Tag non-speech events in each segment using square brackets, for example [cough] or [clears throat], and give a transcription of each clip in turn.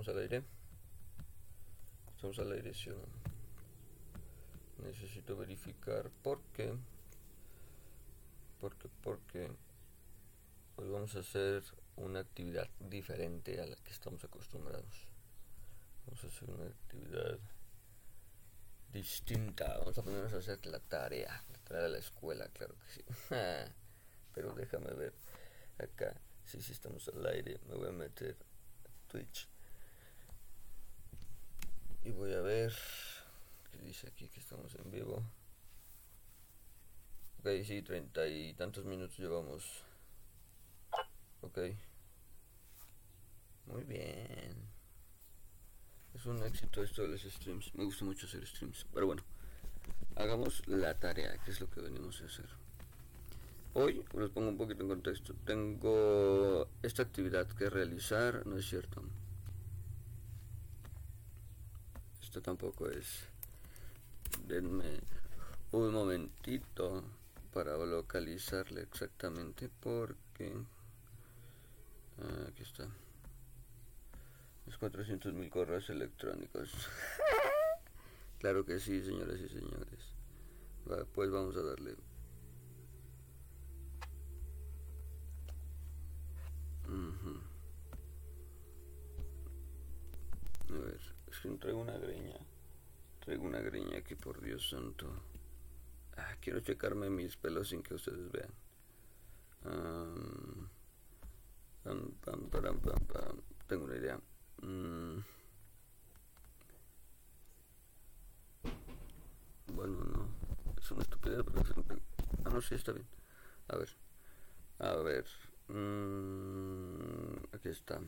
estamos al aire. Estamos al aire, ¿sí? Necesito verificar por qué. Porque, porque hoy vamos a hacer una actividad diferente a la que estamos acostumbrados. Vamos a hacer una actividad distinta. Vamos a ponernos a hacer la tarea, la tarea de la escuela, claro que sí. [laughs] Pero déjame ver acá. Si sí, estamos al aire. Me voy a meter Twitch. Y voy a ver qué dice aquí que estamos en vivo. Ok, sí, treinta y tantos minutos llevamos. Ok. Muy bien. Es un éxito esto de los streams. Me gusta mucho hacer streams. Pero bueno, hagamos la tarea, que es lo que venimos a hacer. Hoy los pongo un poquito en contexto. Tengo esta actividad que realizar, no es cierto. Esto tampoco es. Denme un momentito para localizarle exactamente porque ah, aquí está. Los 400 mil correos electrónicos. [laughs] claro que sí, señoras y señores. pues vamos a darle A ver, es traigo una greña. Traigo una greña aquí, por Dios santo. Ah, quiero checarme mis pelos sin que ustedes vean. Tengo una idea. Mm. Bueno, no. Es una estupidez, pero Ah, no, sí, está bien. A ver. A ver. Mm, aquí está.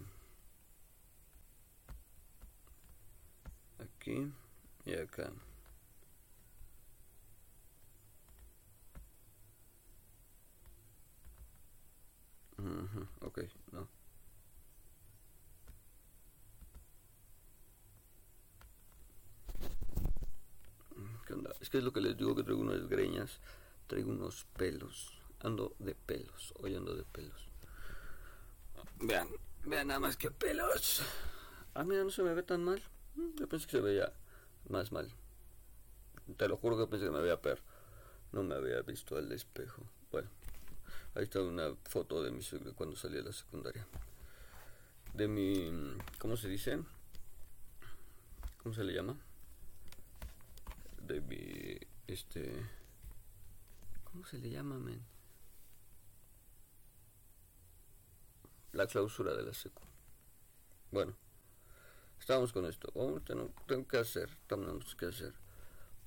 Aquí y acá. ok, no. ¿Qué onda? Es que es lo que les digo que traigo unas greñas, traigo unos pelos, ando de pelos, hoy ando de pelos. Vean, vean nada más que pelos. Ah, mira, no se me ve tan mal. Yo pensé que se veía más mal. Te lo juro que pensé que me veía per. No me había visto al espejo. Bueno, ahí está una foto de mi cuando salí de la secundaria. De mi. ¿Cómo se dice? ¿Cómo se le llama? De mi. Este. ¿Cómo se le llama, men? la clausura de la secu. Bueno, estamos con esto. Vamos, tengo, que hacer, tenemos que hacer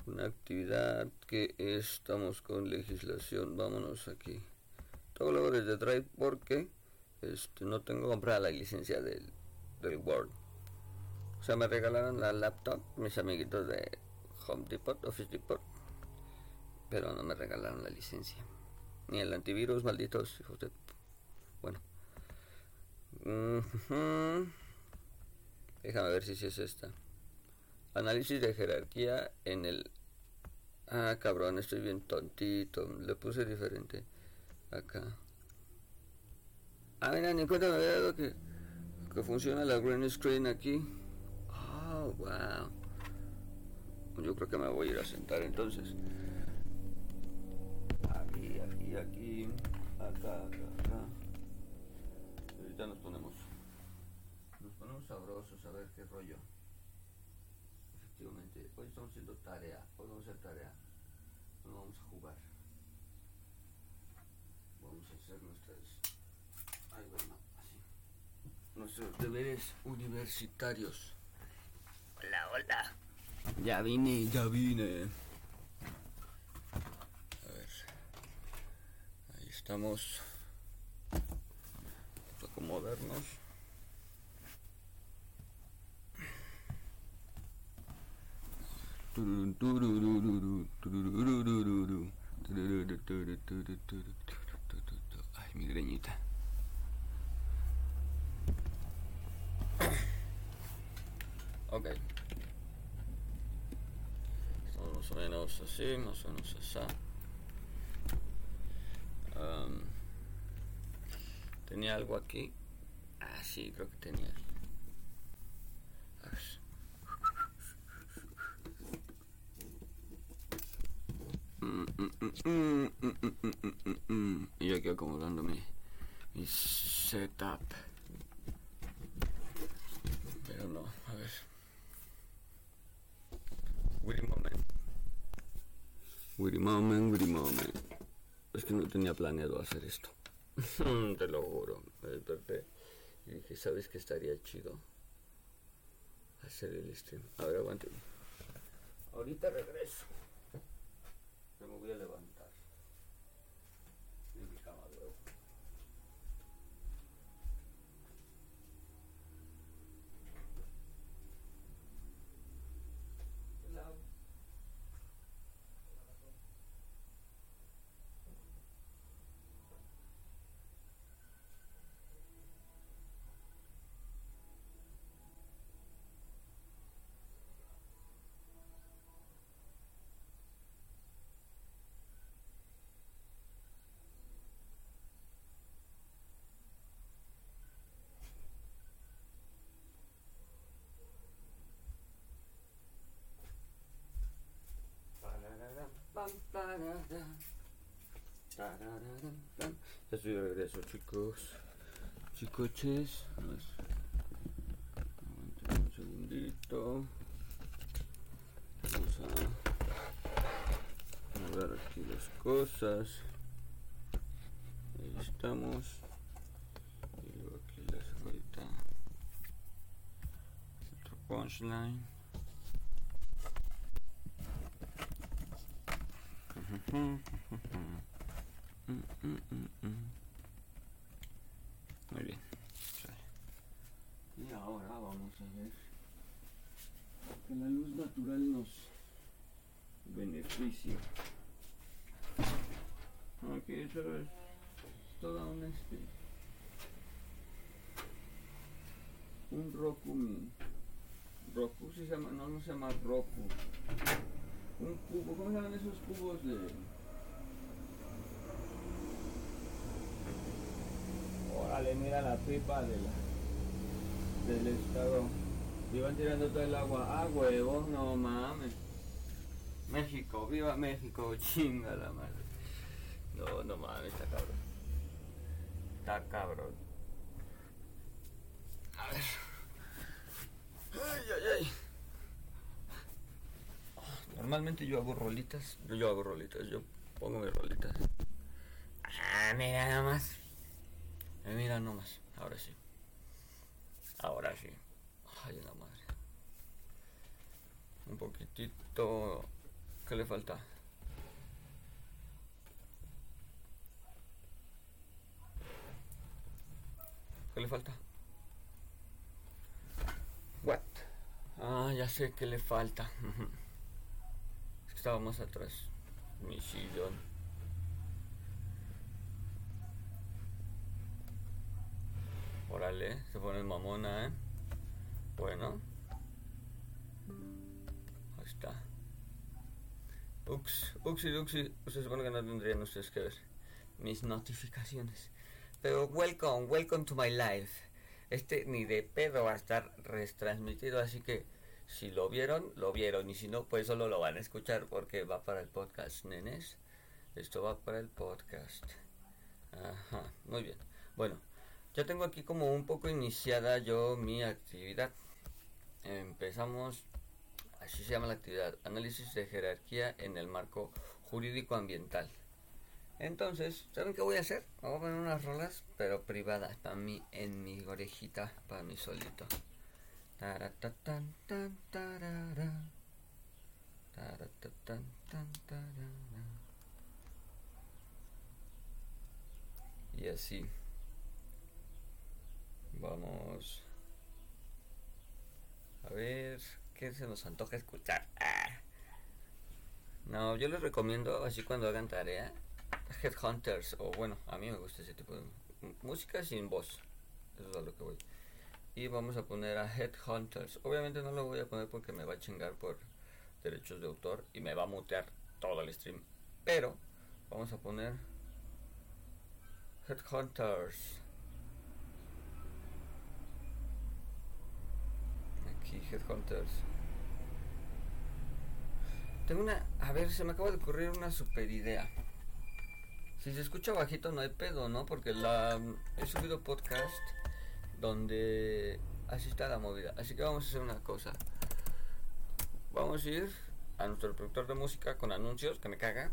una actividad que estamos con legislación. Vámonos aquí. Todo luego desde Drive porque este, no tengo comprada la licencia del, del Word. O sea, me regalaron la laptop mis amiguitos de Home Depot, Office Depot. Pero no me regalaron la licencia. Ni el antivirus, malditos. Bueno. Déjame ver si, es esta. Análisis de jerarquía en el... Ah, cabrón, estoy bien tontito. Le puse diferente. Acá. Ah, mira, ni cuenta me había dado que, que funciona la green screen aquí. Oh, wow. Yo creo que me voy a ir a sentar entonces. Aquí, aquí, aquí. Acá, acá, acá ya nos ponemos nos ponemos sabrosos a ver qué rollo efectivamente hoy estamos haciendo tarea hoy vamos a hacer tarea no vamos a jugar. Vamos a hacer nuestras ay bueno así nuestros deberes universitarios. Hola hola. Ya vine ya vine. A ver ahí estamos. Acomodarnos. Ay, mi greñita. Ok. Más o menos así, más o menos así. Um, ¿Tenía algo aquí? Ah, sí, creo que tenía. mm, y yo aquí acomodando mi, mi setup. Pero no, a ver. Witty moment. Witty moment, witty moment. Es que no tenía planeado hacer esto. [laughs] Te lo juro. Me desperté y dije, ¿sabes que estaría chido? Hacer el stream. A ver, aguante. Ahorita regreso. Me voy a levantar. En mi cama luego. Hello. Ya estoy de regreso, chicos. Chicoches. Aguanten un segundito. Vamos a mover aquí las cosas. Ahí estamos. Y luego aquí les ahorita otro punchline. Muy bien. Y ahora vamos a ver que la luz natural nos beneficia. Aquí eso es toda una este un Roku Roku se llama, no, no se llama Roku un cubo, ¿cómo se llaman esos cubos de...? Órale, mira la pipa de la, del estado. Iban tirando todo el agua. Ah, huevos, no mames. México, viva México, [laughs] chinga la madre. No, no mames, está cabrón. Está cabrón. A ver. Ay, ay, ay. Normalmente yo hago rolitas. Yo, hago rolitas. Yo pongo mis rolitas. Ah, mira nada más. Eh, mira nomás. Ahora sí. Ahora sí. Ay, la madre. Un poquitito. ¿Qué le falta? ¿Qué le falta? What? Ah, ya sé qué le falta. Estaba más atrás. Mi sillón. Órale, se pone mamona, ¿eh? Bueno. Ahí está. Ux, uxi, uxi. Se supone que no tendrían ustedes que ver mis notificaciones. Pero welcome, welcome to my life. Este ni de pedo va a estar retransmitido, así que si lo vieron, lo vieron. Y si no, pues solo lo van a escuchar porque va para el podcast, nenes. Esto va para el podcast. Ajá, muy bien. Bueno, ya tengo aquí como un poco iniciada yo mi actividad. Empezamos, así se llama la actividad, análisis de jerarquía en el marco jurídico ambiental. Entonces, ¿saben qué voy a hacer? Voy a poner unas rolas, pero privadas, para mí, en mi orejita, para mí solito. Y así. Vamos. A ver, ¿qué se nos antoja escuchar? Ah. No, yo les recomiendo, así cuando hagan tarea, Headhunters, o bueno, a mí me gusta ese tipo de música sin voz. Eso es a lo que voy y vamos a poner a Headhunters. Obviamente no lo voy a poner porque me va a chingar por derechos de autor y me va a mutear todo el stream. Pero vamos a poner Headhunters. Aquí Headhunters. Tengo una, a ver, se me acaba de ocurrir una super idea. Si se escucha bajito no hay pedo, ¿no? Porque la he subido podcast donde así está la movida. Así que vamos a hacer una cosa. Vamos a ir a nuestro productor de música con anuncios, que me caga.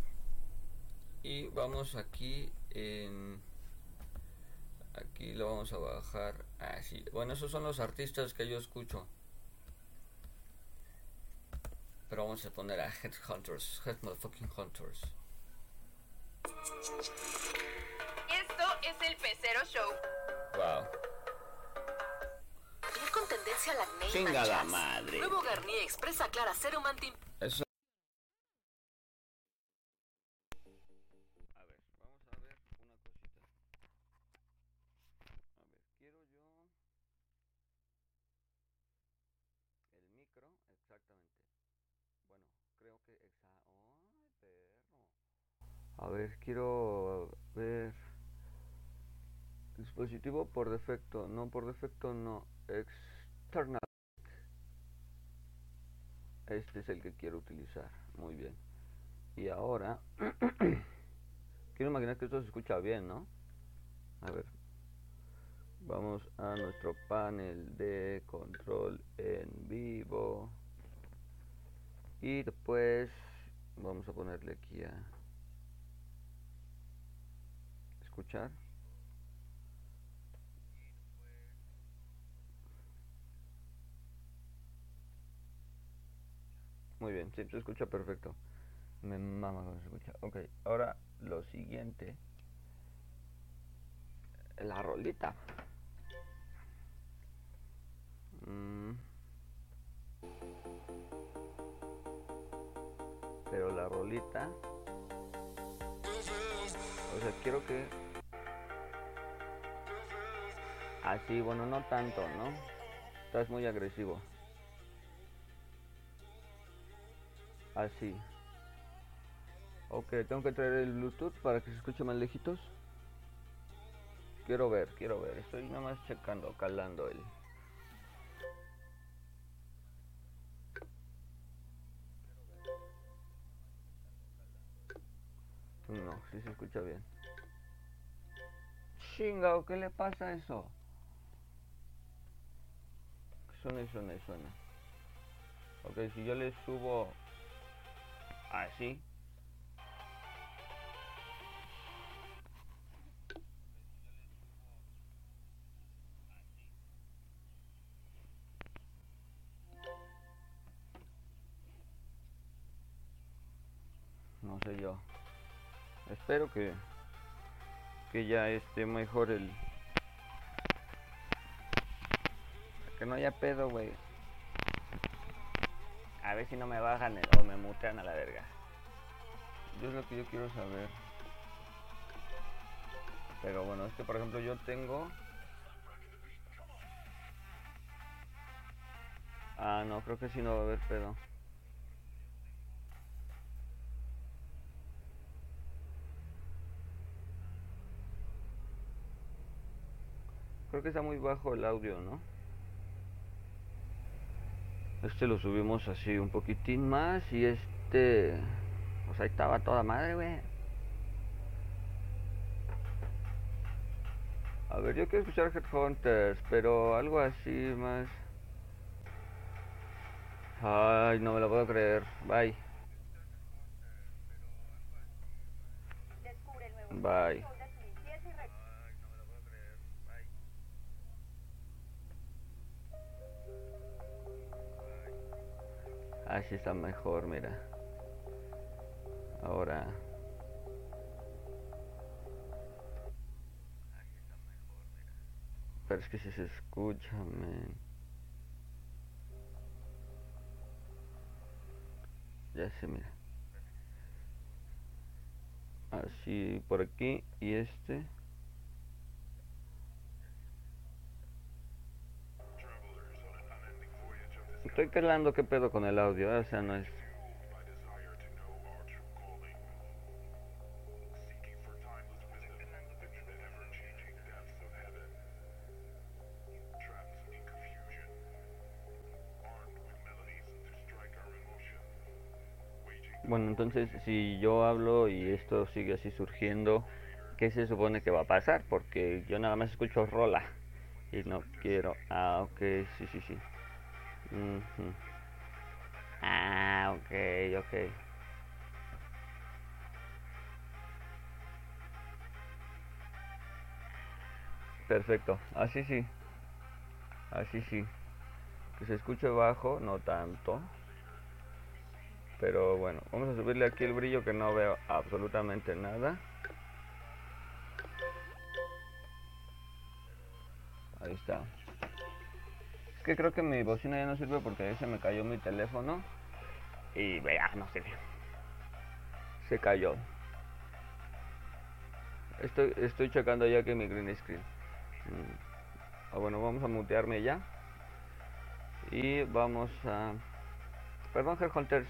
Y vamos aquí en... Aquí lo vamos a bajar así. Bueno, esos son los artistas que yo escucho. Pero vamos a poner a Headhunters, Head Motherfucking Hunters. Esto es el Pecero Show. Wow. Piel con tendencia al acné y Chinga la manchas. madre. Nuevo Garnier Expresa Clara Serum Anti... Eso. A ver, vamos a ver una cosita. A ver, quiero yo el micro, exactamente. Bueno, creo que exa. ¡Ay, perro! A ver, quiero ver dispositivo por defecto, no por defecto, no external. Este es el que quiero utilizar. Muy bien. Y ahora, [clears throat] quiero imaginar que esto se escucha bien, ¿no? A ver. Vamos a nuestro panel de control en vivo. Y después vamos a ponerle aquí a escuchar. Muy bien, sí, se escucha perfecto. Me mama cuando se escucha. Ok, ahora lo siguiente. La rolita. Mm. Pero la rolita. O sea, quiero que. Así, bueno, no tanto, ¿no? Estás muy agresivo. Así. Ok, tengo que traer el Bluetooth para que se escuche más lejitos. Quiero ver, quiero ver. Estoy nada más checando, calando el. No, sí se escucha bien. Chingao, ¿qué le pasa a eso? Suena y suena y suena. Ok, si yo le subo así. No sé yo. Espero que que ya esté mejor el que no haya pedo, güey. A ver si no me bajan o me mutean a la verga. Yo es lo que yo quiero saber. Pero bueno, es que por ejemplo yo tengo... Ah, no, creo que sí no va a haber pedo. Creo que está muy bajo el audio, ¿no? Este lo subimos así un poquitín más y este... Pues ahí estaba toda madre, güey. A ver, yo quiero escuchar Headhunters, pero algo así más... Ay, no me lo puedo creer. Bye. Bye. Así está mejor, mira. Ahora. Pero es que si se escucha, man. Ya se mira. Así por aquí y este. Estoy calando qué pedo con el audio, ¿eh? o sea, no es... Bueno, entonces si yo hablo y esto sigue así surgiendo, qué se supone que va a pasar, porque yo nada más escucho rola y no quiero. Ah, ok, sí, sí, sí. Ujú. Ah, ok, ok. Perfecto, así sí. Así sí. Que se escuche bajo, no tanto. Pero bueno, vamos a subirle aquí el brillo que no veo absolutamente nada. Ahí está. Que creo que mi bocina ya no sirve porque ahí se me cayó mi teléfono. Y vea, no sirve. Se cayó. Estoy, estoy checando ya que mi green screen. Mm. Ah, bueno, vamos a mutearme ya. Y vamos a... Perdón, Hunters.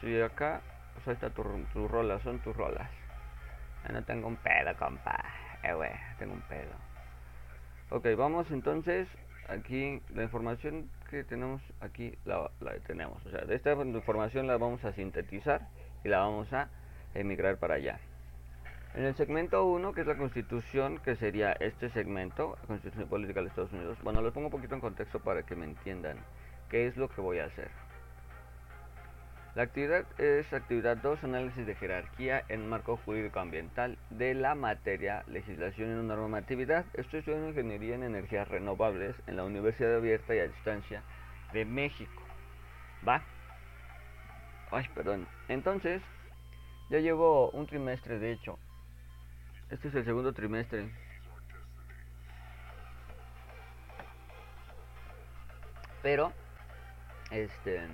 Si acá, pues ahí está tu, tu rola, son tus rolas. Ya no tengo un pedo, compa. Eh, wey, tengo un pedo. Ok, vamos entonces. Aquí la información que tenemos aquí la, tenemos. O sea, de esta información la vamos a sintetizar y la vamos a emigrar para allá. En el segmento 1, que es la constitución, que sería este segmento, la constitución política de los Estados Unidos, bueno, lo pongo un poquito en contexto para que me entiendan qué es lo que voy a hacer. La actividad es actividad 2, análisis de jerarquía en marco jurídico ambiental de la materia, legislación y normatividad. Estoy estudiando ingeniería en energías renovables en la Universidad Abierta y a Distancia de México. ¿Va? Ay, perdón. Entonces, ya llevo un trimestre, de hecho. Este es el segundo trimestre. Pero, este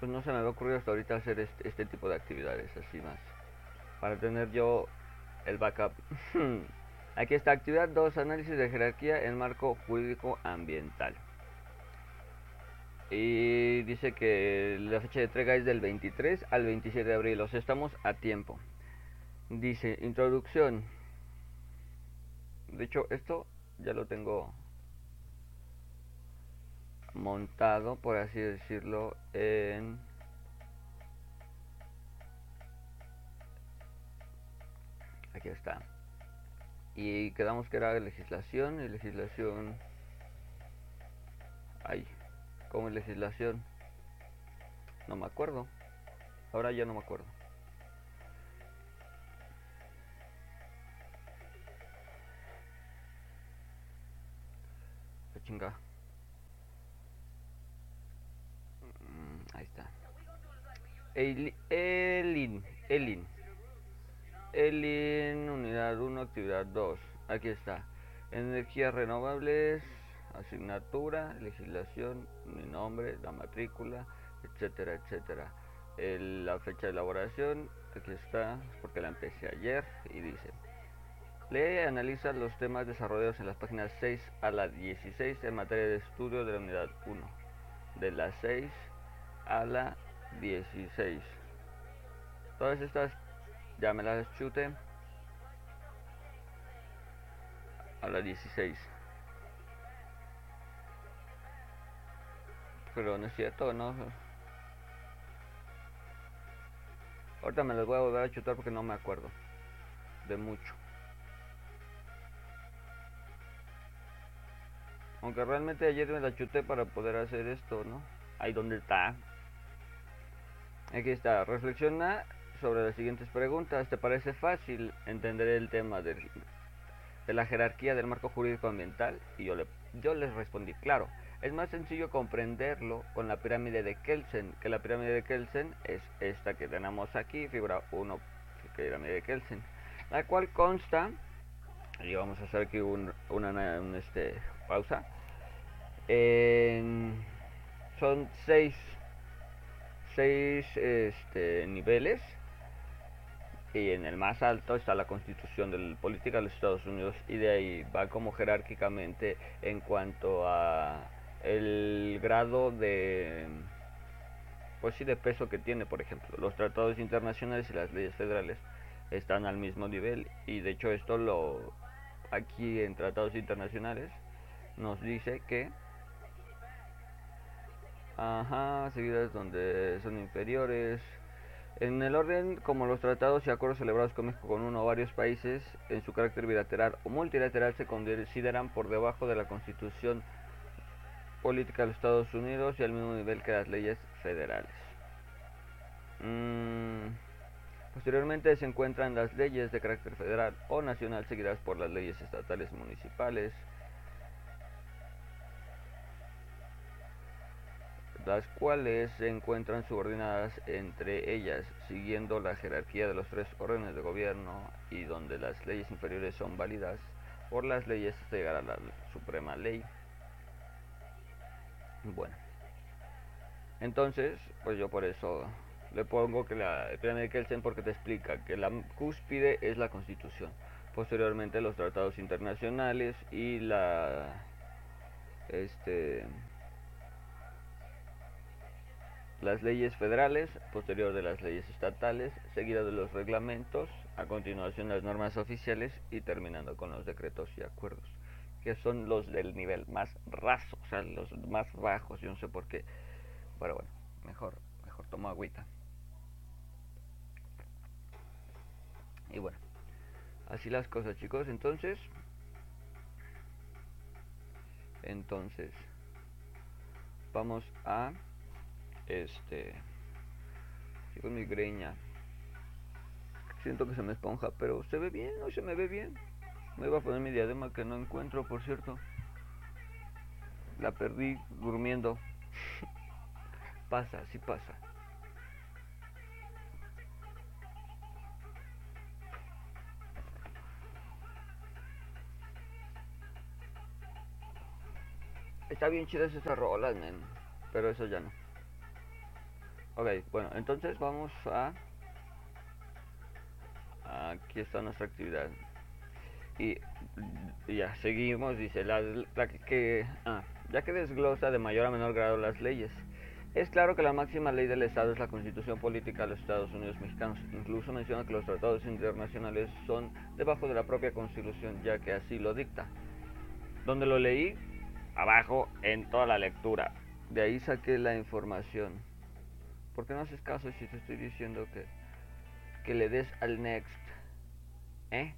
pues no se me había ocurrido hasta ahorita hacer este, este tipo de actividades así más. Para tener yo el backup. [laughs] Aquí está, actividad 2, análisis de jerarquía en marco jurídico ambiental. Y dice que la fecha de entrega es del 23 al 27 de abril, o sea, estamos a tiempo. Dice, introducción. De hecho, esto ya lo tengo montado, por así decirlo, en aquí está. Y quedamos que era legislación y legislación. Ay, ¿cómo es legislación? No me acuerdo. Ahora ya no me acuerdo. chinga. Ahí está. Elin, Elin. Elin, unidad 1, actividad 2. Aquí está. Energías renovables, asignatura, legislación, mi nombre, la matrícula, etcétera, etcétera. la fecha de elaboración, aquí está, porque la empecé ayer y dice. Lee y analiza los temas desarrollados en las páginas 6 a la 16 en materia de estudio de la unidad 1. De las 6 a la 16. Todas estas ya me las chute a la 16. Pero no es cierto, no. Ahorita me las voy a volver a chutar porque no me acuerdo de mucho. Aunque realmente ayer me la chuté para poder hacer esto, ¿no? Ahí donde está. Aquí está, reflexiona sobre las siguientes preguntas. ¿Te parece fácil entender el tema de, la jerarquía del marco jurídico ambiental? Y yo, le, yo les respondí, claro, es más sencillo comprenderlo con la pirámide de Kelsen, que la pirámide de Kelsen es esta que tenemos aquí, figura 1, pirámide de Kelsen, la cual consta, y vamos a hacer aquí un, una, este, pausa, son seis seis este, niveles. Y en el más alto está la constitución de la política de los Estados Unidos y de ahí va como jerárquicamente en cuanto a el grado de pues sí de peso que tiene por ejemplo. Los tratados internacionales y las leyes federales están al mismo nivel y de hecho esto lo aquí en tratados internacionales nos dice que Ajá, seguidas donde son inferiores. En el orden como los tratados y acuerdos celebrados con México con uno o varios países en su carácter bilateral o multilateral se consideran por debajo de la Constitución política de los Estados Unidos y al mismo nivel que las leyes federales. Mm, posteriormente se encuentran las leyes de carácter federal o nacional seguidas por las leyes estatales municipales, las cuales se encuentran subordinadas entre ellas, siguiendo la jerarquía de los tres órdenes de gobierno y donde las leyes inferiores son válidas por las leyes hasta llegar a la suprema ley. Bueno, entonces, pues yo por eso le pongo que la de Kelsen porque te explica que la cúspide es la constitución, posteriormente los tratados internacionales y la este las leyes federales, posterior de las leyes estatales, seguida de los reglamentos, a continuación las normas oficiales y terminando con los decretos y acuerdos, que son los del nivel más raso, o sea, los más bajos, yo no sé por qué. Pero bueno, mejor, mejor tomo agüita. Y bueno, así las cosas, chicos. Entonces, entonces, vamos a este. con mi greña. Siento que se me esponja, pero se ve bien, no se me ve bien. Me iba a poner mi diadema que no encuentro, por cierto. La perdí durmiendo. [laughs] pasa, sí pasa. Está bien chida esa rola, Pero eso ya no. Ok, bueno, entonces vamos a... Aquí está nuestra actividad. Y, ya, seguimos, dice, la, que... Ah, ya que desglosa de mayor a menor grado las leyes. Es claro que la máxima ley del Estado es la Constitución Política de los Estados Unidos Mexicanos. Incluso menciona que los tratados internacionales son debajo de la propia Constitución, ya que así lo dicta. Donde lo leí? Abajo en toda la lectura. De ahí saqué la información. ¿Por qué no haces caso si te estoy diciendo que, que le des al next? ¿Eh?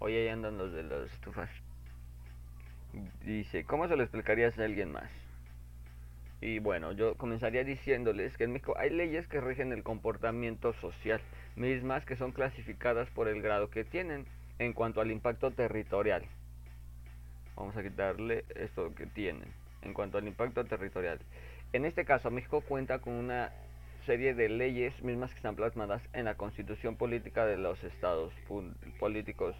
Oye, ahí andan los de las estufas. Dice, ¿cómo se lo explicarías a alguien más? Y bueno, yo comenzaría diciéndoles que en México hay leyes que rigen el comportamiento social, mismas que son clasificadas por el grado que tienen en cuanto al impacto territorial. Vamos a quitarle esto que tienen en cuanto al impacto territorial. En este caso, México cuenta con una serie de leyes mismas que están plasmadas en la Constitución Política de los Estados Políticos.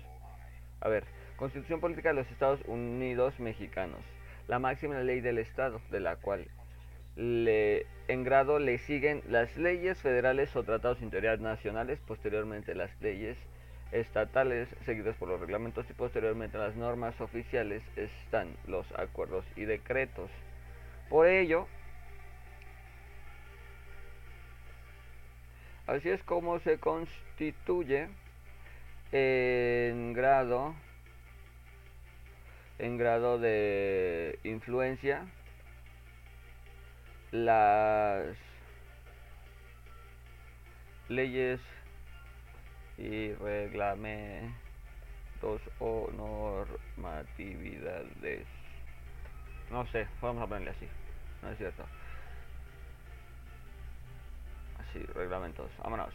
A ver, Constitución Política de los Estados Unidos Mexicanos. La máxima ley del Estado, de la cual le, en grado le siguen las leyes federales o tratados interiores nacionales, posteriormente las leyes estatales seguidas por los reglamentos y posteriormente las normas oficiales están los acuerdos y decretos. Por ello, Así es como se constituye en grado en grado de influencia las leyes y reglamentos o normatividades. No sé, vamos a ponerle así. No es cierto reglamentos. Vámonos.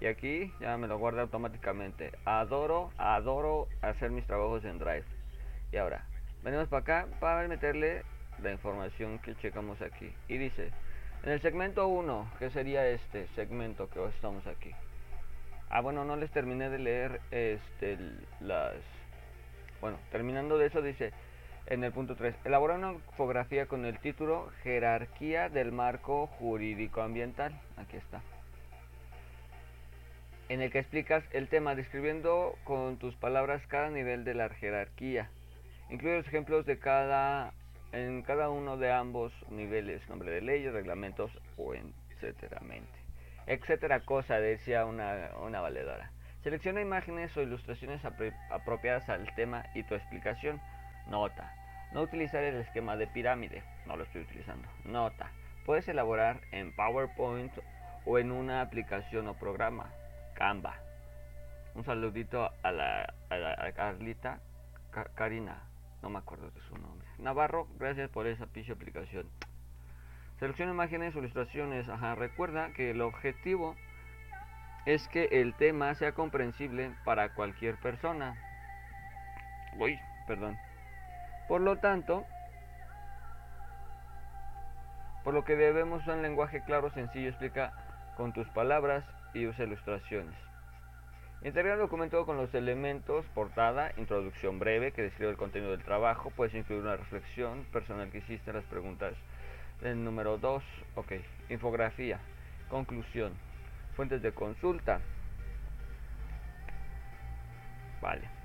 Y aquí ya me lo guarda automáticamente. Adoro, adoro hacer mis trabajos en Drive. Y ahora, venimos para acá para meterle la información que checamos aquí. Y dice, en el segmento 1, que sería este segmento que estamos aquí. Ah, bueno, no les terminé de leer este las... Bueno, terminando de eso dice, en el punto 3, elabora una infografía con el título Jerarquía del marco jurídico ambiental. Aquí está. En el que explicas el tema describiendo con tus palabras cada nivel de la jerarquía. Incluye los ejemplos de cada en cada uno de ambos niveles, nombre de leyes, reglamentos o etcétera. Etcétera cosa, decía una, una valedora. Selecciona imágenes o ilustraciones apropiadas al tema y tu explicación. Nota. No utilizar el esquema de pirámide. No lo estoy utilizando. Nota. Puedes elaborar en PowerPoint o en una aplicación o programa. Canva. Un saludito a la, Carlita, Ca- Karina, no me acuerdo de su nombre. Navarro, gracias por esa picha aplicación. Selecciona imágenes o ilustraciones. Ajá, recuerda que el objetivo es que el tema sea comprensible para cualquier persona. Uy, perdón. Por lo tanto, por lo que debemos un lenguaje claro, sencillo, explica con tus palabras y usa ilustraciones. Integrar el documento con los elementos, portada, introducción breve que describe el contenido del trabajo, puedes incluir una reflexión personal que hiciste, las preguntas del número 2, ok, infografía, conclusión, fuentes de consulta. Vale.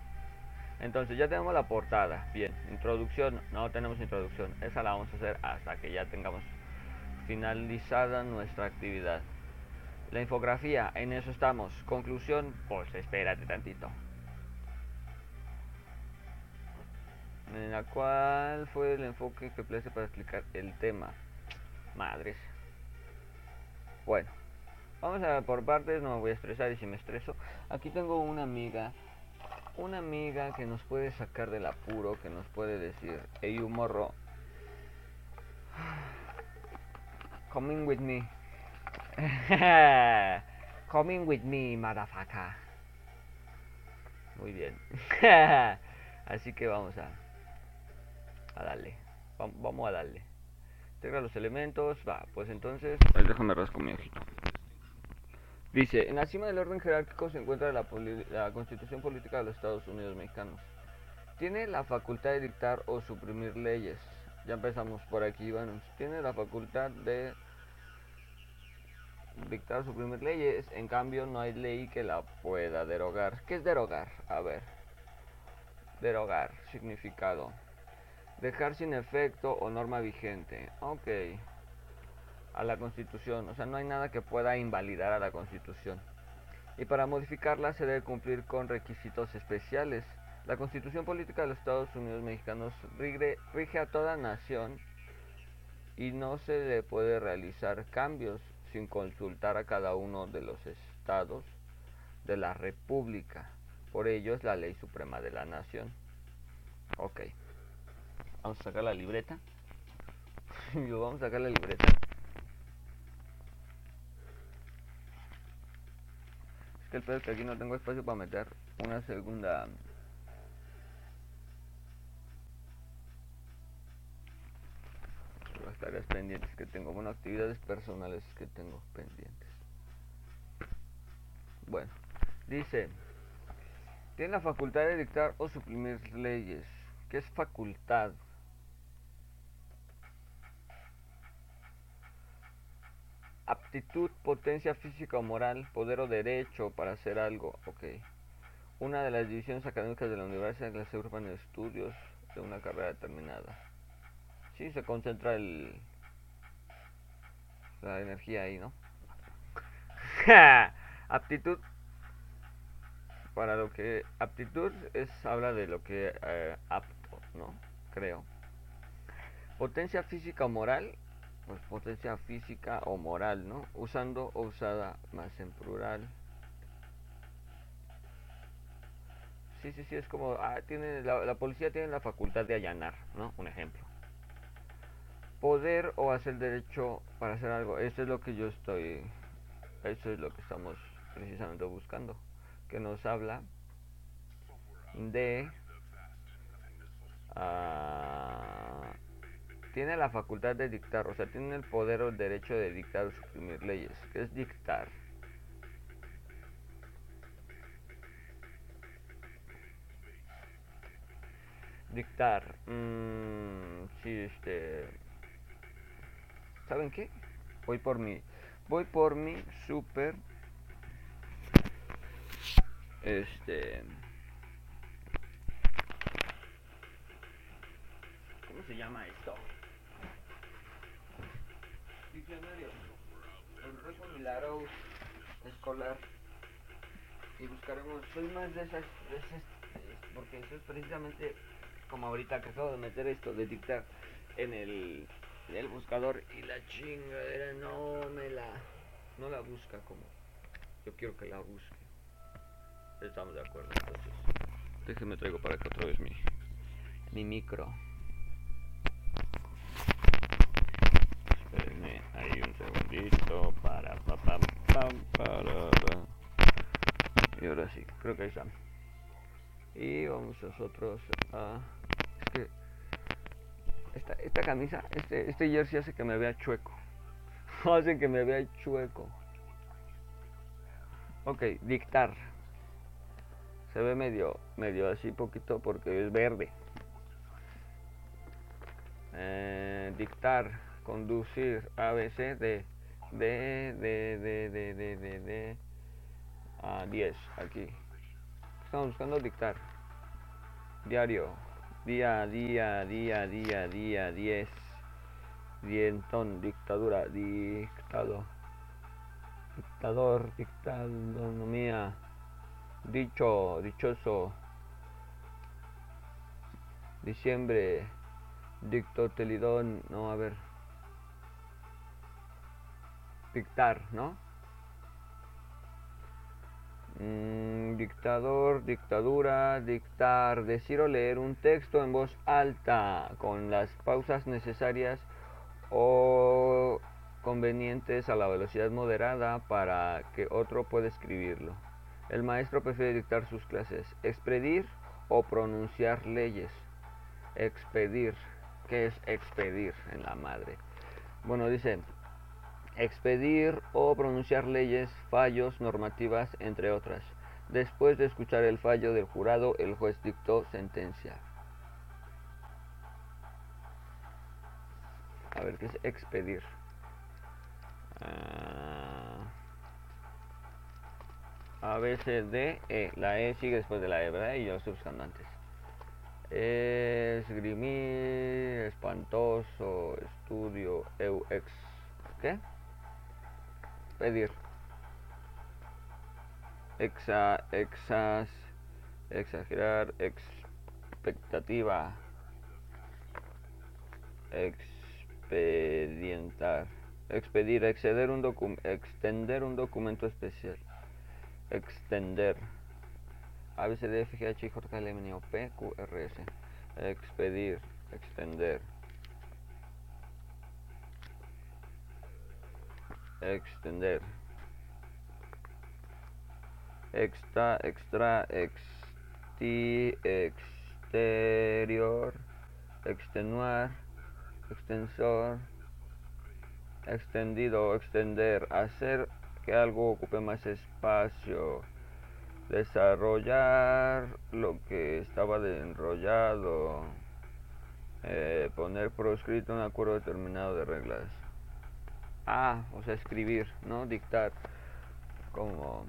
Entonces ya tenemos la portada, bien, introducción, no tenemos introducción, esa la vamos a hacer hasta que ya tengamos finalizada nuestra actividad. La infografía, en eso estamos. Conclusión, pues espérate tantito. En la cual fue el enfoque que place para explicar el tema. Madres. Bueno, vamos a por partes, no me voy a estresar y si me estreso. Aquí tengo una amiga, una amiga que nos puede sacar del apuro, que nos puede decir, hey, you morro, coming with me. [laughs] Coming with me, motherfucker. Muy bien. [laughs] Así que vamos a, a darle. Vam- Vamos a darle. Integra los elementos. Va, pues entonces. Ahí déjame rasco mi ojito. Dice: En la cima del orden jerárquico se encuentra la, la Constitución Política de los Estados Unidos Mexicanos. Tiene la facultad de dictar o suprimir leyes. Ya empezamos por aquí, bueno. Tiene la facultad de dictar o suprimir leyes, en cambio no hay ley que la pueda derogar. ¿Qué es derogar? A ver. Derogar, significado. Dejar sin efecto o norma vigente. Ok. A la constitución, o sea, no hay nada que pueda invalidar a la constitución. Y para modificarla se debe cumplir con requisitos especiales. La constitución política de los Estados Unidos mexicanos rige, rige a toda nación y no se le puede realizar cambios sin consultar a cada uno de los estados de la república. Por ello es la ley suprema de la nación. Ok. Vamos a sacar la libreta. [laughs] Vamos a sacar la libreta. Es que el pedo es que aquí no tengo espacio para meter una segunda las tareas pendientes que tengo, bueno, actividades personales que tengo pendientes. Bueno, dice, tiene la facultad de dictar o suprimir leyes. ¿Qué es facultad? Aptitud, potencia física o moral, poder o derecho para hacer algo. Ok. Una de las divisiones académicas de la universidad que se agrupan en estudios de una carrera determinada. Sí, se concentra el la energía ahí, ¿no? [laughs] aptitud para lo que aptitud es habla de lo que eh, apto, ¿no? Creo. Potencia física o moral, pues potencia física o moral, ¿no? Usando o usada más en plural. Sí, sí, sí, es como, ah, tiene, la, policía tiene la facultad de allanar, ¿no? Un ejemplo poder o hacer derecho para hacer algo. Eso es lo que yo estoy, eso es lo que estamos precisamente buscando, que nos habla de ah, tiene la facultad de dictar, o sea, tiene el poder o el derecho de dictar o suprimir leyes. ¿Qué es dictar? Dictar, mmm, sí, este, ¿Saben qué? Voy por mi. Voy por mi super. Este. ¿Cómo se llama esto? Diccionario. El récord Milagros escolar. Y buscaremos. Soy más de esas. De esas porque eso es precisamente como ahorita que acabo de meter esto de dictar en el del buscador y la chingadera no me la no la busca como yo quiero que la busque. Estamos de acuerdo, entonces. Déjeme traigo para acá otra vez mi mi micro. Ahí un segundito para pa, pa, pa, para, pa. Y ahora sí, creo que ahí está. Y vamos nosotros a es que esta, esta camisa, este, este jersey hace que me vea chueco. [laughs] hace que me vea chueco. Ok, dictar. Se ve medio, medio así poquito porque es verde. Eh, dictar, conducir a veces de de de de de de, de, de a 10 aquí. Estamos buscando dictar. Diario. Día a día día día día 10 dientón dictadura dictado. Dictador dictadonomía. Dicho dichoso. Diciembre. Dictotelidón no a ver. Dictar, ¿no? Mm, dictador, dictadura, dictar, decir o leer un texto en voz alta con las pausas necesarias o convenientes a la velocidad moderada para que otro pueda escribirlo. El maestro prefiere dictar sus clases, expedir o pronunciar leyes. Expedir. ¿Qué es expedir en la madre? Bueno, dice, expedir o pronunciar leyes, fallos, normativas, entre otras. Después de escuchar el fallo del jurado, el juez dictó sentencia. A ver, ¿qué es expedir? Ah, A, B, C, E. La E sigue después de la E, ¿verdad? Y yo lo estoy buscando antes. Esgrimir, espantoso, estudio, eu, ex. ¿Qué? Pedir. Exa, exas, exagerar, expectativa. Expedientar. Expedir, exceder un extender un documento especial. Extender. A. Expedir, extender. Extender. Extra, extra, exti, exterior, extenuar, extensor, extendido, extender, hacer que algo ocupe más espacio, desarrollar lo que estaba de enrollado, eh, poner por escrito un acuerdo determinado de reglas. Ah, o sea, escribir, ¿no? Dictar. Como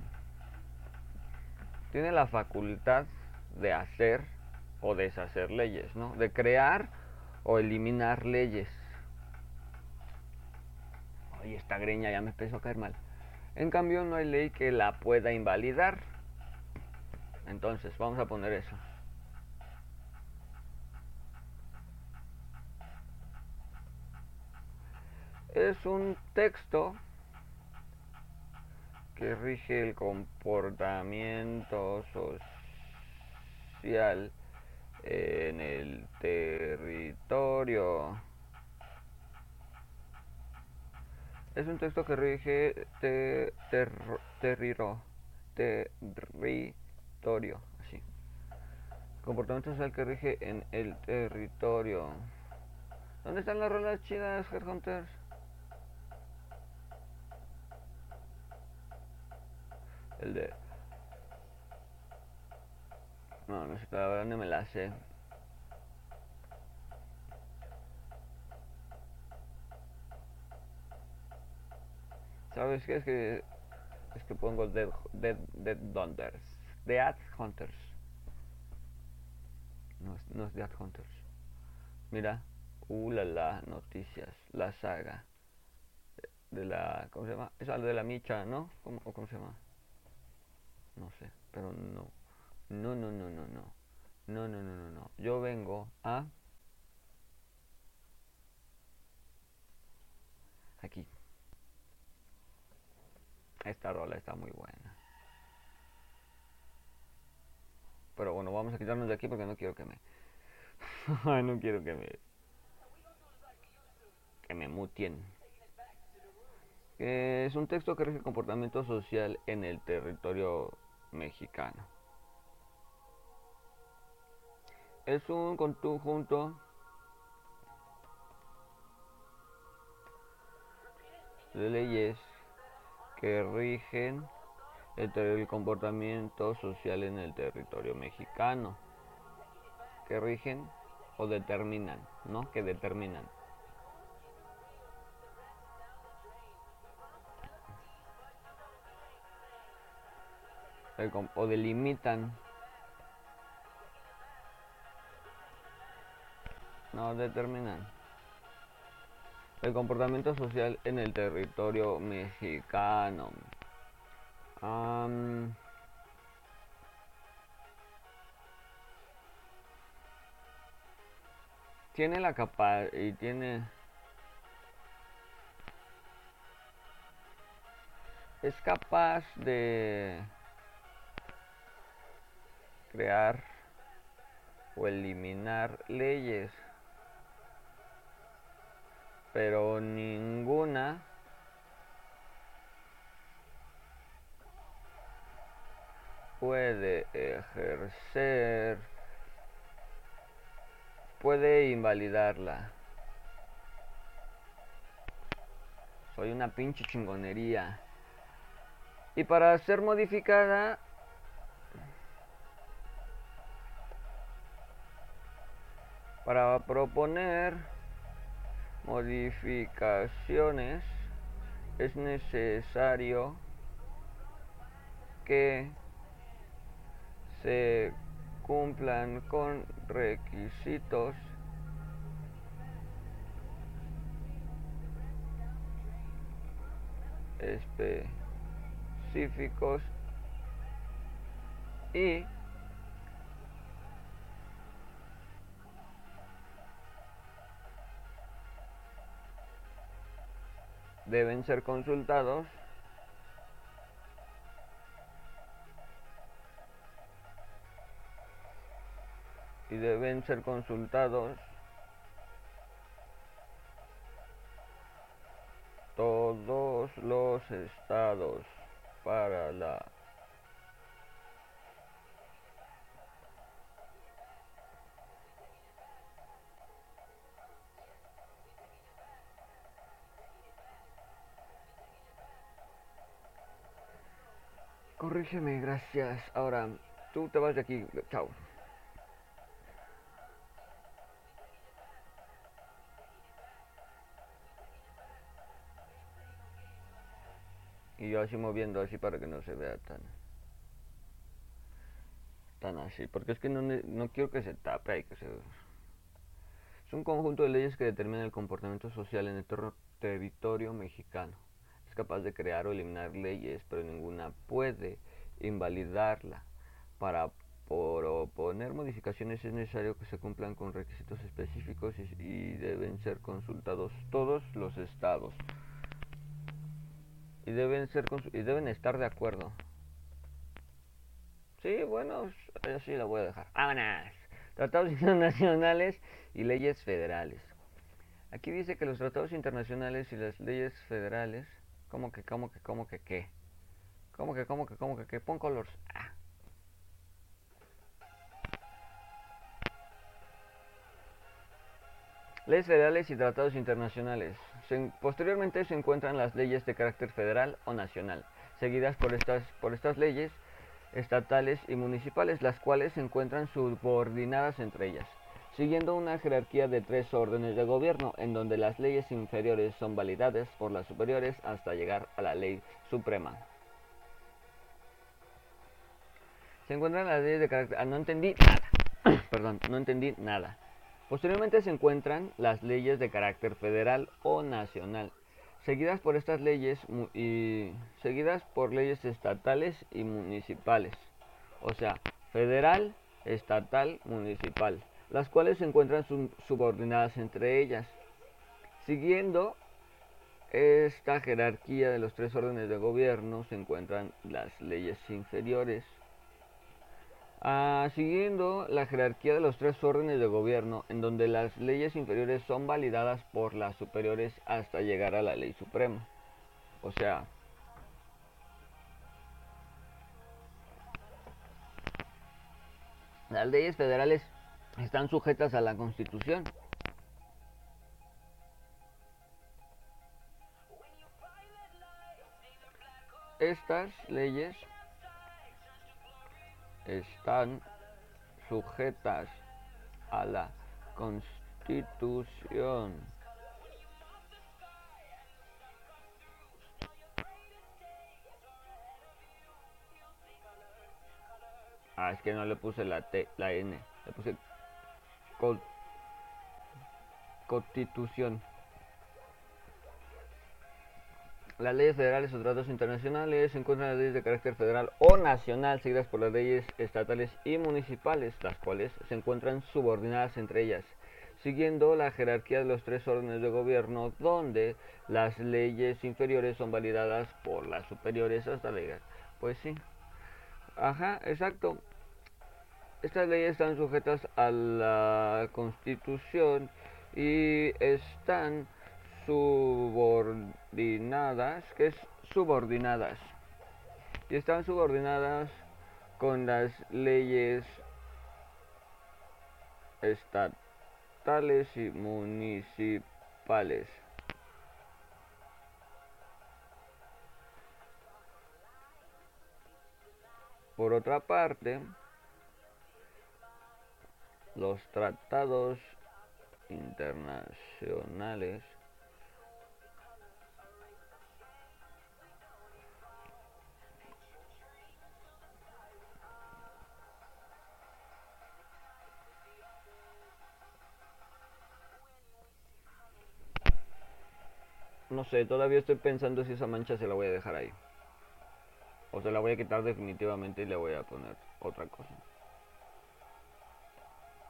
tiene la facultad de hacer o deshacer leyes, ¿no? De crear o eliminar leyes. Ay, esta greña ya me empezó a caer mal. En cambio, no hay ley que la pueda invalidar. Entonces, vamos a poner eso. Es un texto que rige el comportamiento social en el territorio. Es un texto que rige te, ter, terriro, territorio. Comportamiento social que rige en el territorio. ¿Dónde están las rolas chidas, Headhunters? El de... No, no sé, pero ahora no me la sé. ¿Sabes qué? Es que... Es que pongo Dead, Dead, Dead Hunters. Dead Hunters. No, no es Dead Hunters. Mira. Uh, la, la, noticias. La saga. De la... ¿Cómo se llama? Es algo de la micha, ¿no? ¿Cómo, cómo se llama? no sé, pero no. No, no, no, no, no. No, no, no, no, no. Yo vengo a... Aquí. Esta rola está muy buena. Pero bueno, vamos a quitarnos de aquí porque no quiero que me... [laughs] no quiero que me... Que me mutien. Es un texto que rige el comportamiento social en el territorio mexicano. Es un conjunto de leyes que rigen el, comportamiento social en el territorio mexicano. Que rigen o determinan, ¿no? Que determinan. O delimitan. No, determinan el comportamiento social en el territorio mexicano. tiene la capa y tiene es capaz de crear o eliminar leyes pero ninguna puede ejercer, puede invalidarla. Soy una pinche chingonería. Y para ser modificada, para proponer modificaciones es necesario que se cumplan con requisitos específicos y deben ser consultados. Y deben ser consultados todos los estados para la Corrígeme, gracias. Ahora, tú te vas de aquí. Chao. Y yo así moviendo así para que no se vea tan tan así, porque es que no, no quiero que se tape, hay que se es un conjunto de leyes que determinan el comportamiento social en el territorio mexicano. Es capaz de crear o eliminar leyes, pero ninguna puede invalidarla. Para proponer modificaciones es necesario que se cumplan con requisitos específicos y deben ser consultados todos los estados y deben ser y deben estar de acuerdo. Sí, bueno, así la voy a dejar. ¡Vámonos! Tratados [laughs] internacionales y leyes federales. Aquí dice que los tratados internacionales y las leyes federales, ¿cómo que, cómo que, cómo que qué? ¿Cómo que, cómo que, cómo que qué? Pon colors. Ah. Leyes federales y tratados internacionales. posteriormente se encuentran las leyes de carácter federal o nacional, seguidas por estas, por estas leyes estatales y municipales, las cuales se encuentran subordinadas entre ellas, siguiendo una jerarquía de tres órdenes de gobierno, en donde las leyes inferiores son validadas por las superiores hasta llegar a la ley suprema. Se encuentran las leyes de carácter... Ah, no entendí nada. [clears throat] Perdón, no entendí nada. Posteriormente se encuentran las leyes de carácter federal o nacional, seguidas por estas leyes y seguidas por leyes estatales y municipales. O sea, federal, estatal, municipal, las cuales se encuentran subordinadas entre ellas, siguiendo esta jerarquía de los tres órdenes de gobierno se encuentran las leyes inferiores. Ah, siguiendo la jerarquía de los tres órdenes de gobierno, en donde las leyes inferiores son validadas por las superiores hasta llegar a la ley suprema. O sea, las leyes federales están sujetas a la Constitución. Estas leyes están sujetas a la Constitución. Ah, es que no le puse la T, la N, le puse Constitución. Las leyes federales o tratados internacionales se encuentran las leyes de carácter federal o nacional seguidas por las leyes estatales y municipales, las cuales se encuentran subordinadas entre ellas, siguiendo la jerarquía de los tres órdenes de gobierno, donde las leyes inferiores son validadas por las superiores hasta la Pues sí. Ajá, exacto. Estas leyes están sujetas a la Constitución y están subordinadas, que es subordinadas, y están subordinadas con las leyes estatales y municipales. Por otra parte, los tratados internacionales No sé, todavía estoy pensando si esa mancha se la voy a dejar ahí. O se la voy a quitar definitivamente y le voy a poner otra cosa.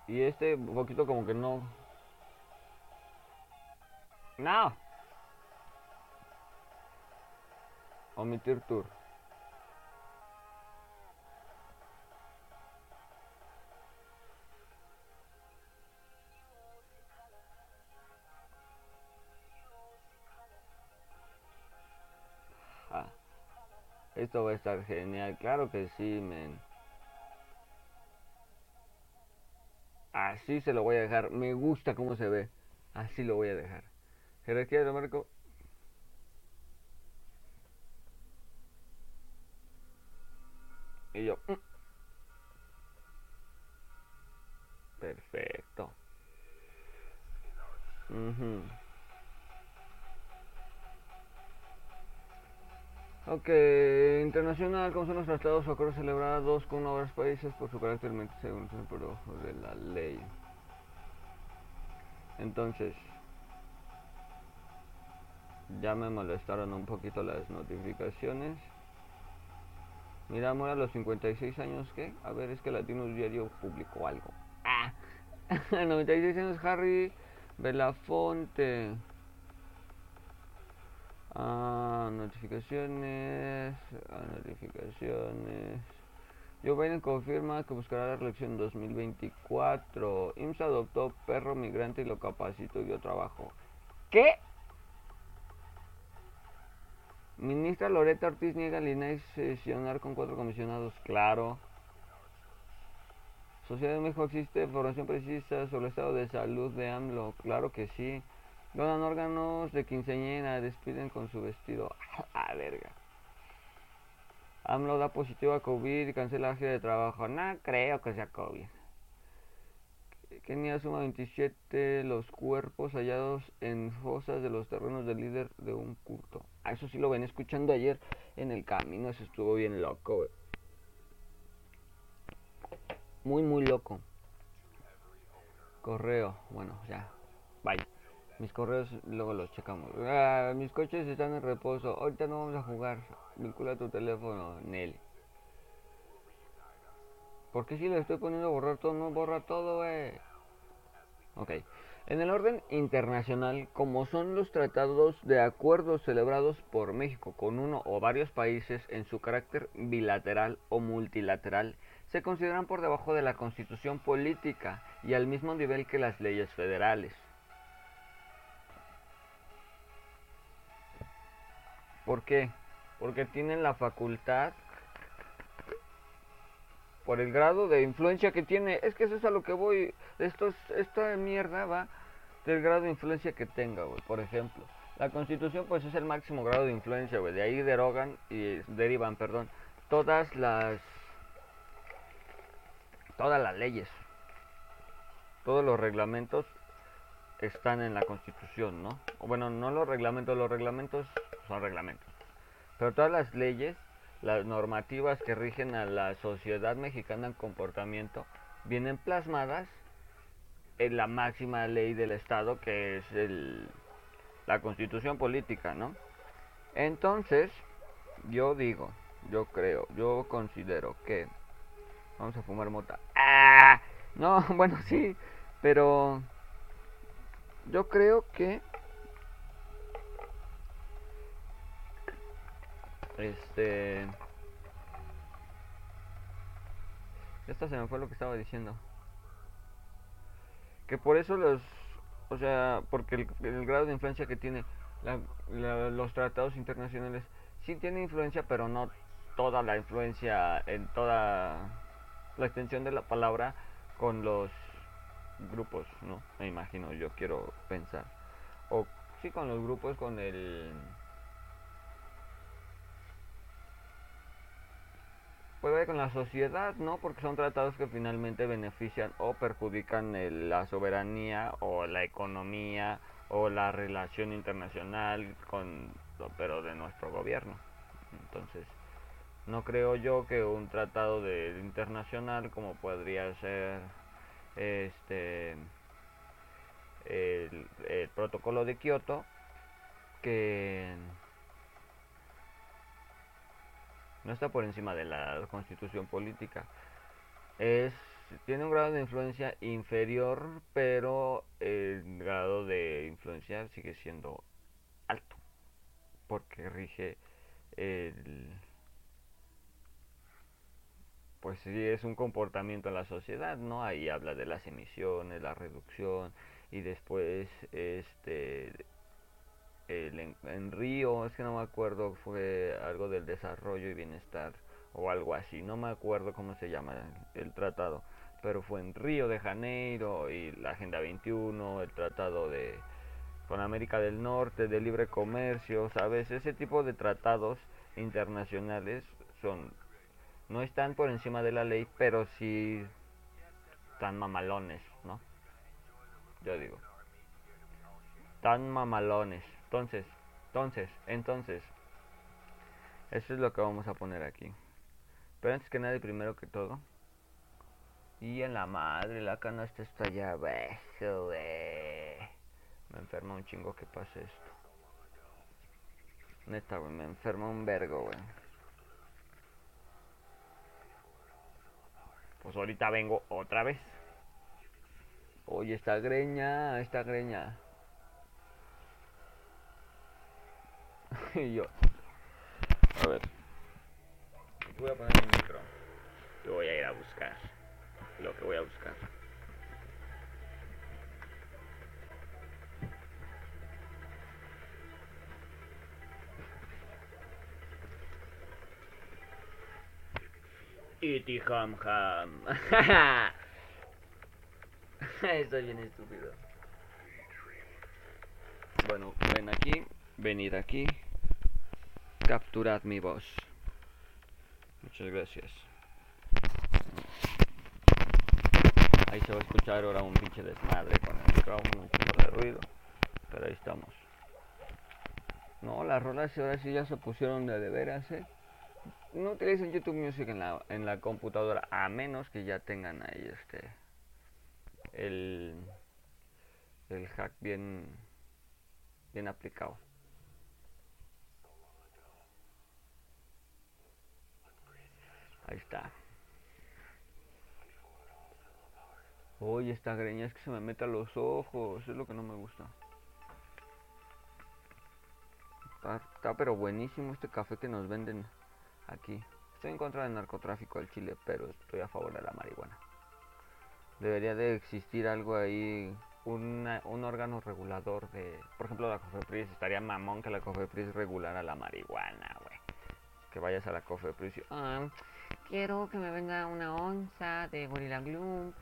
Y este poquito como que no... No. Omitir tour. Esto va a estar genial, claro que sí, men. Así se lo voy a dejar. Me gusta cómo se ve. Así lo voy a dejar. Jerarquía de marco. Y yo. Mm. Perfecto. Ok, internacional, como son los tratados o acuerdos celebrados con obras países por su carácter según el de la ley. Entonces, ya me molestaron un poquito las notificaciones. Mira, a los 56 años, ¿qué? A ver, es que Latino Diario publicó algo. Ah, [laughs] 96 años Harry Belafonte. Ah, notificaciones. Ah, notificaciones. Joe Biden confirma que buscará la reelección en 2024. IMSS adoptó perro migrante y lo capacitó y dio trabajo. ¿Qué? Ministra Loreta Ortiz niega al INAI sesionar con cuatro comisionados. Claro. Sociedad de México existe información precisa sobre el estado de salud de AMLO. Claro que sí. Donan órganos de quinceañera, despiden con su vestido. [laughs] Ah, verga. AMLO da positivo a COVID y cancela la gira de trabajo. No creo que sea COVID. Kenia suma 27 los cuerpos hallados en fosas de los terrenos del líder de un culto. A ah, eso sí lo ven escuchando ayer en el camino. Eso estuvo bien loco, Muy, muy loco. Correo. Bueno, ya. Bye. Mis correos luego los checamos. Ah, mis coches están en reposo. Ahorita no vamos a jugar. Vincula tu teléfono, Nel. ¿Por qué si le estoy poniendo a borrar todo, no borra todo, eh? Ok. En el orden internacional, como son los tratados de acuerdos celebrados por México con uno o varios países en su carácter bilateral o multilateral, se consideran por debajo de la constitución política y al mismo nivel que las leyes federales. ¿Por qué? Porque tienen la facultad por el grado de influencia que tiene. Es que eso es a lo que voy. Esto esta mierda va del grado de influencia que tenga, güey. Por ejemplo, la constitución pues es el máximo grado de influencia, güey. De ahí derogan y derivan, perdón, todas las todas las leyes. Todos los reglamentos están en la constitución, ¿no? Bueno, no los reglamentos, los reglamentos son reglamentos. Pero todas las leyes, las normativas que rigen a la sociedad mexicana en comportamiento, vienen plasmadas en la máxima ley del Estado, que es el, la constitución política, ¿no? Entonces, yo digo, yo creo, yo considero que... Vamos a fumar mota. ¡Ah! No, [laughs] bueno, sí, pero yo creo que este esta se me fue lo que estaba diciendo. Que por eso los o sea porque el, grado de influencia que tiene los tratados internacionales sí tiene influencia pero no toda la influencia en toda la extensión de la palabra con los grupos, ¿no? Me imagino, yo quiero pensar. O sí con los grupos, con el... Puede con la sociedad, ¿no? Porque son tratados que finalmente benefician o perjudican la soberanía o la economía o la relación internacional con pero de nuestro gobierno. Entonces, no creo yo que un tratado de internacional como podría ser este el, protocolo de Kioto que no está por encima de la constitución política. Es tiene un grado de influencia inferior pero el grado de influencia sigue siendo alto porque rige el pues sí es un comportamiento en la sociedad, ¿no? Ahí habla de las emisiones, la reducción y después este el, en, Río, es que no me acuerdo, fue algo del desarrollo y bienestar o algo así, no me acuerdo cómo se llama el, tratado, pero fue en Río de Janeiro y la Agenda 21, el tratado de con América del Norte de libre comercio, ¿sabes? Ese tipo de tratados internacionales son no están por encima de la ley, pero sí están mamalones, ¿no? Yo digo. Tan mamalones. Entonces, entonces, entonces. Eso es lo que vamos a poner aquí. Pero antes que nada primero que todo. Y en la madre, la canasta está allá abajo, Me enferma un chingo que pase esto. Neta, güey, me enferma un vergo, güey. Pues ahorita vengo otra vez. Oye, esta greña, esta greña. y [laughs] yo. A ver. Voy a poner mi micro. Yo voy a ir a buscar lo que voy a buscar. Iti ham ham. [laughs] Estoy bien estúpido. Bueno, ven aquí, venid aquí. Capturad mi voz. Muchas gracias. Ahí se va a escuchar ahora un pinche desmadre con el micrófono, un chingo de ruido. Pero ahí estamos. No, las rolas ahora sí ya se pusieron de de veras, eh no utilicen YouTube Music en la, en la computadora a menos que ya tengan ahí este el, el hack bien bien aplicado ahí está Oye, esta greña es que se me mete a los ojos. Es lo que no me gusta. Está, está pero buenísimo este café que nos venden aquí. Estoy en contra del narcotráfico al Chile, pero estoy a favor de la marihuana. Debería de existir algo ahí, una- un órgano regulador de... Por ejemplo, la COFEPRIS. Estaría mamón que la COFEPRIS regulara la marihuana, güey. Que vayas a la COFEPRIS y... "Ah, quiero que me venga una onza de Gorilla Gloom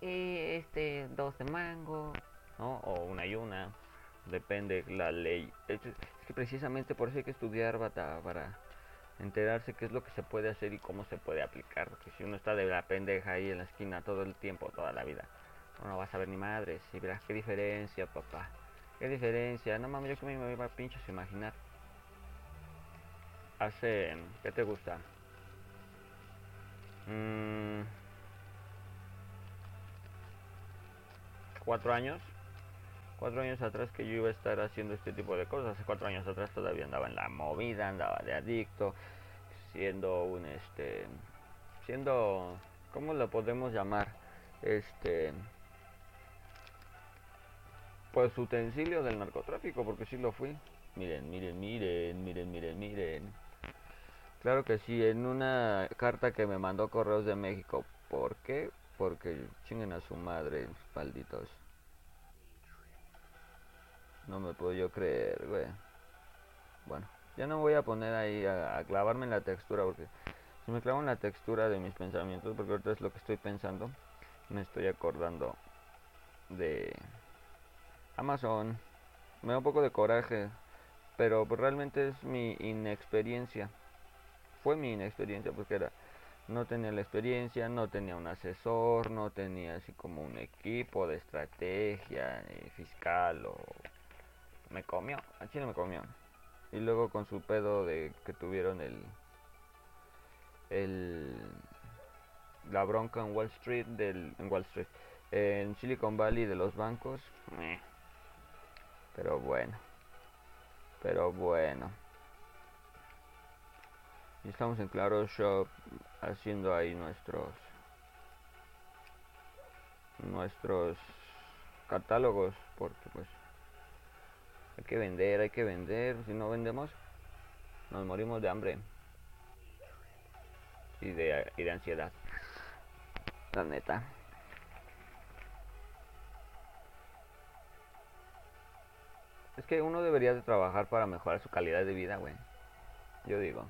y este dos de mango, ¿no? O una y una, depende la ley. Es que precisamente por eso hay que estudiar bata, para enterarse qué es lo que se puede hacer y cómo se puede aplicar. Porque si uno está de la pendeja ahí en la esquina todo el tiempo, toda la vida, no vas a ver ni madres. Y verás qué diferencia, papá. Qué diferencia. No mames, yo que me iba a pinches imaginar. Hace, ¿qué te gusta? Mm, cuatro años. Cuatro años atrás que yo iba a estar haciendo este tipo de cosas. Hace cuatro años atrás todavía andaba en la movida, andaba de adicto, siendo un este, siendo, ¿cómo lo podemos llamar? Este, pues utensilio del narcotráfico, porque sí lo fui. Miren, miren, miren, miren, miren, miren. Claro que sí, en una carta que me mandó Correos de México. ¿Por qué? Porque chinguen a su madre, malditos. No me puedo yo creer, güey. Bueno, ya no voy a poner ahí a, clavarme en la textura, porque si me clavo en la textura de mis pensamientos, porque ahorita es lo que estoy pensando, me estoy acordando de Amazon. Me da un poco de coraje, pero pues realmente es mi inexperiencia fue mi inexperiencia porque era no tenía la experiencia, no tenía un asesor, no tenía así como un equipo de estrategia fiscal o me comió, a Chile me comió. Y luego con su pedo de que tuvieron el el la bronca en Wall Street del en Wall Street en Silicon Valley de los bancos. Pero bueno. Pero bueno. Y estamos en Claro Shop haciendo ahí nuestros nuestros catálogos porque pues hay que vender, hay que vender, si no vendemos nos morimos de hambre y de, ansiedad. La neta. Es que uno debería de trabajar para mejorar su calidad de vida, güey. Yo digo.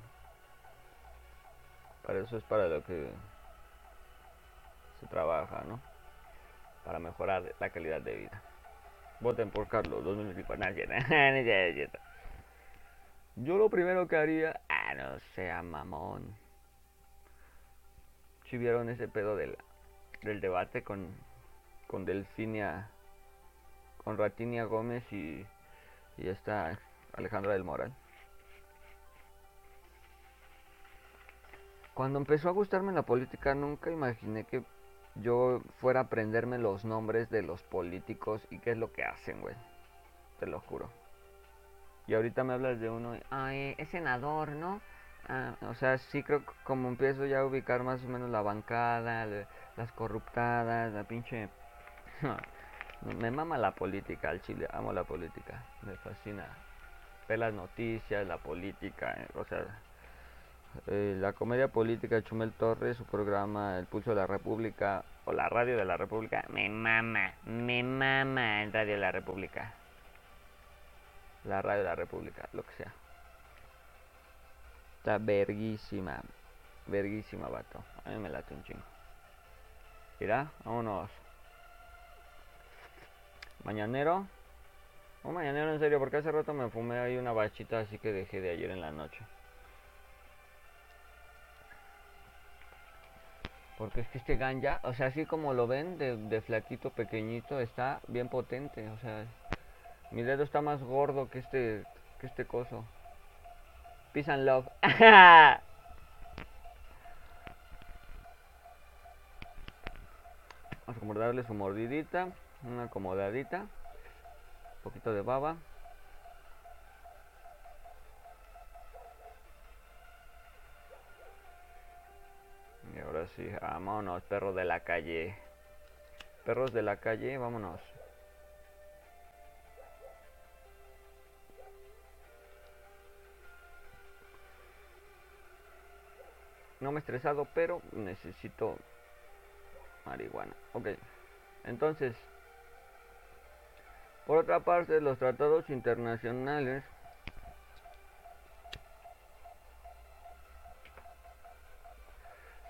Para eso es para lo que se trabaja, ¿no? Para mejorar la calidad de vida. Voten por Carlos 2024. No, [laughs] no. Yo lo primero que haría, ah, no sea mamón. Si vieron ese pedo del, del debate con, con con Ratinia Gómez y, y esta Alejandra del Moral. Cuando empezó a gustarme la política, nunca imaginé que yo fuera a aprenderme los nombres de los políticos y qué es lo que hacen, güey. Te lo juro. Y ahorita me hablas de uno, y, ay, es senador, ¿no? Ah, o sea, sí creo que como empiezo ya a ubicar más o menos la bancada, las corruptadas, la pinche... [laughs] me mama la política, al chile, amo la política, me fascina. Ver las noticias, la política, eh, o sea, eh, la comedia política de Chumel Torres, su programa El Pulso de la República o la Radio de la República, me mama, me mama el Radio de la República. La Radio de la República, lo que sea. Está verguísima, verguísima, vato. A mí me late un chingo. Mira, vámonos. Mañanero. Un mañanero en serio, porque hace rato me fumé ahí una bachita así que dejé de ayer en la noche. Porque es que este ganja, o sea, así como lo ven, de, flaquito, pequeñito, está bien potente. O sea, mi dedo está más gordo que este, que este coso. Peace and love. [laughs] Vamos a darle su mordidita, una acomodadita, un poquito de baba. Sí, vámonos, perro de la calle. Perros de la calle, vámonos. No me he estresado, pero necesito marihuana. Ok. Entonces, por otra parte, los tratados internacionales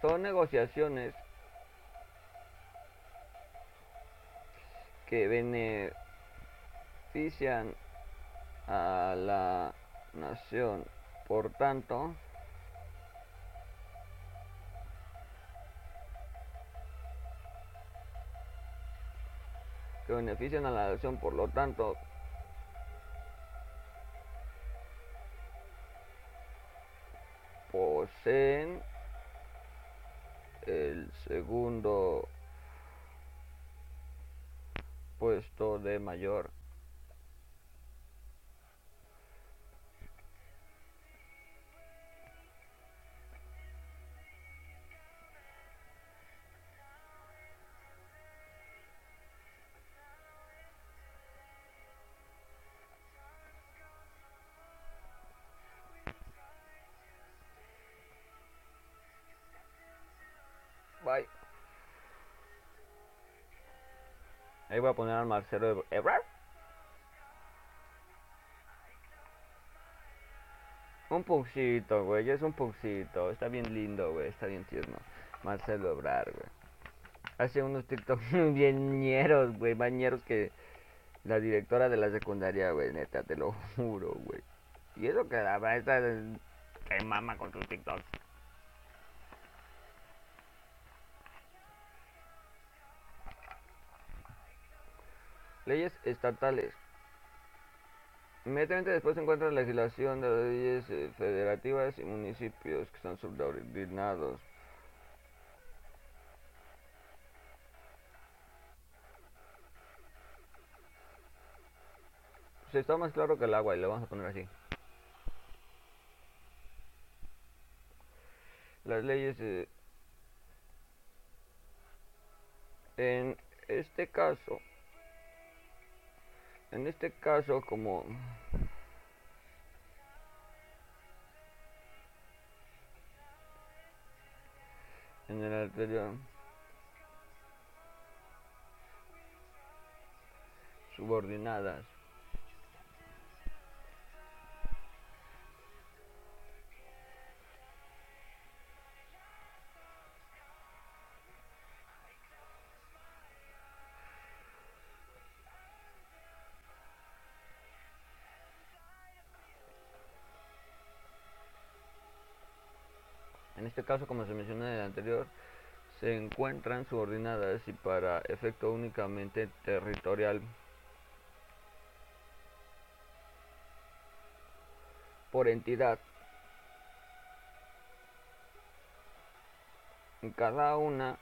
son negociaciones que benefician a la nación. Por tanto, que benefician a la nación, por lo tanto, de mayor Voy a poner al Marcelo Ebrard. Un puxito, güey, es un puxito. Está bien lindo, güey, está bien tierno. Marcelo Ebrard, güey. Hace unos TikToks [laughs] bien ñeros, güey, más ñeros que la directora de la secundaria, güey, neta, te lo juro, güey. Y eso que la maestra que mama con sus TikToks. Leyes estatales. Inmediatamente después se encuentra la legislación de las leyes eh, federativas y municipios que están subordinados. Se está más claro que el agua y lo vamos a poner así. Las leyes eh, en este caso en este caso como en el anterior subordinadas este caso, como se mencionó en el anterior, se encuentran subordinadas y para efecto únicamente territorial. Por entidad. En cada una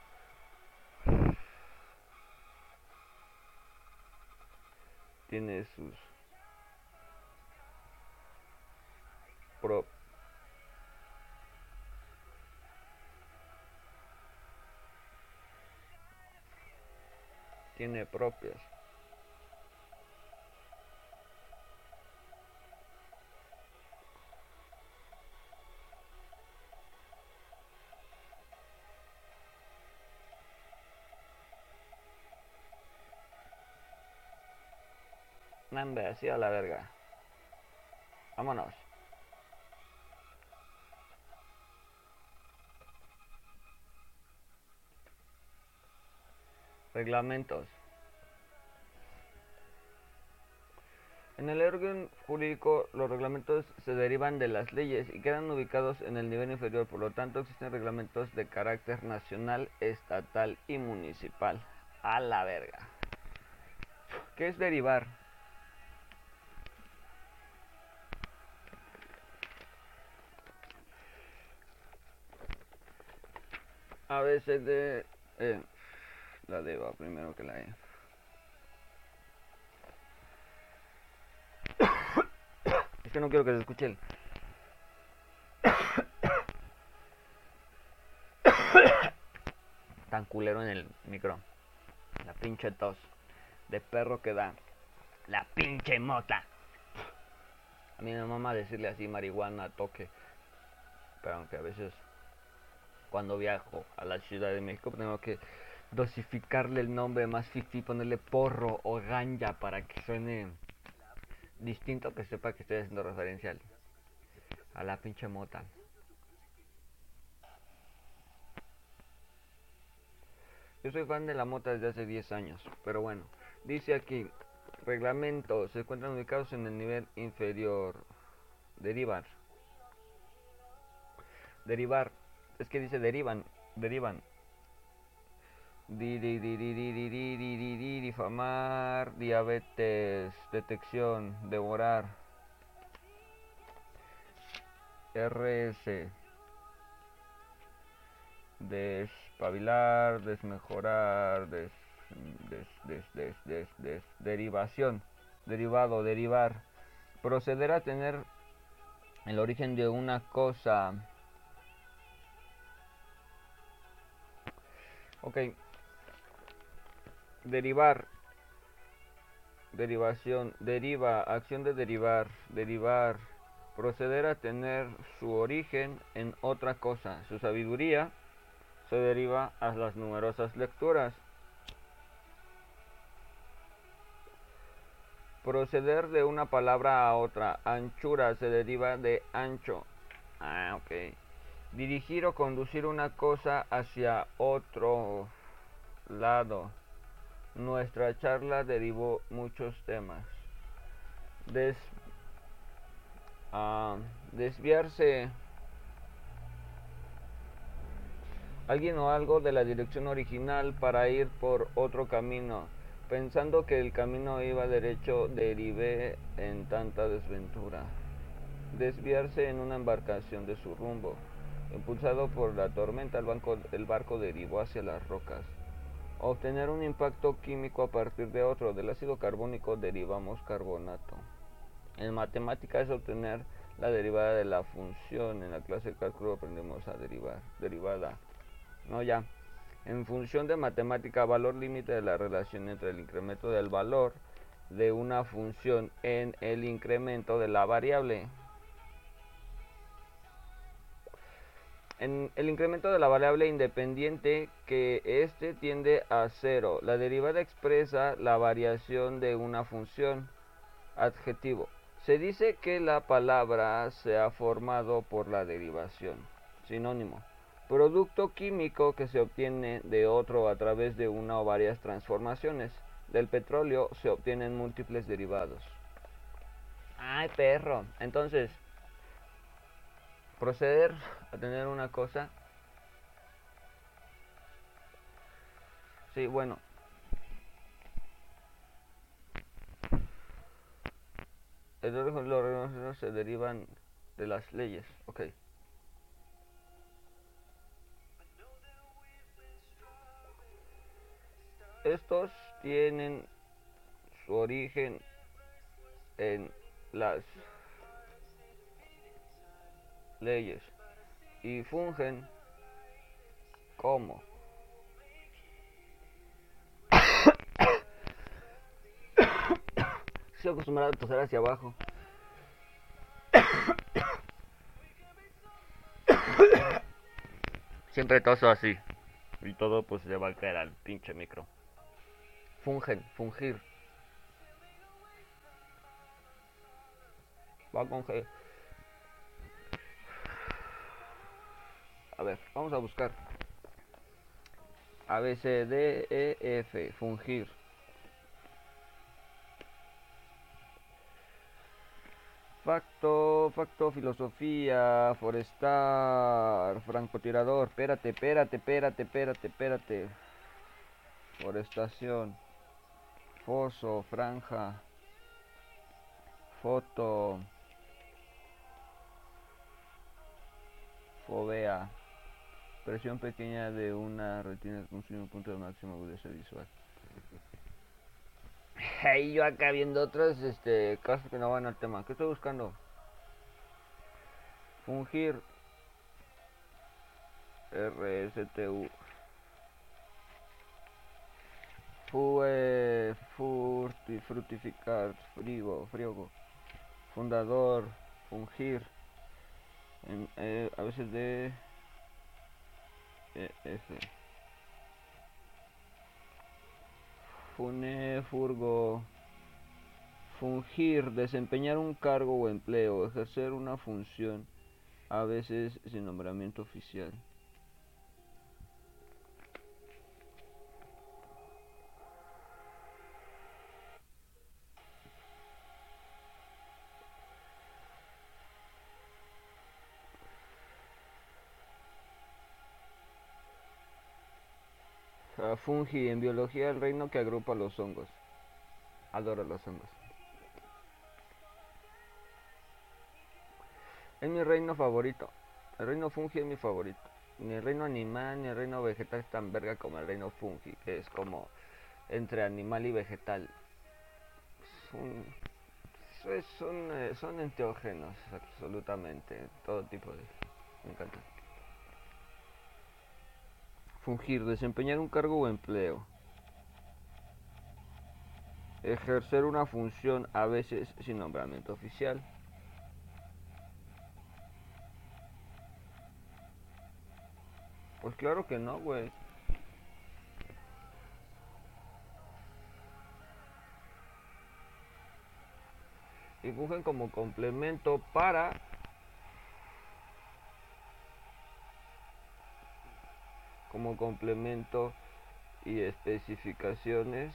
tiene sus pro tiene propias. Nambe, así a la verga. Vámonos. Reglamentos. En el orden jurídico, los reglamentos se derivan de las leyes y quedan ubicados en el nivel inferior, por lo tanto existen reglamentos de carácter nacional, estatal y municipal. A la verga. ¿Qué es derivar? A veces de... la D primero que la E. [coughs] Es que no quiero que se escuche el... [coughs] Tan culero en el micro. La pinche tos de perro que da. La pinche mota. A mí me mama decirle así marihuana, toque. Pero aunque a veces cuando viajo a la Ciudad de México tengo que dosificarle el nombre más fifi, ponerle porro o ganja para que suene distinto, que sepa que estoy haciendo referencia a la pinche mota. Yo soy fan de la mota desde hace 10 años, pero bueno, dice aquí, reglamento, se encuentran ubicados en el nivel inferior. Derivar. Derivar. Es que dice derivan, derivan. Di, di, di, difamar, diabetes, detección, devorar. RS. Despabilar, desmejorar, des, des, des, des, derivación, derivado, derivar. Proceder a tener el origen de una cosa. Ok. Derivar. Derivación. Deriva. Acción de derivar. Derivar. Proceder a tener su origen en otra cosa. Su sabiduría se deriva a las numerosas lecturas. Proceder de una palabra a otra. Anchura se deriva de ancho. Ah, ok. Dirigir o conducir una cosa hacia otro lado. Nuestra charla derivó muchos temas. Ah, desviarse alguien o algo de la dirección original para ir por otro camino. Pensando que el camino iba derecho, derivé en tanta desventura. Desviarse en una embarcación de su rumbo. Impulsado por la tormenta, el barco derivó hacia las rocas. Obtener un impacto químico a partir de otro. Del ácido carbónico derivamos carbonato. En matemáticas es obtener la derivada de la función. En la clase de cálculo aprendemos a derivar. Derivada. No, ya. En función de matemática, valor límite de la relación entre el incremento del valor de una función en el incremento de la variable. En el incremento de la variable independiente que éste tiende a cero. La derivada expresa la variación de una función. Adjetivo. Se dice que la palabra se ha formado por la derivación. Sinónimo. Producto químico que se obtiene de otro a través de una o varias transformaciones. Del petróleo se obtienen múltiples derivados. Ay, perro. Entonces, proceder a tener una cosa. Sí, bueno. Origen- los organismos se derivan de las leyes. Ok. Estos tienen su origen en las leyes y fungen como [coughs] Estoy acostumbrado a toser hacia abajo. [coughs] Siempre toso así. Y todo pues se va a caer al pinche micro. Fungen, fungir. Va con G. A ver, vamos a buscar. A, B, C, D, E, F. Fungir. Facto, facto, filosofía, forestar, francotirador. Espérate, espérate, espérate, espérate, espérate. Forestación. Foso, franja. Foto. Fovea. Presión pequeña de una retina que consume un punto de máxima agudeza visual. Hey, yo acá viendo otros este, casos que no van al tema. ¿Qué estoy buscando? Fungir. RSTU. Fue furti, frutificar, frigo, friogo, fundador, fungir, eh, a veces de F. Fune, furgo, fungir, desempeñar un cargo o empleo, ejercer una función, a veces sin nombramiento oficial. Fungi, en biología el reino que agrupa los hongos. Adoro los hongos. Es mi reino favorito. El reino fungi es mi favorito. Ni el reino animal ni el reino vegetal es tan verga como el reino fungi, que es como entre animal y vegetal. Son, es- son, eh, son enteógenos, absolutamente. Todo tipo de. Me encanta. Fungir, desempeñar un cargo o empleo. Ejercer una función a veces sin nombramiento oficial. Pues claro que no, güey. Y fungen como complemento para como complemento y especificaciones.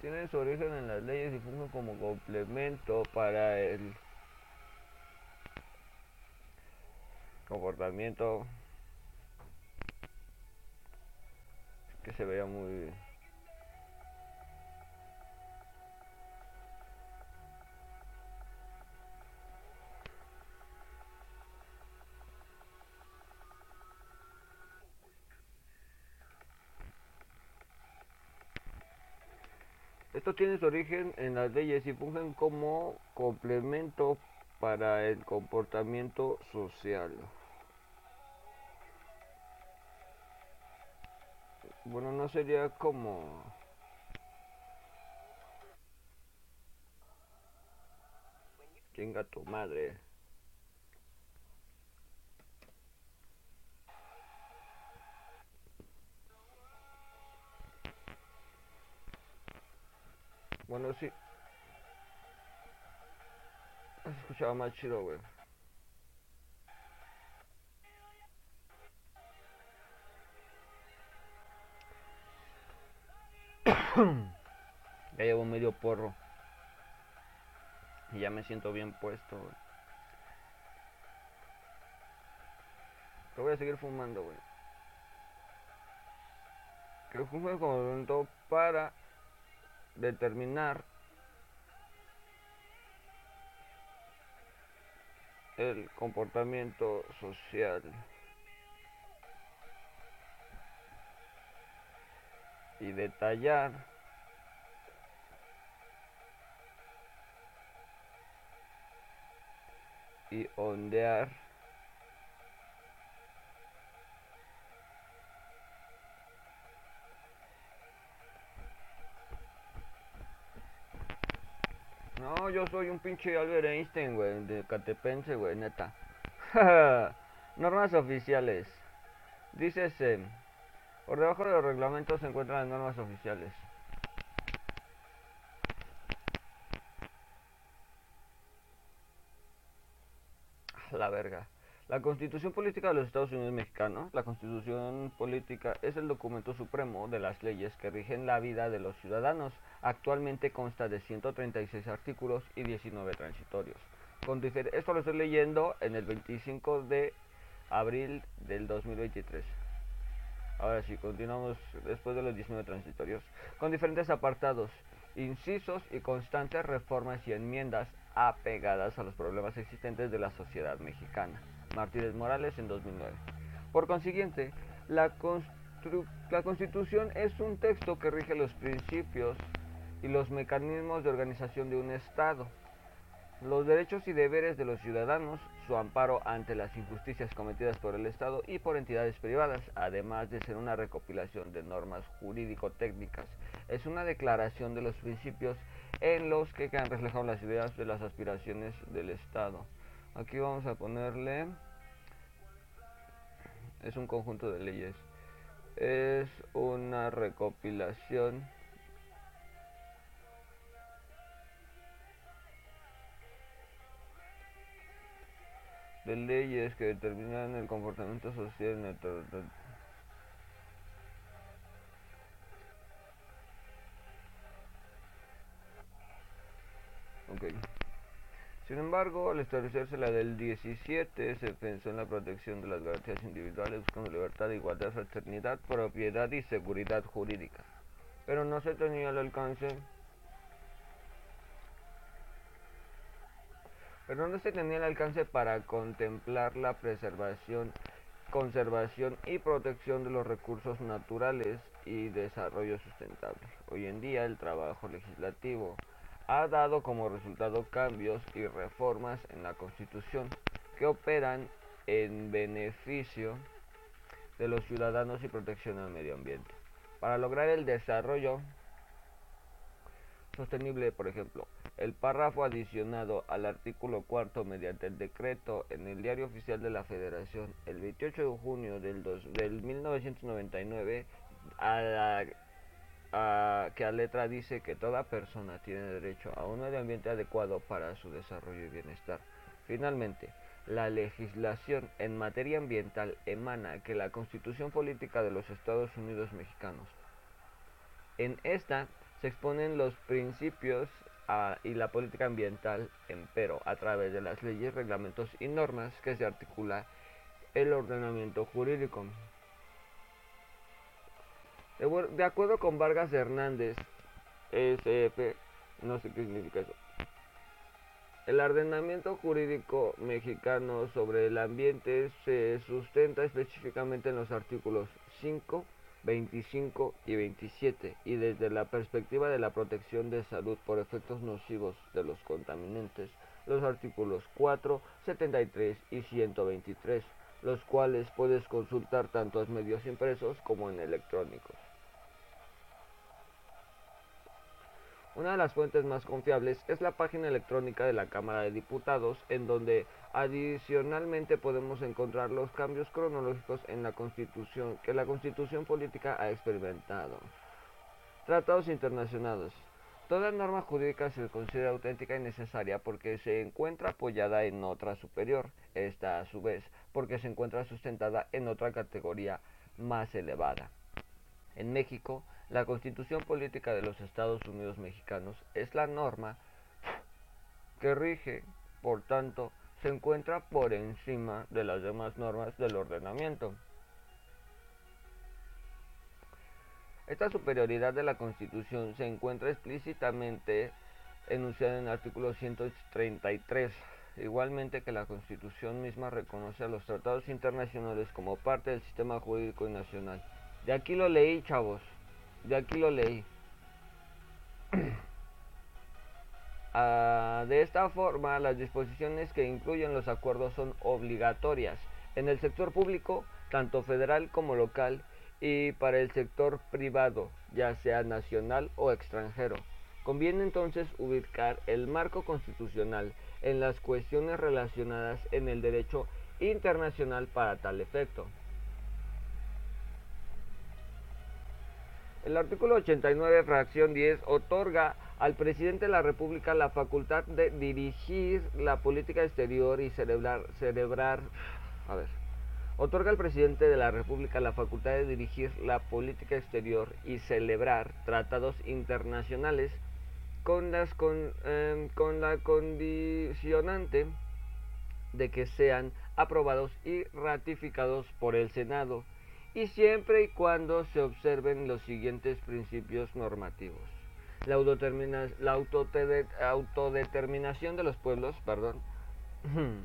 Tienen su origen en las leyes y fungen como complemento para el comportamiento. Que se vea muy Esto tiene su origen en las leyes y fungen como complemento para el comportamiento social. Bueno, no sería como... Chinga tu madre. Bueno, sí. Se escuchaba más chido, güey. [clears throat] ya llevo medio porro. Y ya me siento bien puesto, güey. Pero voy a seguir fumando, güey. Que fume como para determinar el comportamiento social y detallar y ondear No, yo soy un pinche Albert Einstein, güey, de Catepense, güey, neta. [laughs] normas oficiales. Dícese, por debajo de los reglamentos se encuentran las normas oficiales. La verga. La Constitución Política de los Estados Unidos Mexicanos, la Constitución Política es el documento supremo de las leyes que rigen la vida de los ciudadanos. Actualmente consta de 136 artículos y 19 transitorios. Con Esto lo estoy leyendo en el 25 de abril del 2023. Ahora sí, continuamos después de los 19 transitorios. Con diferentes apartados, incisos y constantes reformas y enmiendas apegadas a los problemas existentes de la sociedad mexicana. Martínez Morales en 2009. Por consiguiente, la, la Constitución es un texto que rige los principios y los mecanismos de organización de un Estado. Los derechos y deberes de los ciudadanos su amparo ante las injusticias cometidas por el Estado y por entidades privadas, además de ser una recopilación de normas jurídico-técnicas. Es una declaración de los principios en los que quedan reflejadas las ideas de las aspiraciones del Estado. Aquí vamos a ponerle... Es un conjunto de leyes. Es una recopilación de leyes que determinan el comportamiento social en el. Sin embargo, al establecerse la del 17, se pensó en la protección de las garantías individuales buscando libertad, igualdad, fraternidad, propiedad y seguridad jurídica. Pero no se tenía el alcance pero no se tenía el alcance para contemplar la preservación, conservación y protección de los recursos naturales y desarrollo sustentable. Hoy en día el trabajo legislativo ha dado como resultado cambios y reformas en la Constitución que operan en beneficio de los ciudadanos y protección al medio ambiente. Para lograr el desarrollo sostenible, por ejemplo, el párrafo adicionado al artículo cuarto mediante el decreto en el Diario Oficial de la Federación el 28 de junio del, del 1999 a que a letra dice que toda persona tiene derecho a un medio ambiente adecuado para su desarrollo y bienestar. Finalmente, la legislación en materia ambiental emana que la Constitución Política de los Estados Unidos Mexicanos. En esta se exponen los principios y la política ambiental, empero, a través de las leyes, reglamentos y normas que se articula el ordenamiento jurídico. De, acuerdo con Vargas Hernández, SF, no sé qué significa eso. El ordenamiento jurídico mexicano sobre el ambiente se sustenta específicamente en los artículos 5, 25 y 27 y desde la perspectiva de la protección de salud por efectos nocivos de los contaminantes, los artículos 4, 73 y 123, los cuales puedes consultar tanto en medios impresos como en electrónicos. Una de las fuentes más confiables es la página electrónica de la Cámara de Diputados, en donde adicionalmente podemos encontrar los cambios cronológicos en la Constitución que la Constitución política ha experimentado. Tratados internacionales. Toda norma jurídica se considera auténtica y necesaria porque se encuentra apoyada en otra superior, esta a su vez porque se encuentra sustentada en otra categoría más elevada. En México, la Constitución Política de los Estados Unidos Mexicanos es la norma que rige, por tanto, se encuentra por encima de las demás normas del ordenamiento. Esta superioridad de la Constitución se encuentra explícitamente enunciada en el artículo 133, igualmente que la Constitución misma reconoce a los tratados internacionales como parte del sistema jurídico y nacional. De aquí lo leí, chavos. De aquí lo leí. [clears throat] Ah, de esta forma, las disposiciones que incluyen los acuerdos son obligatorias en el sector público, tanto federal como local, y para el sector privado, ya sea nacional o extranjero. Conviene entonces ubicar el marco constitucional en las cuestiones relacionadas en el derecho internacional para tal efecto. El artículo 89, fracción 10, otorga al presidente de la República la facultad de dirigir la política exterior y celebrar, celebrar, a ver, otorga al presidente de la República la facultad de dirigir la política exterior y celebrar tratados internacionales con, las, con, em, con la condicionante de que sean aprobados y ratificados por el Senado y siempre y cuando se observen los siguientes principios normativos. La, autodeterminación de los pueblos, perdón, [clears throat]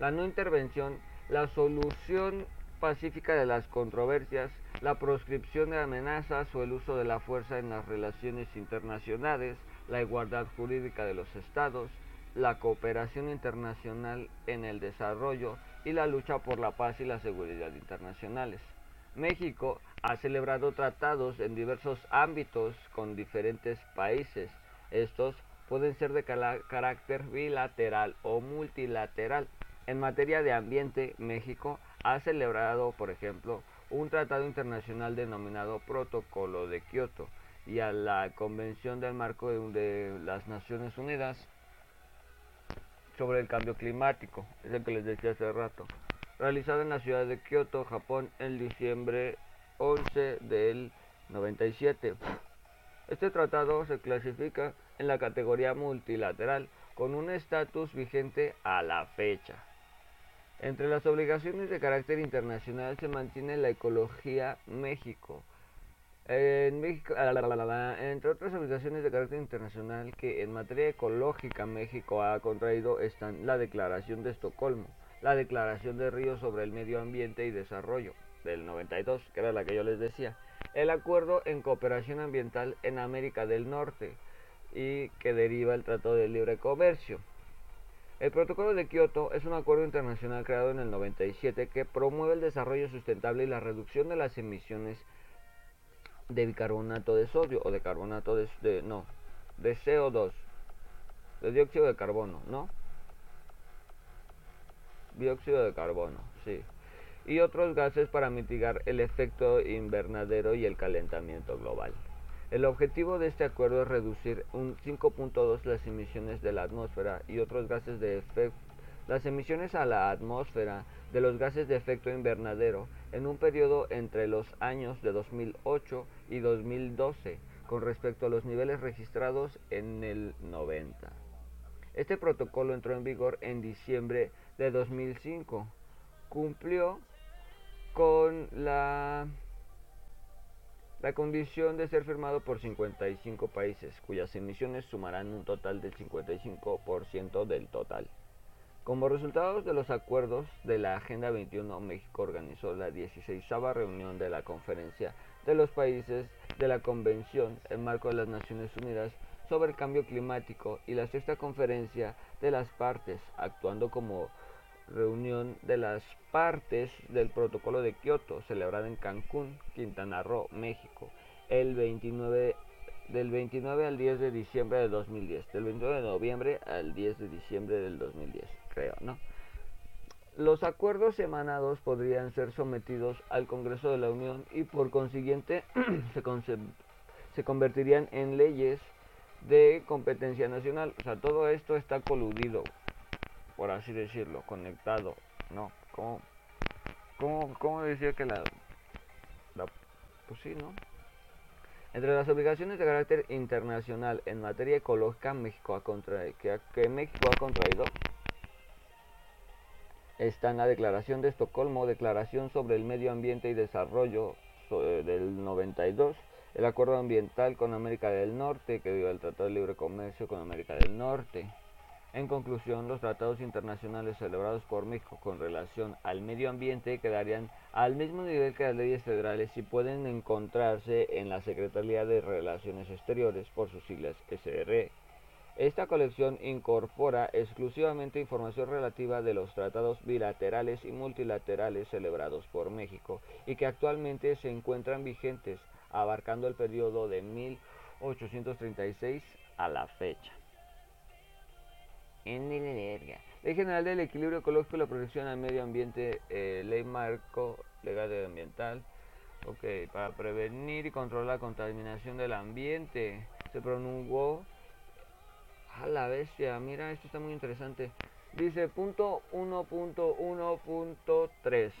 la no intervención, la solución pacífica de las controversias, la proscripción de amenazas o el uso de la fuerza en las relaciones internacionales, la igualdad jurídica de los estados, la cooperación internacional en el desarrollo y la lucha por la paz y la seguridad internacionales. México ha celebrado tratados en diversos ámbitos con diferentes países. Estos pueden ser de carácter bilateral o multilateral. En materia de ambiente, México ha celebrado, por ejemplo, un tratado internacional denominado Protocolo de Kioto y a la Convención del Marco de, las Naciones Unidas sobre el cambio climático, es el que les decía hace rato, realizado en la ciudad de Kioto, Japón, en diciembre 11 del 97. Este tratado se clasifica en la categoría multilateral con un estatus vigente a la fecha. Entre las obligaciones de carácter internacional se mantiene la ecología México. En México, entre otras obligaciones de carácter internacional que en materia ecológica México ha contraído están la Declaración de Estocolmo, la Declaración de Río sobre el Medio Ambiente y Desarrollo del 92, que era la que yo les decía, el Acuerdo en Cooperación Ambiental en América del Norte y que deriva el Tratado de Libre Comercio. El Protocolo de Kioto es un acuerdo internacional creado en el 97 que promueve el desarrollo sustentable y la reducción de las emisiones de bicarbonato de sodio o de carbonato de, no, de CO2, de dióxido de carbono, ¿no? Dióxido de carbono, sí. Y otros gases para mitigar el efecto invernadero y el calentamiento global. El objetivo de este acuerdo es reducir un 5.2 las emisiones de la atmósfera y otros gases de efecto las emisiones a la atmósfera de los gases de efecto invernadero en un periodo entre los años de 2008 y 2012 con respecto a los niveles registrados en el 90. Este protocolo entró en vigor en diciembre de 2005. Cumplió con la la condición de ser firmado por 55 países, cuyas emisiones sumarán un total del 55% del total. Como resultado de los acuerdos de la Agenda 21, México organizó la 16 reunión de la Conferencia de los Países de la Convención en marco de las Naciones Unidas sobre el Cambio Climático y la sexta conferencia de las partes, actuando como reunión de las partes del Protocolo de Kioto, celebrada en Cancún, Quintana Roo, México, el 29 del 29 al 10 de diciembre de 2010, del 29 de noviembre al 10 de diciembre del 2010, creo, ¿no? Los acuerdos emanados podrían ser sometidos al Congreso de la Unión y por consiguiente [clears throat] se, se convertirían en leyes de competencia nacional. O sea, todo esto está coludido por así decirlo, conectado, ¿no? ¿Cómo, cómo, cómo decía que la, Pues sí, ¿no? Entre las obligaciones de carácter internacional en materia ecológica México ha que, que México ha contraído están la Declaración de Estocolmo, Declaración sobre el Medio Ambiente y Desarrollo del 92, el Acuerdo Ambiental con América del Norte, que dio el Tratado de Libre Comercio con América del Norte, en conclusión, los tratados internacionales celebrados por México con relación al medio ambiente quedarían al mismo nivel que las leyes federales y pueden encontrarse en la Secretaría de Relaciones Exteriores por sus siglas SRE. Esta colección incorpora exclusivamente información relativa de los tratados bilaterales y multilaterales celebrados por México y que actualmente se encuentran vigentes, abarcando el periodo de 1836 a la fecha en Ley General del Equilibrio Ecológico y la Protección al Medio Ambiente, eh, Ley Marco Legal Ambiental. Ok, para prevenir y controlar la contaminación del ambiente. Se promulgó a la bestia. Mira, esto está muy interesante. Dice punto 1.1.3.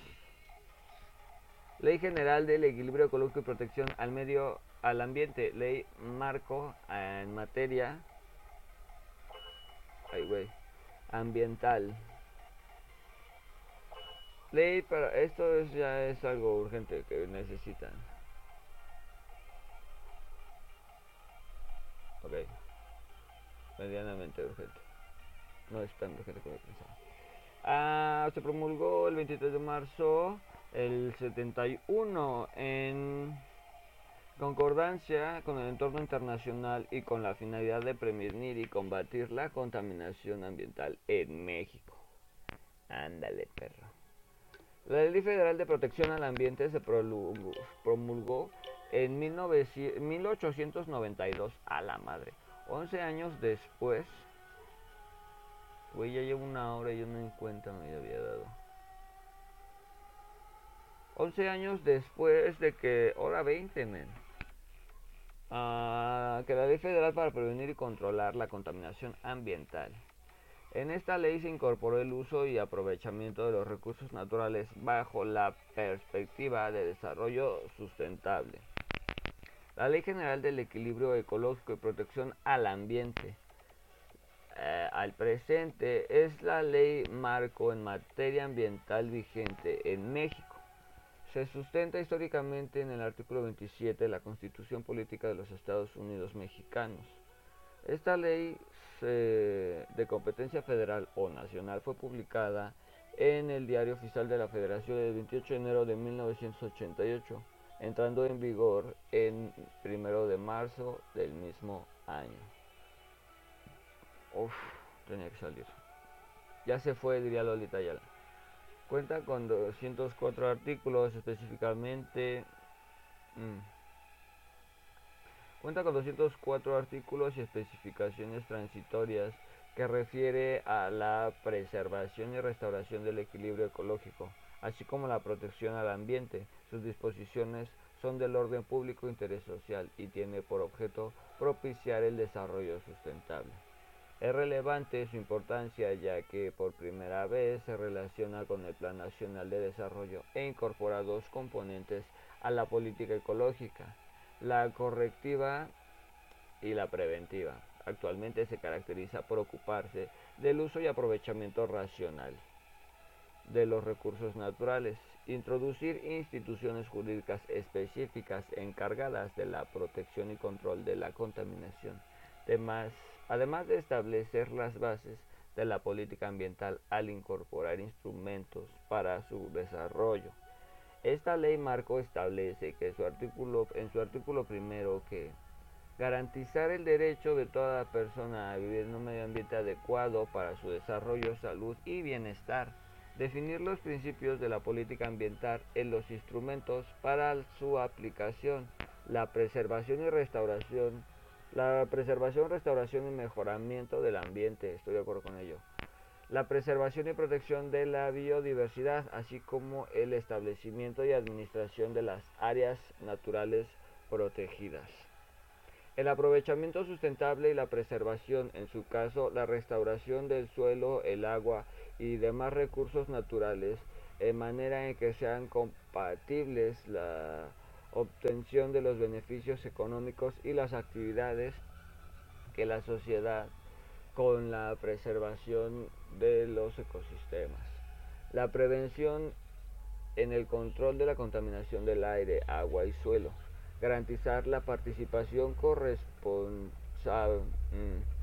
Ley General del Equilibrio Ecológico y Protección al Medio al Ambiente. Ley Marco en materia ambiental. Ley para esto ya es algo urgente que necesitan. Ok. Medianamente urgente. No es tan urgente como pensaba. Ah, se promulgó el 23 de marzo el 71 en concordancia con el entorno internacional y con la finalidad de prevenir y combatir la contaminación ambiental en México. Ándale, perro. La Ley Federal de Protección al Ambiente se promulgó en 1892 a la madre. 11 años después, güey, ya llevo una hora y yo no en cuenta me había dado. 11 años después de que, hora 20, men, uh, que la Ley Federal para prevenir y controlar la contaminación ambiental en esta ley se incorporó el uso y aprovechamiento de los recursos naturales bajo la perspectiva de desarrollo sustentable. La Ley General del Equilibrio Ecológico y Protección al Ambiente eh, al presente es la ley marco en materia ambiental vigente en México. Se sustenta históricamente en el artículo 27 de la Constitución Política de los Estados Unidos Mexicanos. Esta ley de competencia federal o nacional fue publicada en el Diario Oficial de la Federación el 28 de enero de 1988, entrando en vigor en 1 de marzo del mismo año. Uf, tenía que salir. Ya se fue, diría Lolita Yala. Cuenta con 204 artículos específicamente. Mm, Cuenta con 204 artículos y especificaciones transitorias que refiere a la preservación y restauración del equilibrio ecológico, así como la protección al ambiente. Sus disposiciones son del orden público e interés social y tiene por objeto propiciar el desarrollo sustentable. Es relevante su importancia ya que por primera vez se relaciona con el Plan Nacional de Desarrollo e incorpora dos componentes a la política ecológica, la correctiva y la preventiva. Actualmente se caracteriza por ocuparse del uso y aprovechamiento racional de los recursos naturales, introducir instituciones jurídicas específicas encargadas de la protección y control de la contaminación, además, además de establecer las bases de la política ambiental al incorporar instrumentos para su desarrollo. Esta ley marco establece que su artículo, en su artículo primero que garantizar el derecho de toda persona a vivir en un medio ambiente adecuado para su desarrollo, salud y bienestar, definir los principios de la política ambiental en los instrumentos para su aplicación, la preservación y restauración, la preservación, restauración y mejoramiento del ambiente, estoy de acuerdo con ello la preservación y protección de la biodiversidad, así como el establecimiento y administración de las áreas naturales protegidas. El aprovechamiento sustentable y la preservación, en su caso la restauración del suelo, el agua y demás recursos naturales, en manera en que sean compatibles la obtención de los beneficios económicos y las actividades que la sociedad con la preservación de los ecosistemas. La prevención en el control de la contaminación del aire, agua y suelo. Garantizar la participación mm,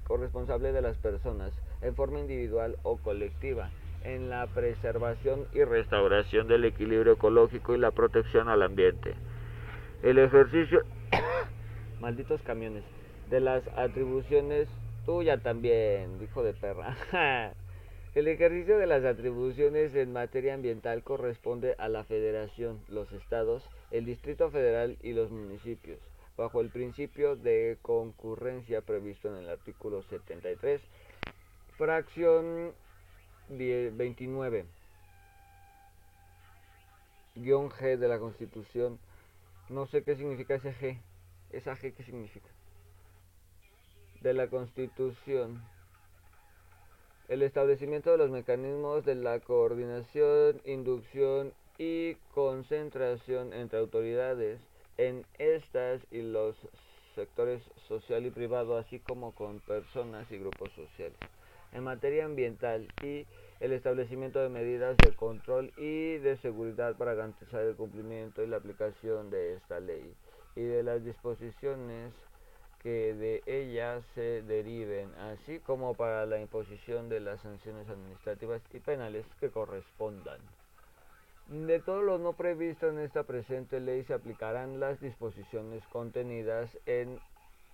corresponsable de las personas en forma individual o colectiva en la preservación y restauración del equilibrio ecológico y la protección al ambiente. El ejercicio, [coughs] malditos camiones, de las atribuciones Tuya también, hijo de perra. [laughs] El ejercicio de las atribuciones en materia ambiental corresponde a la Federación, los estados, el Distrito Federal y los municipios, bajo el principio de concurrencia previsto en el artículo 73, fracción 29, guion G de la Constitución. No sé qué significa ese G. ¿Esa G qué significa? de la Constitución. El establecimiento de los mecanismos de la coordinación, inducción y concentración entre autoridades en estas y los sectores social y privado, así como con personas y grupos sociales. En materia ambiental y el establecimiento de medidas de control y de seguridad para garantizar el cumplimiento y la aplicación de esta ley y de las disposiciones que de ella se deriven, así como para la imposición de las sanciones administrativas y penales que correspondan. De todo lo no previsto en esta presente ley se aplicarán las disposiciones contenidas en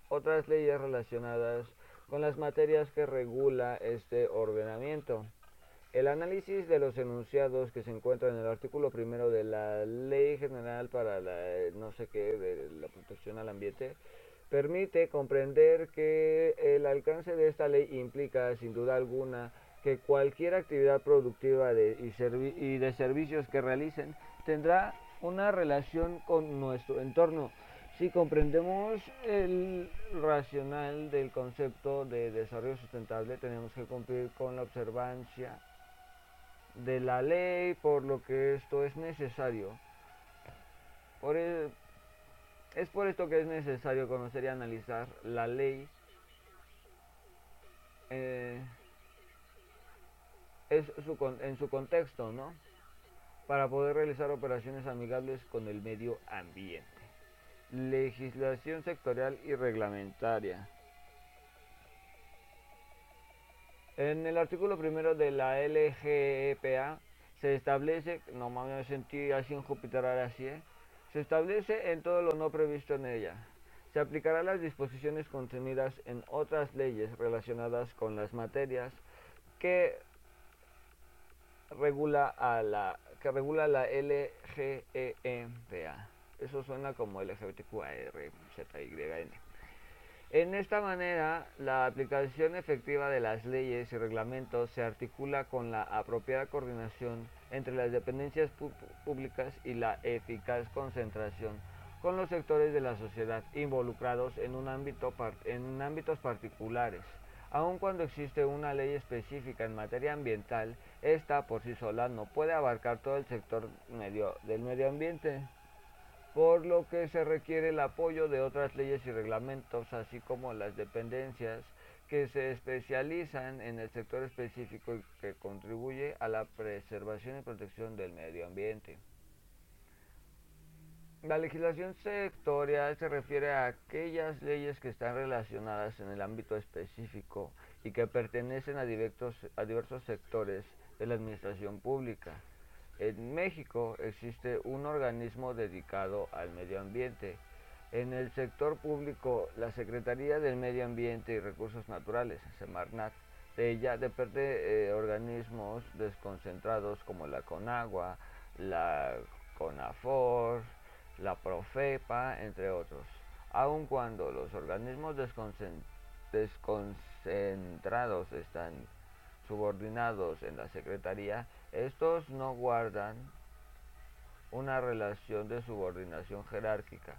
otras leyes relacionadas con las materias que regula este ordenamiento. El análisis de los enunciados que se encuentran en el artículo primero de la Ley General para la no sé qué de la protección al ambiente permite comprender que el alcance de esta ley implica sin duda alguna que cualquier actividad productiva de, y, de servicios que realicen tendrá una relación con nuestro entorno. Si comprendemos el racional del concepto de desarrollo sustentable, tenemos que cumplir con la observancia de la ley, por lo que esto es necesario. Por e, es por esto que es necesario conocer y analizar la ley. Eh, es su, en su contexto, ¿no? Para poder realizar operaciones amigables con el medio ambiente. Legislación sectorial y reglamentaria. En el artículo primero de la LGEPA se establece, no me sentí así en Júpiter así, ¿eh? se establece en todo lo no previsto en ella. Se aplicará las disposiciones contenidas en otras leyes relacionadas con las materias que regula a la que regula la LGEPA. Eso suena como LGBTQARZYN. En esta manera, la aplicación efectiva de las leyes y reglamentos se articula con la apropiada coordinación entre las dependencias públicas y la eficaz concentración con los sectores de la sociedad involucrados en, un ámbito en ámbitos particulares. Aun cuando existe una ley específica en materia ambiental, esta por sí sola no puede abarcar todo el sector medio, del medio ambiente por lo que se requiere el apoyo de otras leyes y reglamentos, así como las dependencias que se especializan en el sector específico y que contribuye a la preservación y protección del medio ambiente. La legislación sectorial se refiere a aquellas leyes que están relacionadas en el ámbito específico y que pertenecen a diversos, a diversos sectores de la administración pública. En México existe un organismo dedicado al medio ambiente. En el sector público, la Secretaría del Medio Ambiente y Recursos Naturales, Semarnat, de ella depende eh, organismos desconcentrados como la CONAGUA, la CONAFOR, la PROFEPA, entre otros. Aun cuando los organismos desconcentrados están subordinados en la Secretaría, estos no guardan una relación de subordinación jerárquica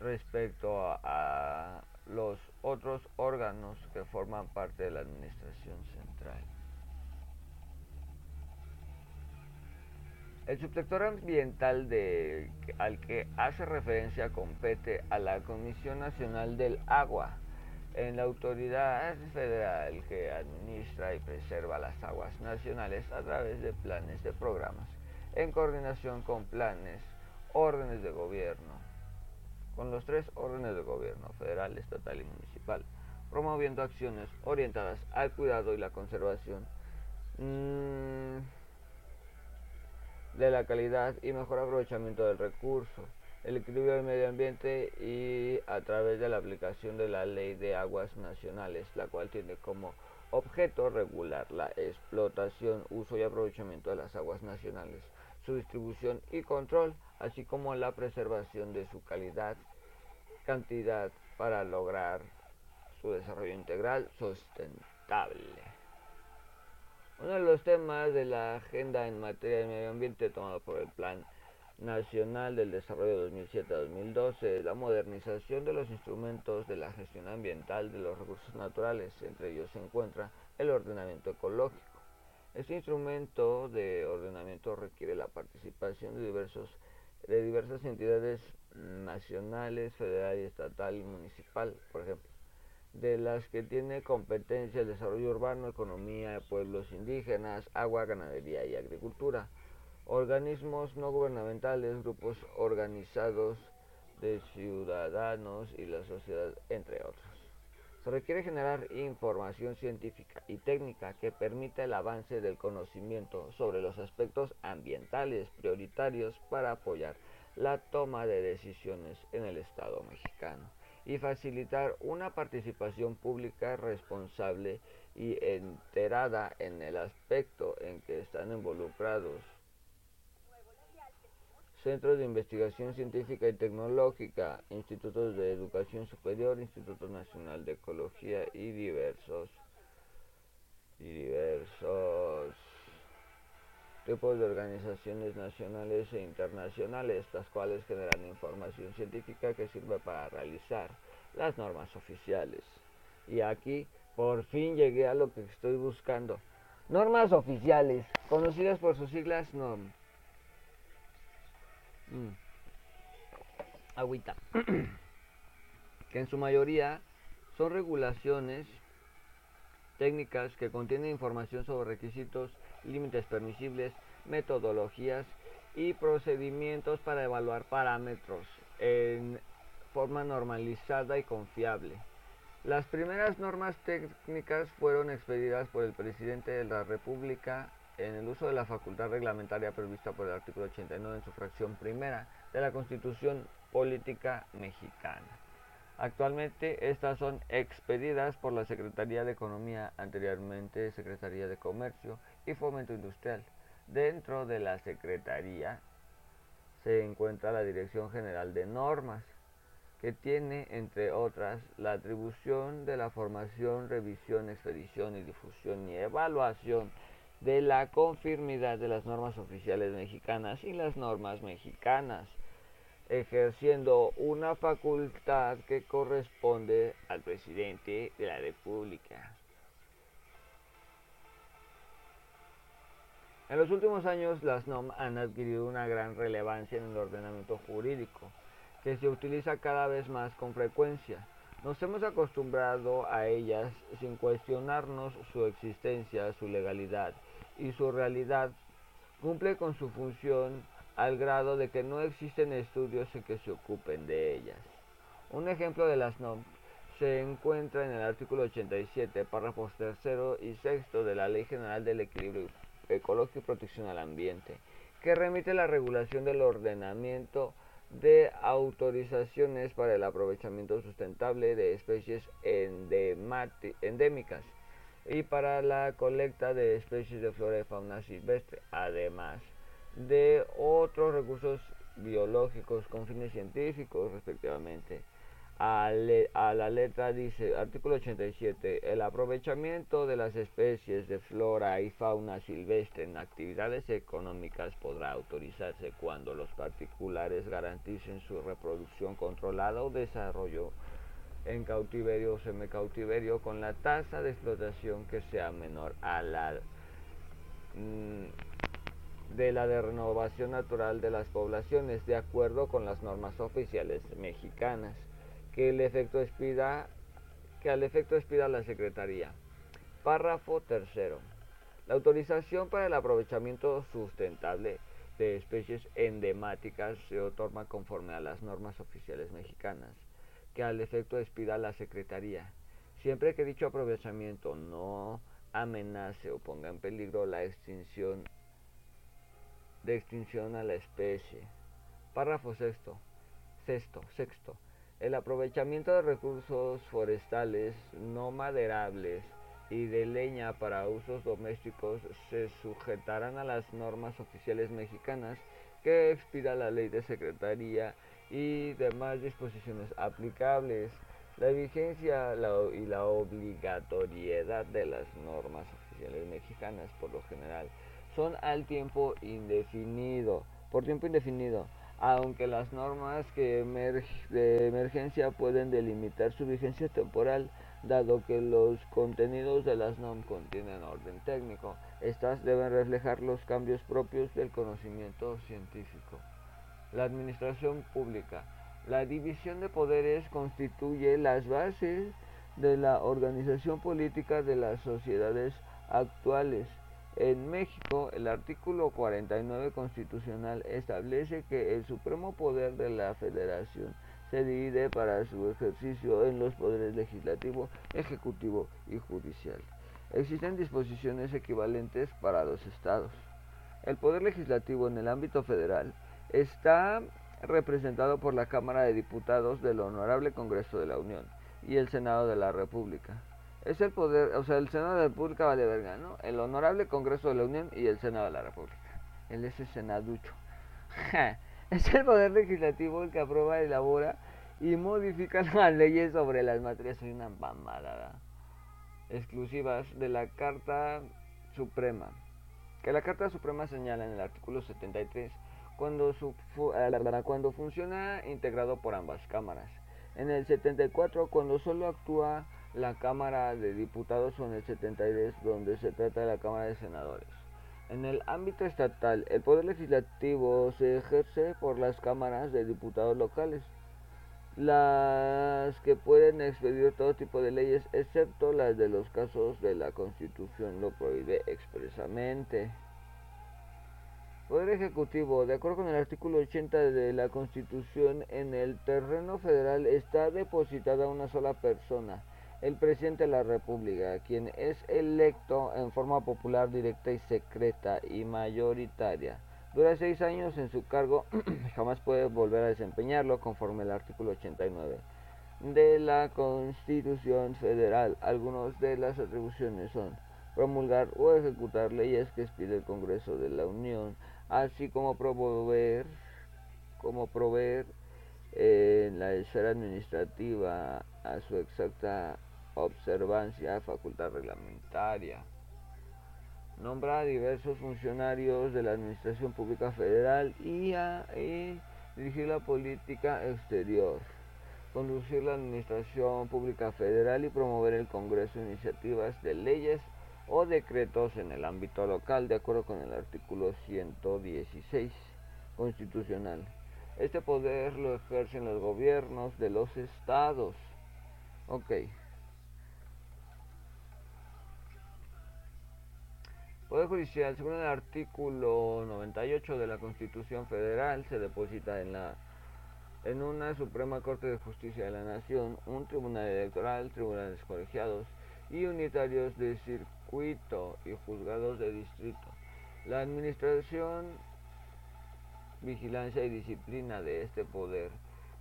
respecto a, los otros órganos que forman parte de la administración central. El subsector ambiental de, al que hace referencia compete a la Comisión Nacional del Agua, en la autoridad federal que administra y preserva las aguas nacionales a través de planes de programas, en coordinación con planes, órdenes de gobierno, con los tres órdenes de gobierno, federal, estatal y municipal, promoviendo acciones orientadas al cuidado y la conservación mm, de la calidad y mejor aprovechamiento del recurso el equilibrio del medio ambiente y a través de la aplicación de la Ley de Aguas Nacionales, la cual tiene como objeto regular la explotación, uso y aprovechamiento de las aguas nacionales, su distribución y control, así como la preservación de su calidad, cantidad para lograr su desarrollo integral sustentable. Uno de los temas de la agenda en materia de medio ambiente tomado por el Plan Nacional del Desarrollo 2007-2012, la modernización de los instrumentos de la gestión ambiental de los recursos naturales, entre ellos se encuentra el ordenamiento ecológico. Este instrumento de ordenamiento requiere la participación de, diversos, de diversas entidades nacionales, federal y estatal y municipal, por ejemplo, de las que tiene competencia el desarrollo urbano, economía, pueblos indígenas, agua, ganadería y agricultura organismos no gubernamentales, grupos organizados de ciudadanos y la sociedad, entre otros. Se requiere generar información científica y técnica que permita el avance del conocimiento sobre los aspectos ambientales prioritarios para apoyar la toma de decisiones en el Estado mexicano y facilitar una participación pública responsable y enterada en el aspecto en que están involucrados centros de investigación científica y tecnológica, institutos de educación superior, Instituto Nacional de Ecología y diversos y diversos tipos de organizaciones nacionales e internacionales, las cuales generan información científica que sirve para realizar las normas oficiales. Y aquí por fin llegué a lo que estoy buscando. Normas oficiales, conocidas por sus siglas NOM. Mm. Agüita. [clears throat] que en su mayoría son regulaciones técnicas que contienen información sobre requisitos, límites permisibles, metodologías y procedimientos para evaluar parámetros en forma normalizada y confiable. Las primeras normas técnicas fueron expedidas por el presidente de la República en el uso de la facultad reglamentaria prevista por el artículo 89 en su fracción primera de la Constitución Política Mexicana. Actualmente estas son expedidas por la Secretaría de Economía, anteriormente Secretaría de Comercio y Fomento Industrial. Dentro de la Secretaría se encuentra la Dirección General de Normas, que tiene, entre otras, la atribución de la formación, revisión, expedición y difusión y evaluación de la conformidad de las normas oficiales mexicanas y las normas mexicanas, ejerciendo una facultad que corresponde al presidente de la República. En los últimos años las NOM han adquirido una gran relevancia en el ordenamiento jurídico, que se utiliza cada vez más con frecuencia. Nos hemos acostumbrado a ellas sin cuestionarnos su existencia, su legalidad y su realidad cumple con su función al grado de que no existen estudios que se ocupen de ellas. Un ejemplo de las NOM se encuentra en el artículo 87, párrafos tercero y sexto de la Ley General del Equilibrio Ecológico y Protección al Ambiente, que remite la regulación del ordenamiento de autorizaciones para el aprovechamiento sustentable de especies endémicas y para la colecta de especies de flora y fauna silvestre, además de otros recursos biológicos con fines científicos respectivamente. A, la letra dice, artículo 87, el aprovechamiento de las especies de flora y fauna silvestre en actividades económicas podrá autorizarse cuando los particulares garanticen su reproducción controlada o desarrollo en cautiverio o semicautiverio con la tasa de explotación que sea menor a la mm, de la de renovación natural de las poblaciones de acuerdo con las normas oficiales mexicanas que el efecto expida que al efecto expida la Secretaría. Párrafo tercero. La autorización para el aprovechamiento sustentable de especies endemáticas se otorga conforme a las normas oficiales mexicanas que al efecto despida la Secretaría, siempre que dicho aprovechamiento no amenace o ponga en peligro la extinción de extinción a la especie. Párrafo sexto. Sexto, sexto. El aprovechamiento de recursos forestales no maderables y de leña para usos domésticos se sujetarán a las normas oficiales mexicanas que expida la ley de secretaría y demás disposiciones aplicables. La vigencia y la obligatoriedad de las normas oficiales mexicanas por lo general son al tiempo indefinido, por tiempo indefinido, aunque las normas que de emergencia pueden delimitar su vigencia temporal, dado que los contenidos de las NOM contienen orden técnico, estas deben reflejar los cambios propios del conocimiento científico. La administración pública. La división de poderes constituye las bases de la organización política de las sociedades actuales. En México, el artículo 49 constitucional establece que el supremo poder de la federación se divide para su ejercicio en los poderes legislativo, ejecutivo y judicial. Existen disposiciones equivalentes para los estados. El poder legislativo en el ámbito federal está representado por la Cámara de Diputados del Honorable Congreso de la Unión y el Senado de la República. Es el poder, o sea, el Senado de la República vale verga, ¿no? El Honorable Congreso de la Unión y el Senado de la República. El senaducho. [laughs] es el poder legislativo el que aprueba, elabora y modifica [laughs] las leyes sobre las materias. Soy una mamada exclusivas de la Carta Suprema. Que la Carta Suprema señala en el artículo 73 cuando, su, eh, cuando funciona integrado por ambas cámaras. En el 74 cuando solo actúa la Cámara de Diputados o en el 73 donde se trata de la Cámara de Senadores. En el ámbito estatal, el poder legislativo se ejerce por las cámaras de diputados locales las que pueden expedir todo tipo de leyes, excepto las de los casos de la Constitución lo prohíbe expresamente. Poder Ejecutivo, de acuerdo con el artículo 80 de la Constitución, en el terreno federal está depositada una sola persona, el presidente de la República, quien es electo en forma popular, directa y secreta y mayoritaria Dura seis años en su cargo, [clears throat] jamás puede volver a desempeñarlo conforme al artículo 89 de la Constitución Federal. Algunas de las atribuciones son promulgar o ejecutar leyes que expide el Congreso de la Unión, así como promover, como proveer en la esfera administrativa a su exacta observancia, facultad reglamentaria. Nombra a diversos funcionarios de la Administración Pública Federal y a dirigir la política exterior, conducir la Administración Pública Federal y promover el Congreso iniciativas de leyes o decretos en el ámbito local, de acuerdo con el artículo 116 constitucional. Este poder lo ejercen los gobiernos de los estados. Ok. Poder Judicial, según el artículo 98 de la Constitución Federal, se deposita en la en una Suprema Corte de Justicia de la Nación, un tribunal electoral, tribunales colegiados y unitarios de circuito y juzgados de distrito. La administración, vigilancia y disciplina de este poder,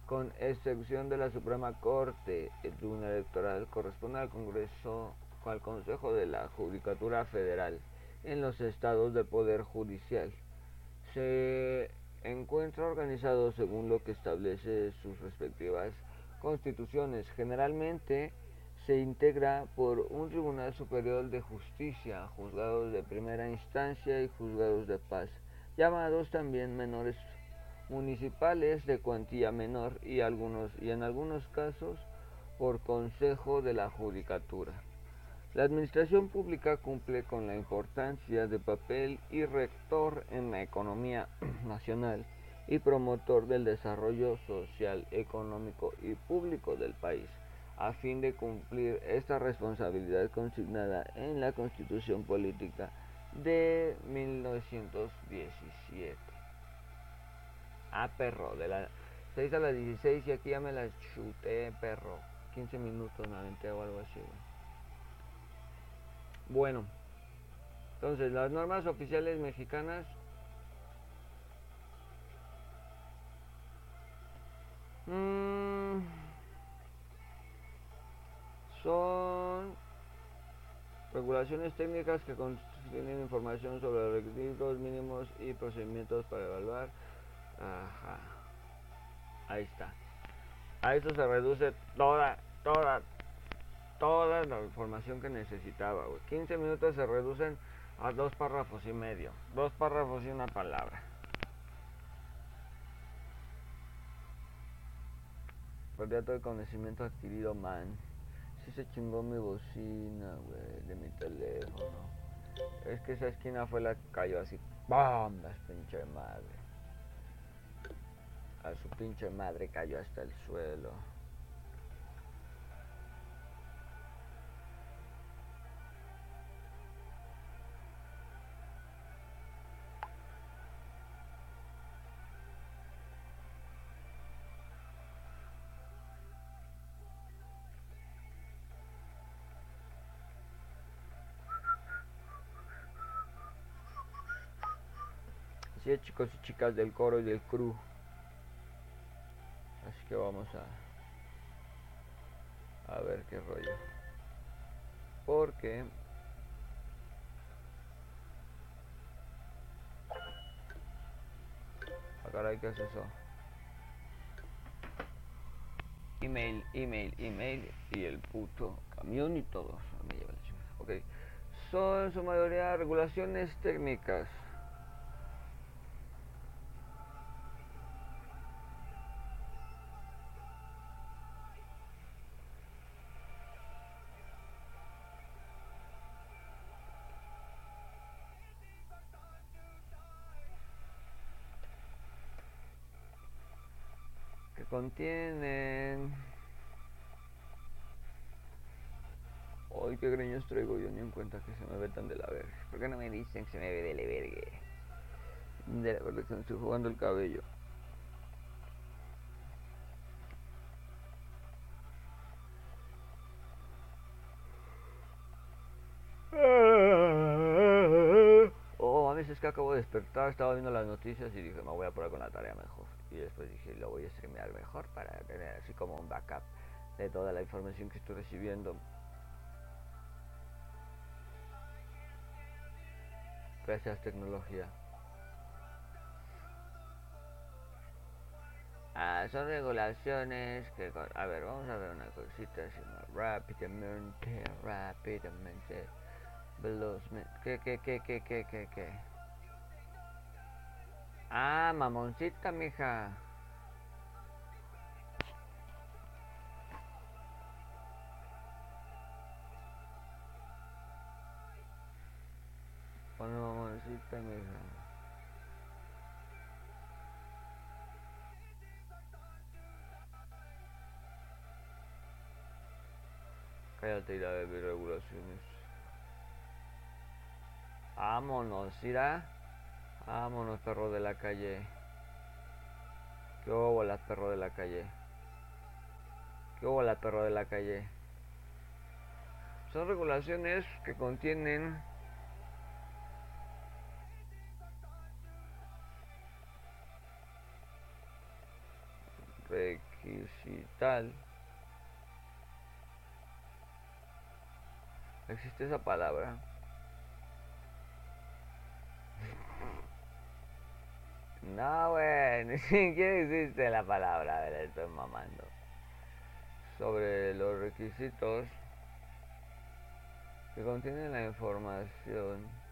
con excepción de la Suprema Corte, el tribunal electoral corresponde al Congreso, al Consejo de la Judicatura Federal en los estados de poder judicial. Se encuentra organizado según lo que establece sus respectivas constituciones. Generalmente se integra por un Tribunal Superior de Justicia, juzgados de primera instancia y juzgados de paz, llamados también menores municipales de cuantía menor y, algunos, y en algunos casos por Consejo de la Judicatura. La administración pública cumple con la importancia de papel y rector en la economía [clears throat] nacional y promotor del desarrollo social, económico y público del país, a fin de cumplir esta responsabilidad consignada en la Constitución Política de 1917. Ah, perro, de las 6 a las 16 y aquí ya me la chuté, perro. 15 minutos, 90 o algo así. Bueno, entonces las normas oficiales mexicanas mmm, son regulaciones técnicas que contienen información sobre los requisitos mínimos y procedimientos para evaluar. Ajá. Ahí está. A esto se reduce toda, toda, toda la información que necesitaba. 15 minutos se reducen a dos párrafos y medio. Dos párrafos y una palabra. Perdí todo el conocimiento adquirido, man. Si se chingó mi bocina, güey, de mi teléfono. Es que esa esquina fue la que cayó así. ¡Bam! La pinche madre. A su pinche madre cayó hasta el suelo. Chicos y chicas del coro y del crew. Así que vamos a... A ver qué rollo. Porque... Ah, caray, ¿qué es eso? Email, email, email y el puto camión y todo. Chingada. Ok. Son en su mayoría regulaciones técnicas. Contienen Ay, qué greños traigo, yo ni en cuenta que se me ve tan de la verga. ¿Por qué no me dicen que se me ve de la verga? De la verdad que me estoy jugando el cabello. Acabo de despertar, estaba viendo las noticias y dije, me voy a poner con la tarea mejor. Y después dije, lo voy a streamear mejor para tener así como un backup de toda la información que estoy recibiendo. Gracias tecnología. Ah, son regulaciones que... A ver, vamos a ver una cosita rápidamente, rápidamente, velozmente. ¿Qué, qué, qué, qué, qué, qué, qué? Ah, mamoncita, mija. Bueno, mamoncita, mija. Cállate y la de regulaciones. Vámonos, irá. Vámonos, perro de la calle. ¿Qué bola, perro de la calle? ¿Qué bola, perro de la calle? Son regulaciones que contienen requisital. ¿Existe esa palabra? No, güey, ni siquiera existe la palabra, a ver, estoy mamando. Sobre los requisitos que contienen la información.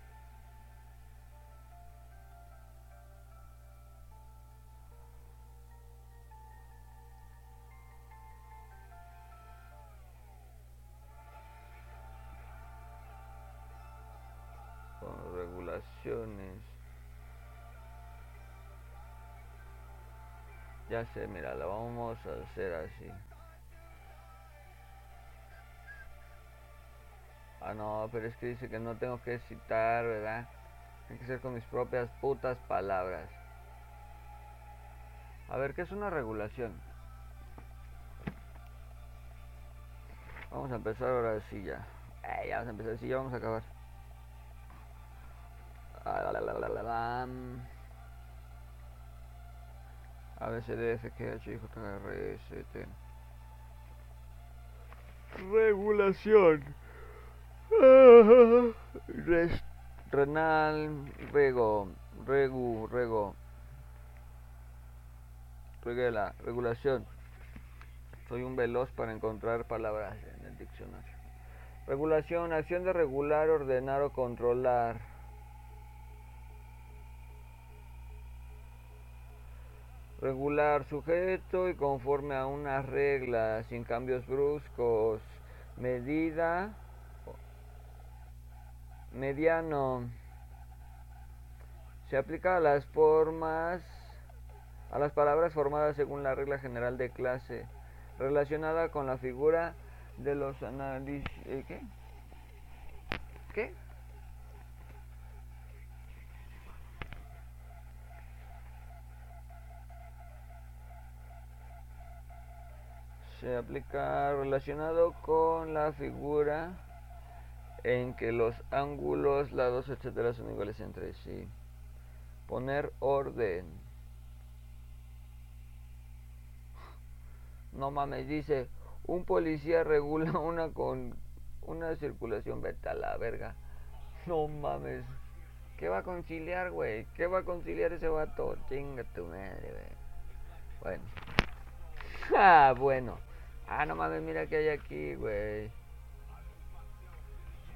Ya sé, mira, la vamos a hacer así. Ah, no, pero es que dice que no tengo que citar, ¿verdad? Tiene que ser con mis propias putas palabras. A ver, ¿qué es una regulación? Vamos a empezar ahora sí ya. Eh, ya vamos a empezar, sí, ya vamos a acabar. Ah, la, la, la, la, la, la. A, B, C, D, F, G, H, I, J, K, R, S, T. Regulación. [laughs] Renal, rego, regu, rego. Regula, regulación. Soy un veloz para encontrar palabras en el diccionario. Regulación, acción de regular, ordenar o controlar. Regular, sujeto y conforme a unas reglas, sin cambios bruscos. Medida, mediano. Se aplica a las formas, a las palabras formadas según la regla general de clase, relacionada con la figura de los análisis. ¿eh, ¿Qué? ¿Qué? Se aplica relacionado con la figura en que los ángulos, lados, etcétera son iguales entre sí. Poner orden. No mames, dice, un policía regula [laughs] una con una circulación, vete a la verga. No mames. ¿Qué va a conciliar, güey? ¿Qué va a conciliar ese vato? Chinga tu madre, güey. Bueno. [laughs] Ah, bueno. Ah, no mames, mira que hay aquí, güey.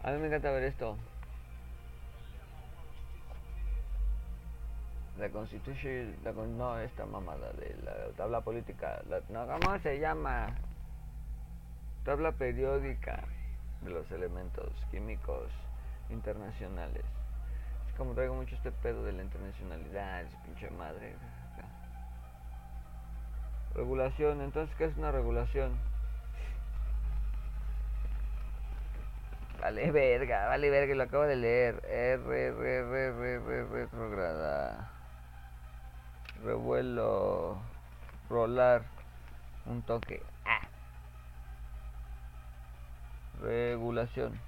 A mí me encanta ver esto. La constitución, la, no, esta mamada de la tabla política, no, ¿cómo se llama? Tabla periódica de los elementos químicos internacionales. Es como traigo mucho este pedo de la internacionalidad, ese pinche madre. Regulación, entonces, ¿qué es una regulación? Vale verga, vale verga, lo acabo de leer. R, R, R, R, retrograda. Revuelo. Rolar. Un toque. Ah. Regulación.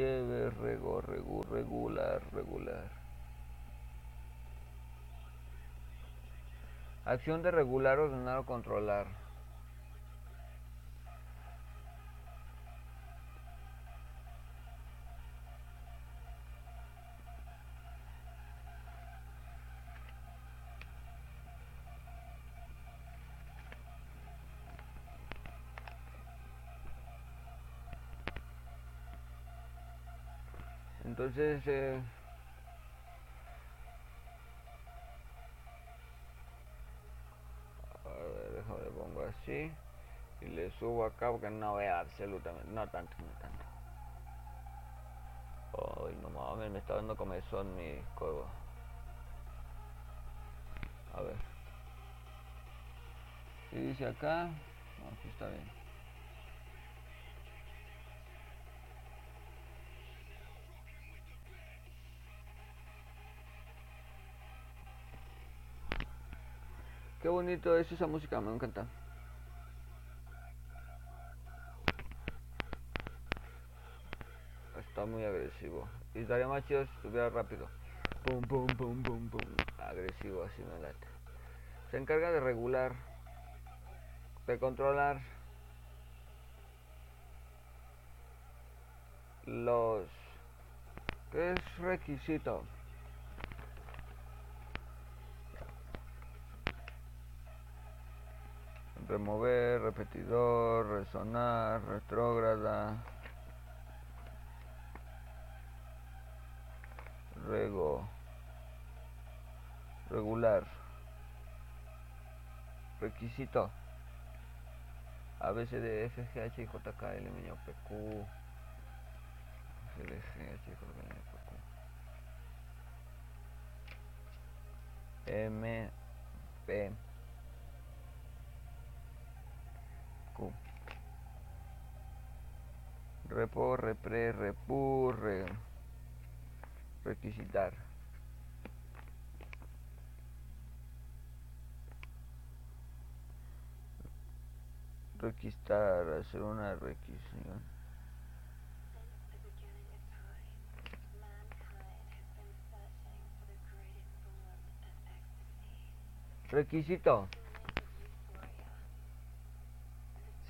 Relieve, rego, regu, regular, regular. Acción de regular, ordenar o controlar. Entonces, eh, a ver, déjame pongo así y le subo acá porque no veo absolutamente, no tanto, no tanto. Ay, no mames, me está dando comezón mi codo. A ver. ¿Qué dice acá? No, aquí está bien. Qué bonito es esa música, me encanta. Está muy agresivo. Y estaría más si estuviera rápido. Pum, pum, pum, pum, pum. Agresivo, así me late. Se encarga de regular, de controlar los... ¿Qué es requisito? Remover, repetidor, resonar, retrógrada, rego, regular, requisito, ABCD, FGH, JK, LMNO, PQ, LGH, PQ, M, P, Repo, repre, repu, re, requisitar. Requisitar, hacer una requisición. Requisito.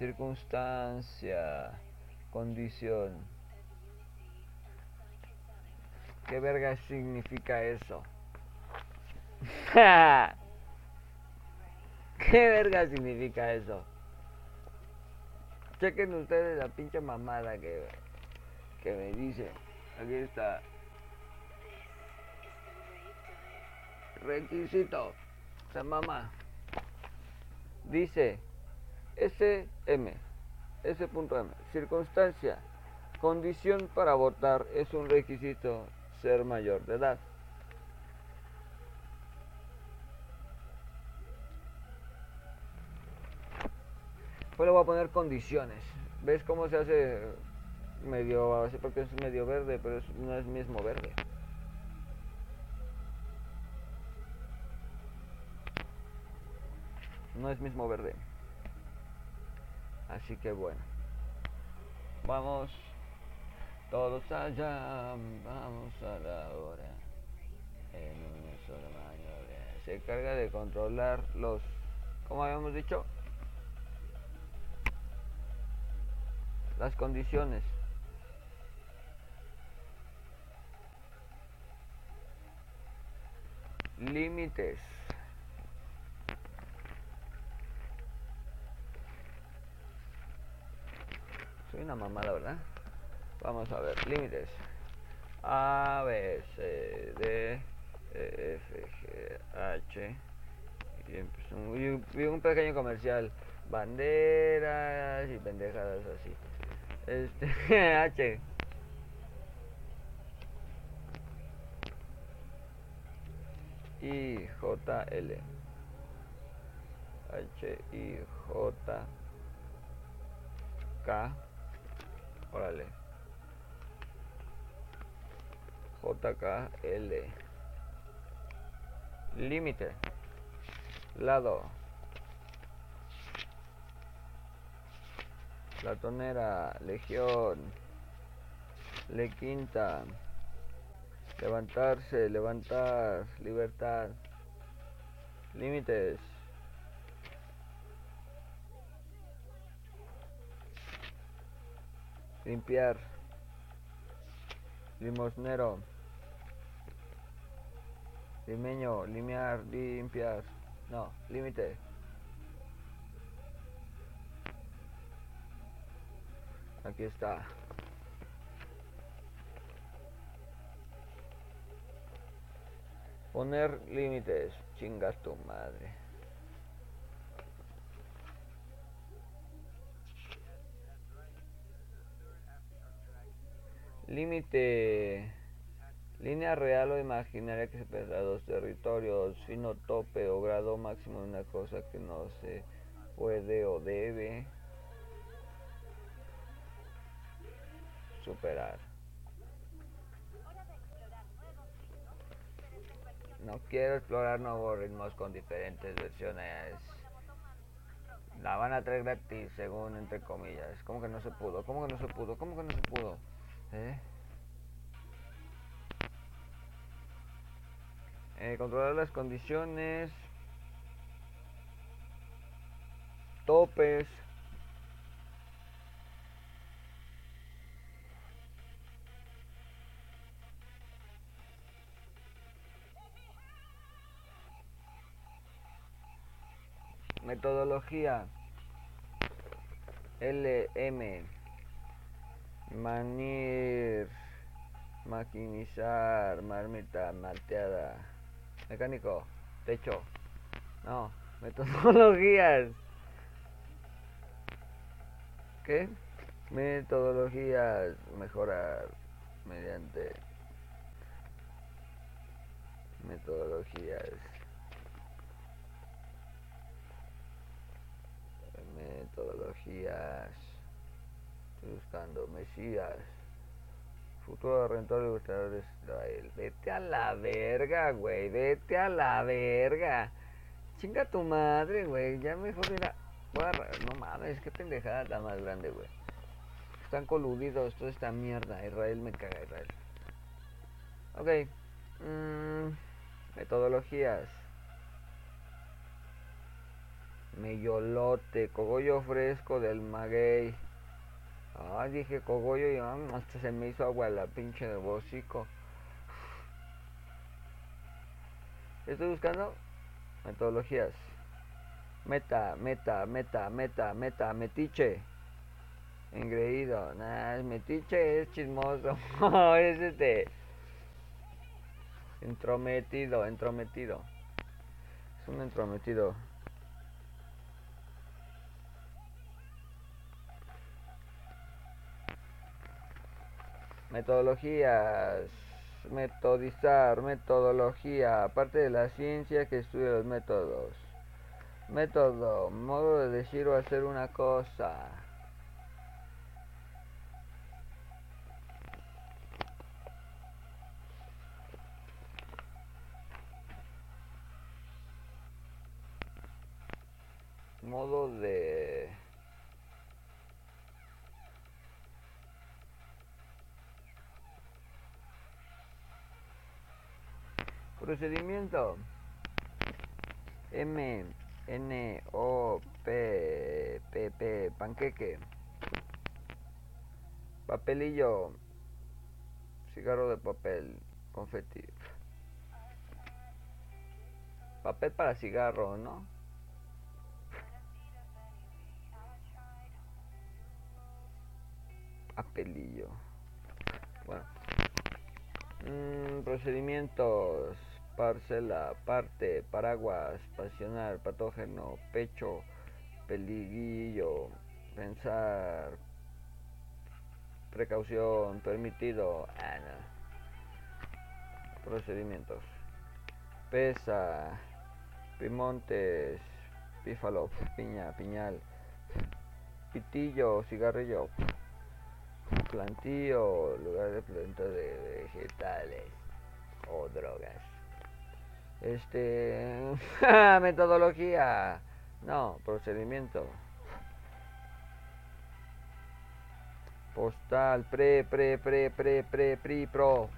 Circunstancia. Condición. ¿Qué verga significa eso? [laughs] ¿Qué verga significa eso? Chequen ustedes la pinche mamada que, que me dice. Aquí está. Requisito. Se mama. Dice SM. S.M. Circunstancia. Condición para votar es un requisito ser mayor de edad. Pues le voy a poner condiciones. ¿Ves cómo se hace medio, porque es medio verde, pero no es mismo verde? No es mismo verde. Así que bueno. Vamos todos allá, vamos a la hora. En una sola maniobra. Se encarga de controlar los, como habíamos dicho, las condiciones. Límites. Soy una mamada, ¿verdad? Vamos a ver, límites. A, B, C, D, E, F, G, H. Y, un, y un pequeño comercial. Banderas y pendejadas así. Este, [laughs] H. I, J, L. H, I, J, K. Órale. JKL. Límite. Lado. Latonera. Legión. Le quinta. Levantarse, levantar, libertad. Límites. Limpiar. Limosnero. Limeño, limear, limpiar. No, límite. Aquí está. Poner límites. Chingas tu madre. Límite. Línea real o imaginaria que separa dos territorios, fino tope o grado máximo de una cosa que no se puede o debe superar. No quiero explorar nuevos ritmos con diferentes versiones. La van a traer gratis, según entre comillas. ¿Cómo que no se pudo? ¿Cómo que no se pudo? ¿Cómo que no se pudo? ¿Eh? Controlar las condiciones. Topes. Metodología. LM. Manir. Maquinizar. Marmita. Malteada. Mecánico. Techo. No. Metodologías. [laughs] ¿Qué? Metodologías. Mejorar. Mediante. Metodologías. Metodologías. Buscando Mesías. Futuro rentor y gustador de Israel. Vete a la verga, güey. Vete a la verga. Chinga tu madre, güey. Ya mejor era. No mames, qué pendejada la más grande, güey. Están coludidos toda esta mierda. Israel me caga, Israel. Ok. Mm, metodologías. Meyolote, cogollo fresco del maguey. Ah, dije cogollo y hasta se me hizo agua la pinche de. Estoy buscando metodologías. Meta, meta, meta, meta, meta, metiche. Engreído. Nah, metiche es chismoso. [laughs] es este. Entrometido, entrometido. Es un entrometido. Metodologías. Metodizar, metodología, parte de la ciencia que estudia los métodos. Método, modo de decir o hacer una cosa. Modo de Procedimiento. M, N, O, P, P, P, panqueque. Papelillo. Cigarro de papel. Confeti. Papel para cigarro, ¿no? Papelillo. Bueno. Mm, procedimientos. Parcela, parte, paraguas, pasional, patógeno, pecho, peliguillo, pensar, precaución, permitido. Ah. Procedimientos. Pesa, pimontes, pífalo, piña, piñal, pitillo, cigarrillo, plantío, lugar de planta de vegetales o drogas. Este, [laughs] metodología, no, procedimiento. Postal, pre, pre, pre, pre, pre, pri, pro.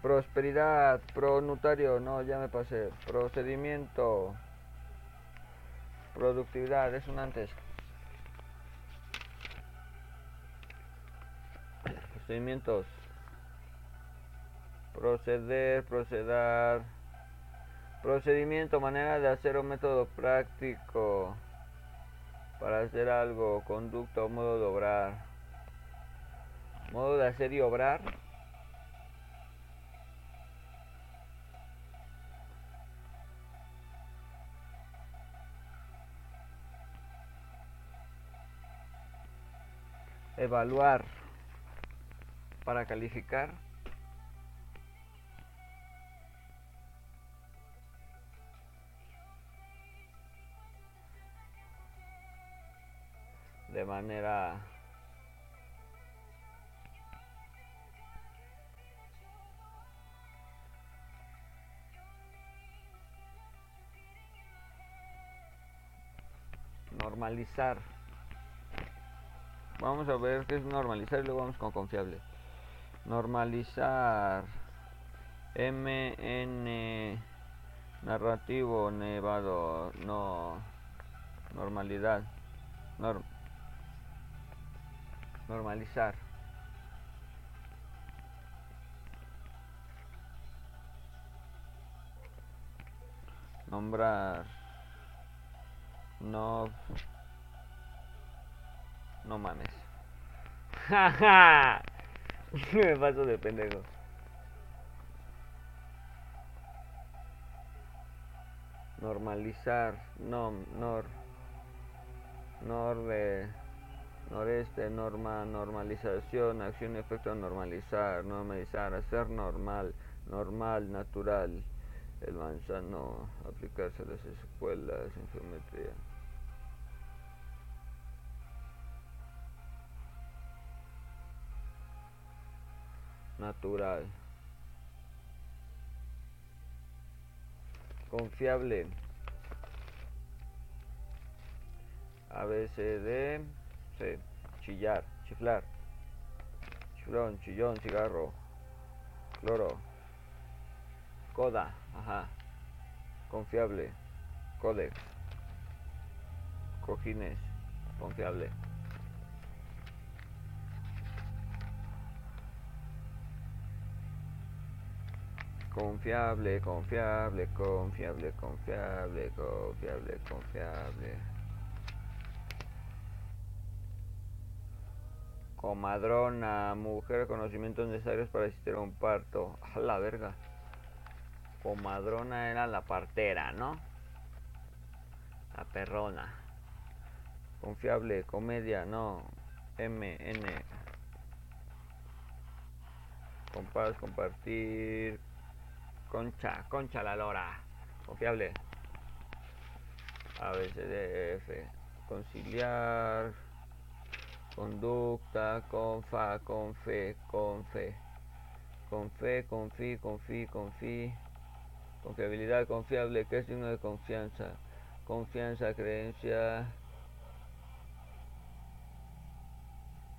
Prosperidad, pro notario, no, ya me pasé. Procedimiento. Productividad, es un antes. Procedimientos. Proceder, proceder. Procedimiento, manera de hacer un método práctico para hacer algo, conducta o modo de obrar. Modo de hacer y obrar. Evaluar para calificar. De manera normalizar. Vamos a ver qué es normalizar y luego vamos con confiable. Normalizar. Mn narrativo nevado. No. Normalidad. Norm normalizar. Nombrar no no mames. [laughs] Me paso de pendejo. Normalizar no nor nor de noreste, norma, normalización, acción, efecto, normalizar, normalizar, hacer normal, normal, natural, el manzano, aplicarse a las escuelas en geometría. Natural. Confiable. ABCD chillar, chiflar, chiflón, chillón, cigarro, cloro, coda, ajá, confiable, códex, cojines, confiable. Confiable, confiable, confiable, confiable, confiable, confiable. Comadrona, mujer, conocimientos necesarios para asistir a un parto. [laughs] A la verga. Comadrona era la partera, ¿no? La perrona. Confiable, comedia, no. M, N. Compás, compartir. Concha, concha la lora. Confiable. A, B, C, D, F. Conciliar Conducta, confa, confe, confe. Confe, confí, confí, confí. Confiabilidad, confiable, que es signo de confianza. Confianza, creencia.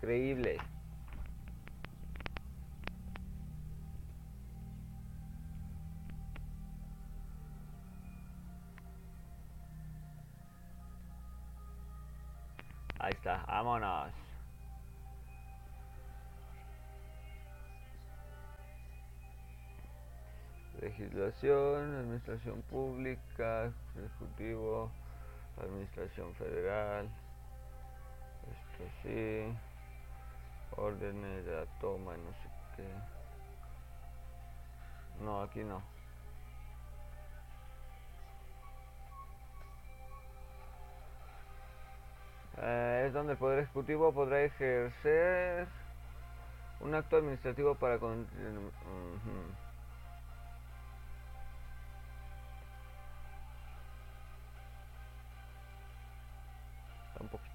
Creíble. Ahí está, vámonos. Legislación, administración pública, ejecutivo, administración federal. Esto sí. Órdenes de la toma, no sé qué. No, aquí no. Eh, es donde el Poder Ejecutivo podrá ejercer un acto administrativo para...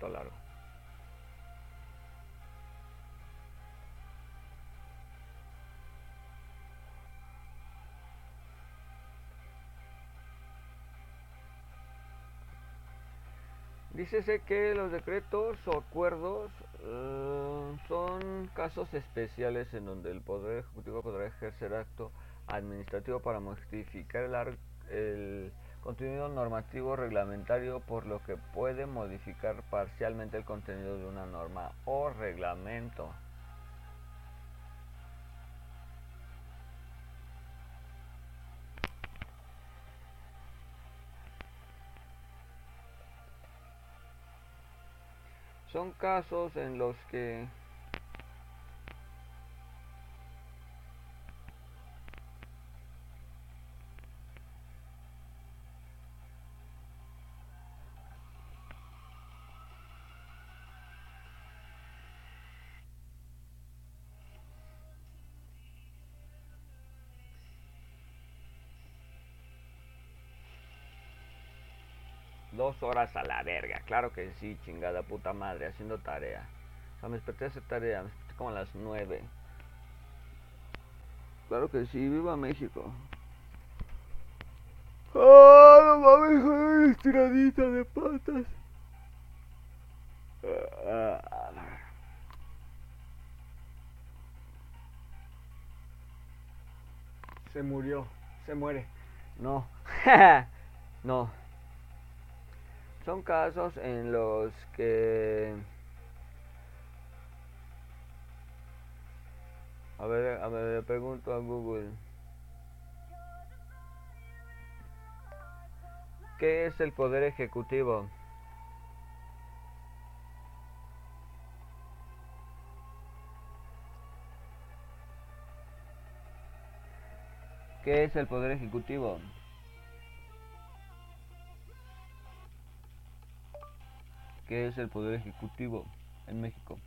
Largo. Dícese que los decretos o acuerdos eh, son casos especiales en donde el Poder Ejecutivo podrá ejercer acto administrativo para modificar el, el contenido normativo reglamentario, por lo que puede modificar parcialmente el contenido de una norma o reglamento. Son casos en los que Dos horas a la verga, claro que sí, chingada puta madre, haciendo tarea. O sea, me desperté a hacer tarea, me desperté como a las nueve. Claro que sí, viva México. ¡Ah, no mames, joder, estiradita de patas! Se murió, se muere. No, [laughs] no. Son casos en los que... A ver, a ver, le pregunto a Google. ¿Qué es el poder ejecutivo? ¿Qué es el poder ejecutivo? ¿Qué es el poder ejecutivo en México?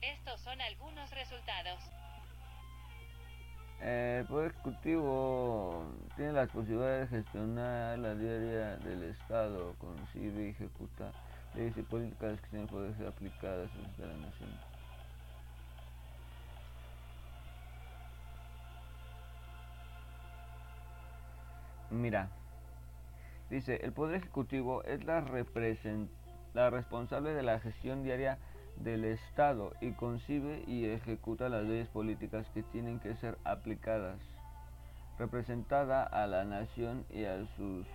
Estos son algunos resultados. Eh, El Poder Ejecutivo tiene la posibilidad de gestionar la diaria del Estado, concibe y ejecuta leyes y políticas que tienen poder ser aplicadas a la nación. Mira, dice, el Poder Ejecutivo es la, la responsable de la gestión diaria del Estado y concibe y ejecuta las leyes políticas que tienen que ser aplicadas, representada a la nación y a sus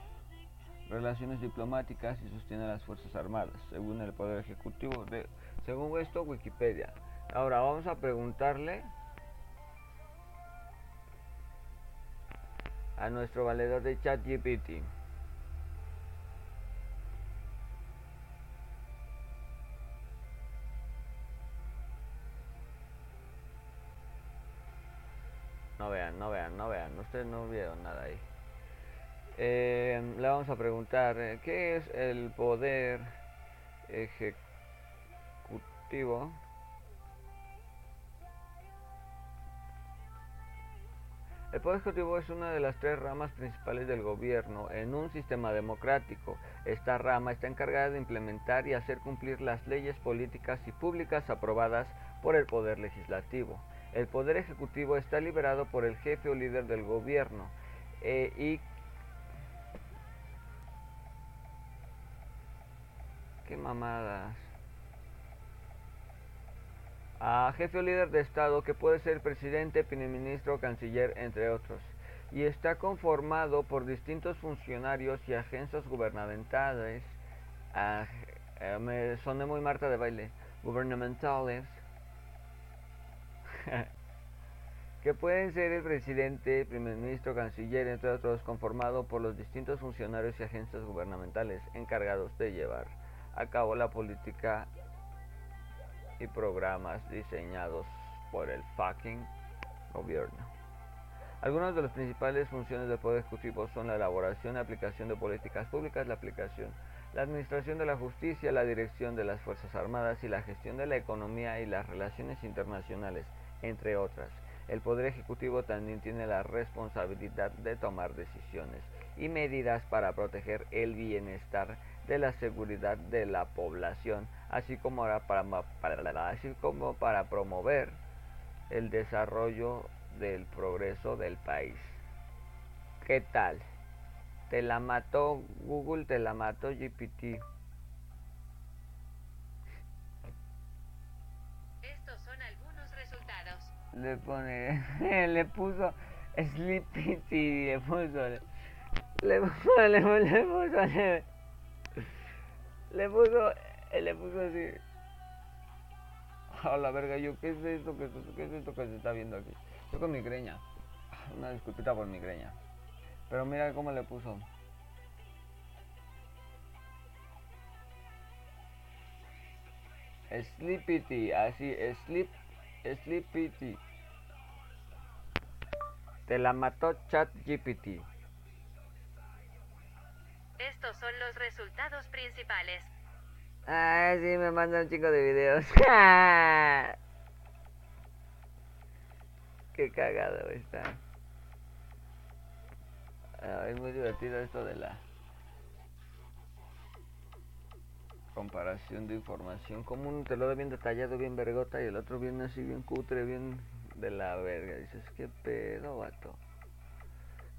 relaciones diplomáticas y sostiene a las Fuerzas Armadas, según el Poder Ejecutivo, de, según esto Wikipedia. Ahora vamos a preguntarle a nuestro valedor de ChatGPT. No vean, no vean. Ustedes no vieron nada ahí. Eh, le vamos a preguntar, eh, ¿qué es el poder ejecutivo? El Poder Ejecutivo es una de las tres ramas principales del gobierno en un sistema democrático. Esta rama está encargada de implementar y hacer cumplir las leyes políticas y públicas aprobadas por el Poder Legislativo. El Poder Ejecutivo está liberado por el jefe o líder del gobierno eh, y... ¿Qué mamadas? a jefe o líder de Estado que puede ser presidente, primer ministro, canciller, entre otros, y está conformado por distintos funcionarios y agencias gubernamentales, aj- Eh, me soné muy Marta de baile. Gubernamentales. [laughs] que pueden ser el presidente, primer ministro, canciller, entre otros, conformado por los distintos funcionarios y agencias gubernamentales encargados de llevar a cabo la política y programas diseñados por el fucking gobierno. Algunas de las principales funciones del Poder Ejecutivo son la elaboración y aplicación de políticas públicas, la aplicación, la administración de la justicia, la dirección de las Fuerzas Armadas y la gestión de la economía y las relaciones internacionales, entre otras. El Poder Ejecutivo también tiene la responsabilidad de tomar decisiones y medidas para proteger el bienestar de la seguridad de la población, así como para, así como para promover el desarrollo del progreso del país. ¿Qué tal? Te la mató Google, te la mató GPT. Le pone, [laughs] le puso Sleepy, [laughs] le puso, le, le puso, le, puso, le puso, le, puso, le puso así. A la verga, yo, ¿qué es esto? ¿Qué es esto? ¿Qué es esto que se está viendo aquí? Estoy con migreña. Una disculpita por migreña. Pero mira cómo le puso. Sleepity, así, sleep, sleepity. Te la mató ChatGPT. Estos son los resultados principales. Ay, sí, me manda un chico de videos. [laughs] Qué cagado está. Ah, es muy divertido esto de la comparación de información. Como uno te lo da bien detallado, bien vergota, y el otro viene así, bien cutre, bien de la verga. Dices, ¿qué pedo, vato?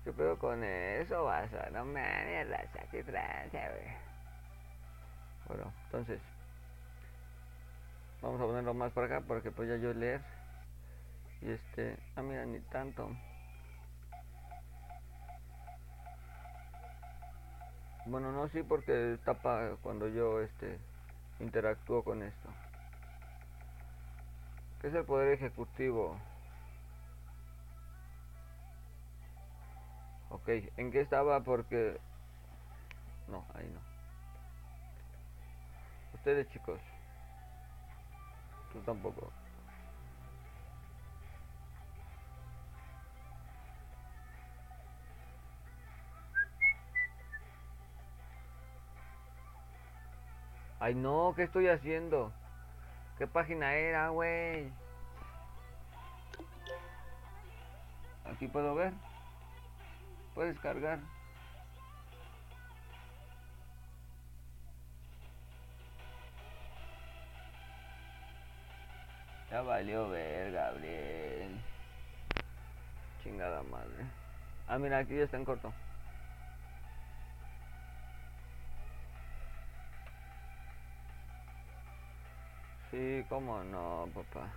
¿Qué pedo con eso, vaso? No mames, raza, qué tranza, güey. Bueno, entonces, vamos a ponerlo más para acá porque pues ya yo leer. Y este, ah, mira, ni tanto. Bueno, no, sí, porque tapa cuando yo este interactúo con esto. ¿Qué es el poder ejecutivo? Ok, ¿en qué estaba? Porque... No, ahí no. Ustedes chicos. Tú tampoco. Ay no, ¿qué estoy haciendo? ¿Qué página era, güey? Aquí puedo ver. Puedes cargar. Ya valió ver, Gabriel. Chingada madre. Ah, mira, aquí ya está en corto. Sí, cómo no, papá.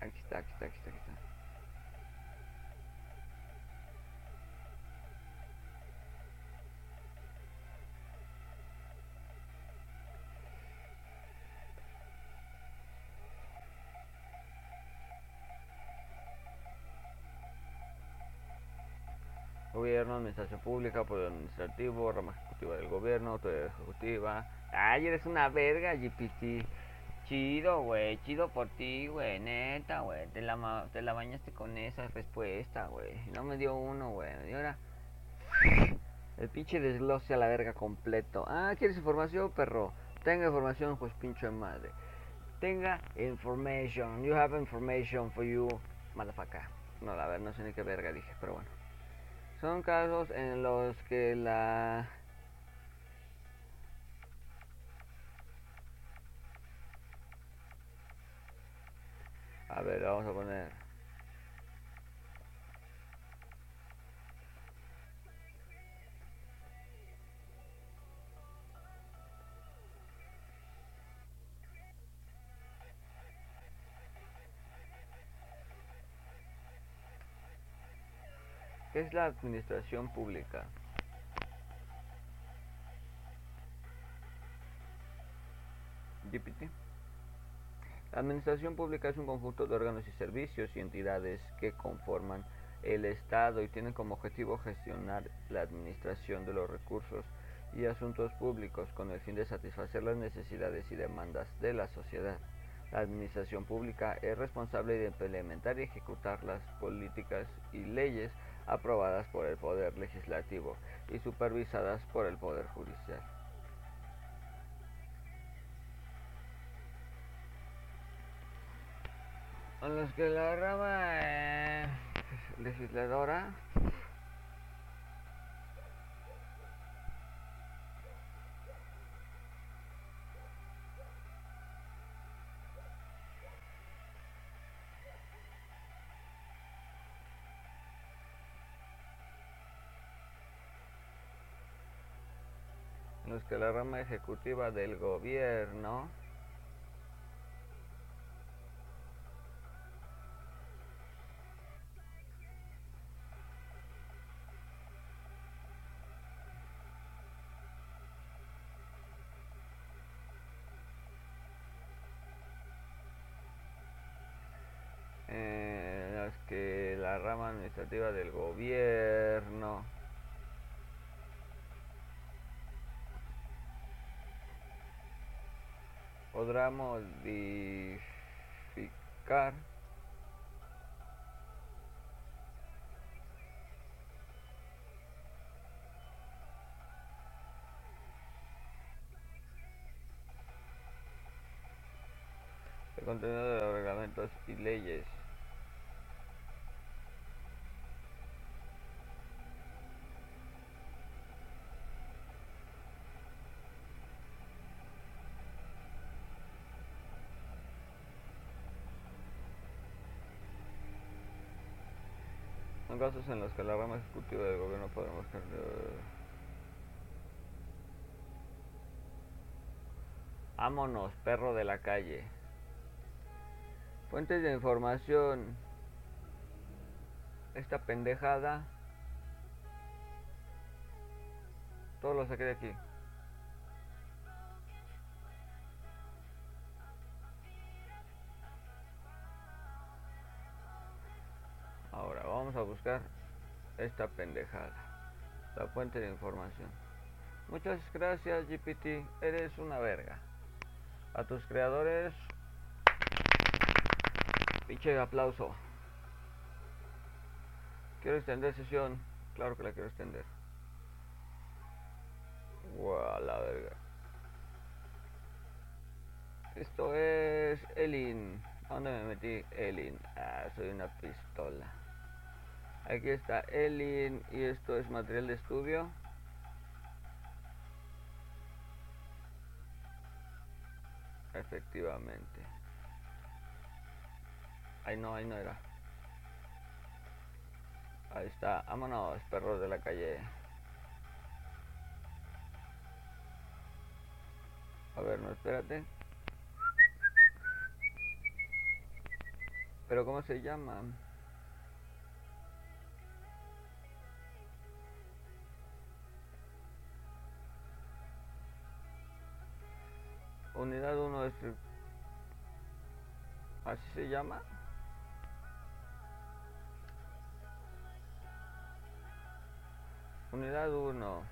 Aquí está, aquí está, aquí está, aquí está. Administración pública, poder administrativo, rama ejecutiva del gobierno, autoridad ejecutiva. Ay, eres una verga, GPT. Chido, güey, chido por ti, güey, neta, güey. Te la, te la bañaste con esa respuesta, güey. No me dio uno, güey. Me dio ahora. El pinche desglose a la verga completo. Ah, ¿quieres información, perro? Tenga información, pues pinche madre. Tenga information. You have information for you, motherfucker. No, la verdad, no sé ni qué verga dije, pero bueno. Son casos en los que la A ver, vamos a poner. Es la administración pública? La administración pública es un conjunto de órganos y servicios y entidades que conforman el Estado y tienen como objetivo gestionar la administración de los recursos y asuntos públicos con el fin de satisfacer las necesidades y demandas de la sociedad. La administración pública es responsable de implementar y ejecutar las políticas y leyes aprobadas por el Poder Legislativo y supervisadas por el Poder Judicial. A los que la rama eh, legisladora los que la rama ejecutiva del gobierno eh, los que la rama administrativa del gobierno podrá modificar el contenido de los reglamentos y leyes Casos en los que la rama ejecutiva del gobierno podemos Vámonos, perro de la calle. Fuentes de información. Esta pendejada. Todo lo saqué de aquí. A buscar esta pendejada. La fuente de información. Muchas gracias GPT, eres una verga. A tus creadores, pinche aplauso. Quiero extender sesión, claro que la quiero extender. Wow, la verga. Esto es Elin. ¿A dónde me metí? Elin. Ah, soy una pistola. Aquí está Elin y esto es material de estudio. Efectivamente. Ahí no, ahí no era. Ahí está. Vámonos, perros de la calle. A ver, no, espérate. Pero ¿cómo se llama? Unidad 1 es... ¿Así se llama? Unidad 1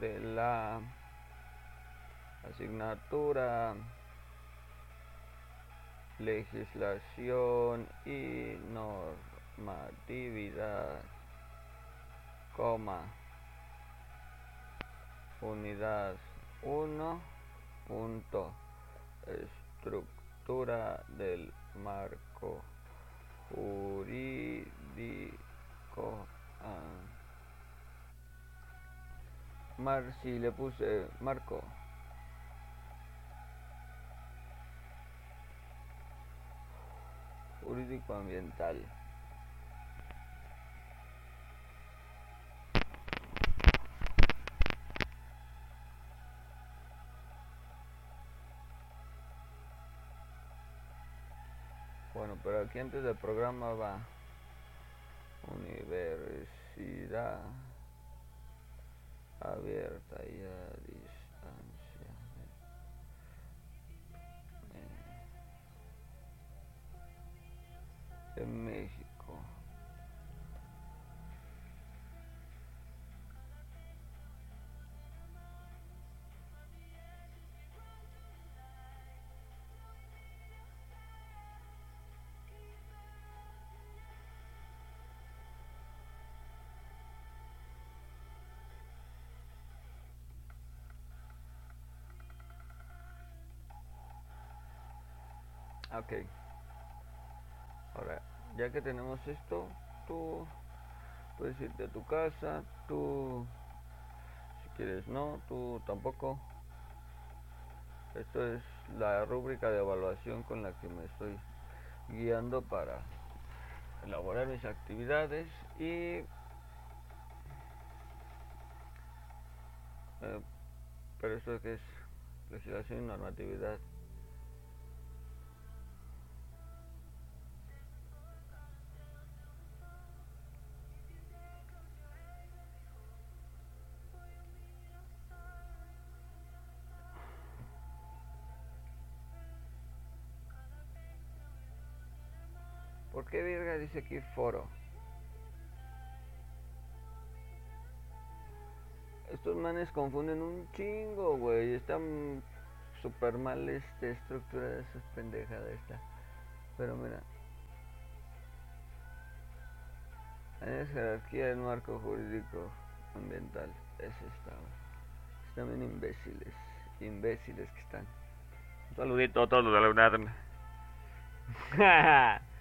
de la asignatura legislación y normatividad, coma, unidad 1, punto, estructura del marco jurídico. Ah. Mar, si le puse marco. jurídico ambiental. Bueno, pero aquí antes del programa va universidad abierta ya. De, de México. Ok. Ahora, ya que tenemos esto, tú puedes irte a tu casa, tú, si quieres no, tú tampoco. Esto es la rúbrica de evaluación con la que me estoy guiando para elaborar mis actividades y eh, pero esto que es legislación y normatividad ¿Por qué verga dice aquí foro? Estos manes confunden un chingo, güey. Están súper mal este, estructura de esas pendejadas esta. Pero mira. Es jerarquía del marco jurídico ambiental. Es esta. Están bien imbéciles. Imbéciles que están. Un saludito a todos los de la. [laughs] [laughs]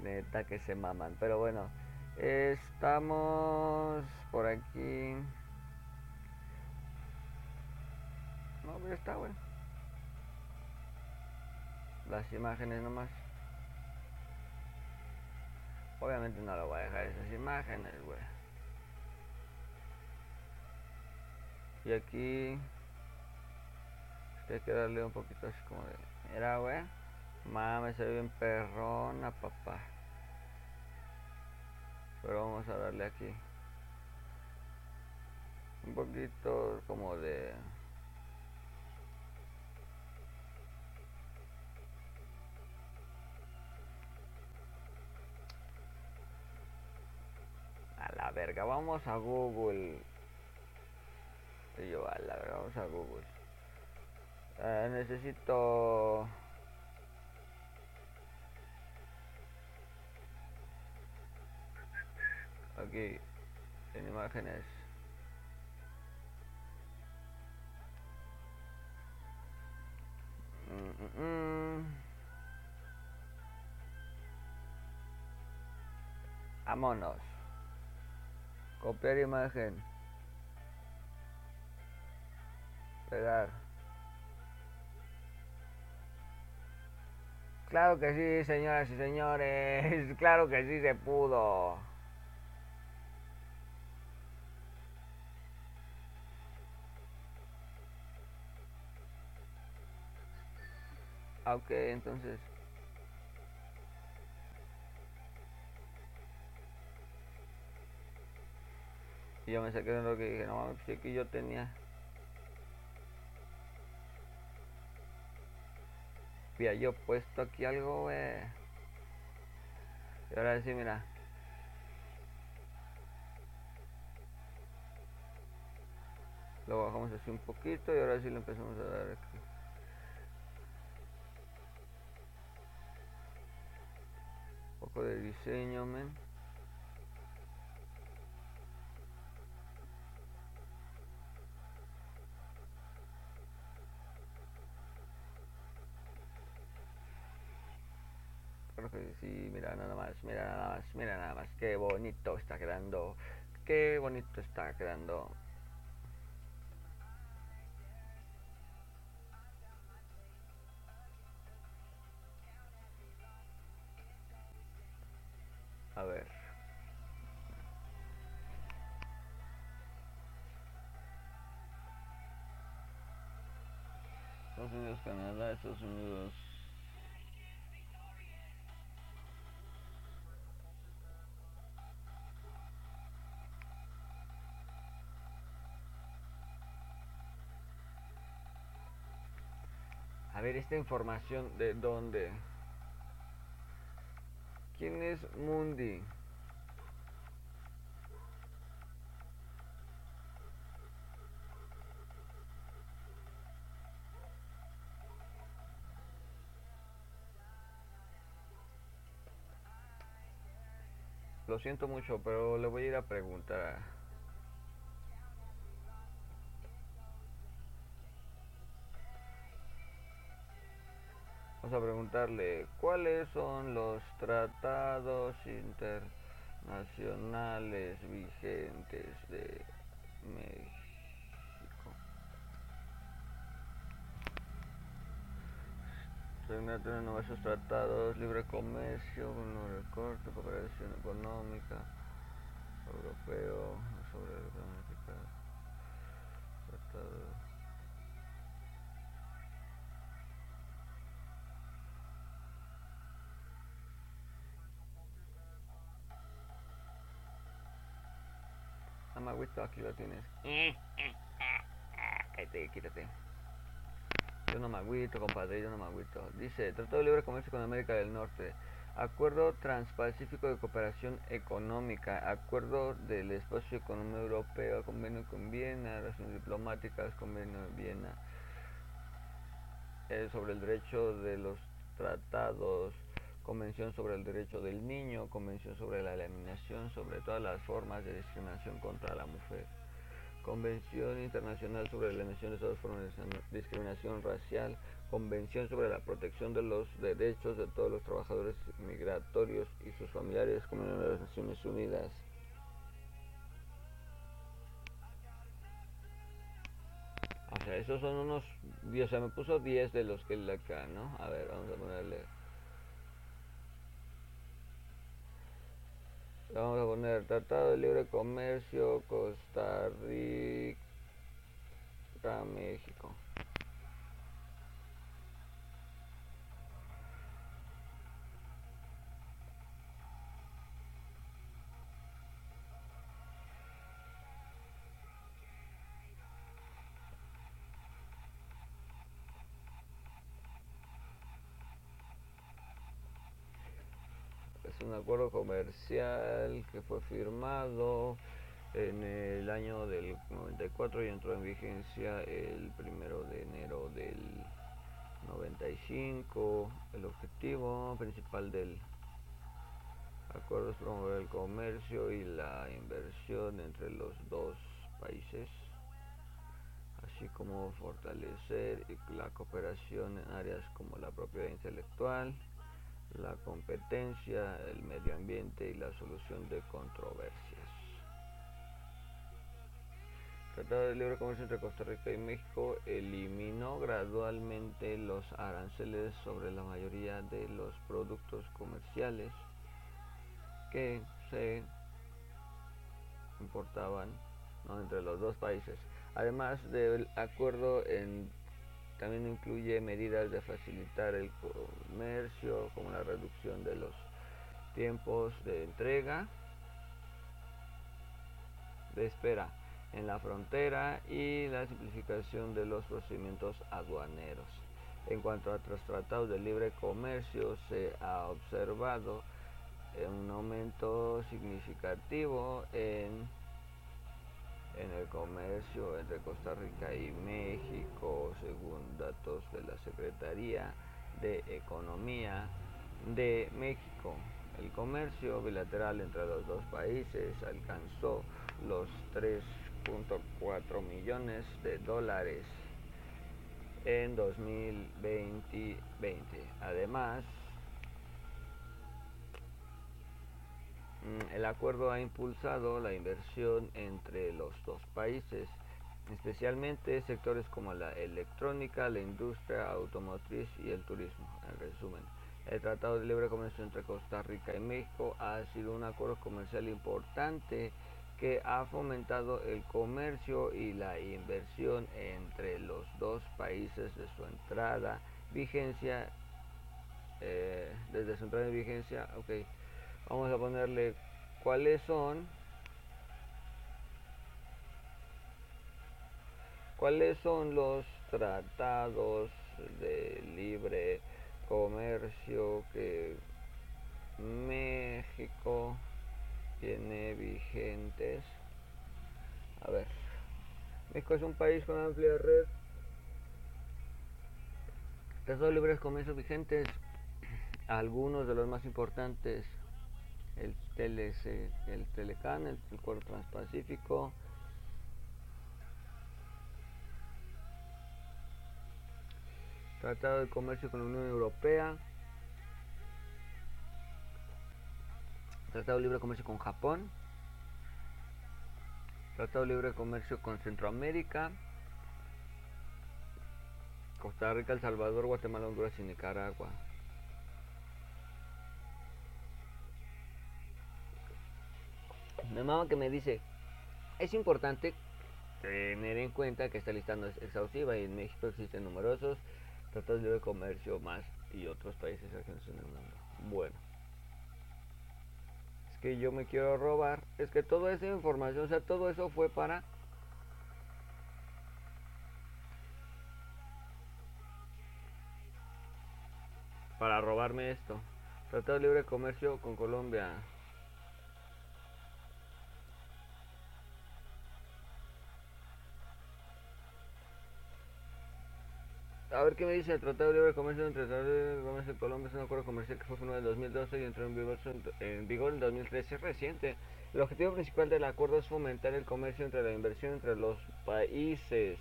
Neta que se maman. Pero bueno, estamos por aquí. No, pero está, güey. Las imágenes nomás. Obviamente no lo voy a dejar esas imágenes, güey. Y aquí. Hay que darle un poquito así como de. Mira, güey. Mames, se ve bien perrona, papá. Pero vamos a darle aquí. Un poquito como de... A la verga, vamos a Google. Y yo, a la verga, vamos a Google. Eh, necesito... aquí en imágenes. Mm, mm, mm. vámonos copiar imagen. Pegar. Claro que sí señoras y señores. [laughs] Claro que sí se pudo ok, entonces. Yo me saqué de lo que dije, no, si que yo tenía. Había yo puesto aquí algo, güey. Y ahora sí, mira. Lo bajamos así un poquito y ahora sí le empezamos a dar aquí. De diseño, men. Mira nada más, mira nada más, mira nada más, qué bonito está quedando, qué bonito está quedando. Estados Unidos. A ver, esta información de dónde. ¿Quién es Mundi? Lo siento mucho, pero le voy a ir a preguntar. Vamos a preguntarle cuáles son los tratados internacionales vigentes de México. Tienen nuevos tratados, libre comercio, no recorte, cooperación económica, europeo, sobre el tratado. Amagüito, aquí lo tienes. Cállate, [laughs] quítate. Yo no me agüito, compadre, yo no me agüito. Dice, Tratado de Libre Comercio con América del Norte. Acuerdo Transpacífico de Cooperación Económica, Acuerdo del Espacio Económico Europeo, Convenio con Viena, Relaciones Diplomáticas, Convenio de Viena, eh, sobre el derecho de los tratados, Convención sobre el Derecho del Niño, Convención sobre la Eliminación, sobre todas las formas de discriminación contra la mujer. Convención Internacional sobre la Eliminación de todas formas de discriminación racial, Convención sobre la protección de los derechos de todos los trabajadores migratorios y sus familiares, Convención de las Naciones Unidas. O sea, esos son unos, o sea, me puso 10 de los que le acá, ¿no? A ver, vamos a ponerle. Vamos a poner Tratado de Libre Comercio Costa Rica, México. Acuerdo comercial que fue firmado en el año del 94 y entró en vigencia el primero de enero del 95. El objetivo principal del acuerdo es promover el comercio y la inversión entre los dos países, así como fortalecer la cooperación en áreas como la propiedad intelectual, la competencia, el medio ambiente y la solución de controversias. Tratado de Libre Comercio entre Costa Rica y México eliminó gradualmente los aranceles sobre la mayoría de los productos comerciales que se importaban entre los dos países. Además del acuerdo en también incluye medidas de facilitar el comercio, como la reducción de los tiempos de entrega, de espera en la frontera y la simplificación de los procedimientos aduaneros. En cuanto a otros tratados de libre comercio, se ha observado un aumento significativo en en el comercio entre Costa Rica y México, según datos de la Secretaría de Economía de México. El comercio bilateral entre los dos países alcanzó los 3.4 millones de dólares en 2020. Además, Mm, el acuerdo ha impulsado la inversión entre los dos países, especialmente sectores como la electrónica, la industria automotriz y el turismo. En resumen, el Tratado de Libre Comercio entre Costa Rica y México ha sido un acuerdo comercial importante que ha fomentado el comercio y la inversión entre los dos países de su entrada vigencia eh, desde su entrada en vigencia ok vamos a ponerle cuáles son cuáles son los tratados de libre comercio que México tiene vigentes. A ver, México es un país con amplia red. Tratados libres comercio vigentes. Algunos de los más importantes, el TLC, el Telecan, el Acuerdo Transpacífico, Tratado de Comercio con la Unión Europea, Tratado de Libre Comercio con Japón, Tratado de Libre Comercio con Centroamérica, Costa Rica, El Salvador, Guatemala, Honduras y Nicaragua. Mi mamá que me dice, es importante tener en cuenta que esta lista no es exhaustiva y en México existen numerosos tratados de libre comercio más y otros países regiones en el mundo. Bueno. Es que yo me quiero robar. Es que toda esa información, o sea, todo eso fue para... Para robarme esto. Tratado de libre comercio con Colombia. A ver qué me dice el Tratado de Libre Comercio entre el Tratado de Libre Comercio de Colombia. Es un acuerdo comercial que fue firmado en 2012 y entró en vigor, en vigor en 2013. Es reciente. El objetivo principal del acuerdo es fomentar el comercio entre la inversión entre los países,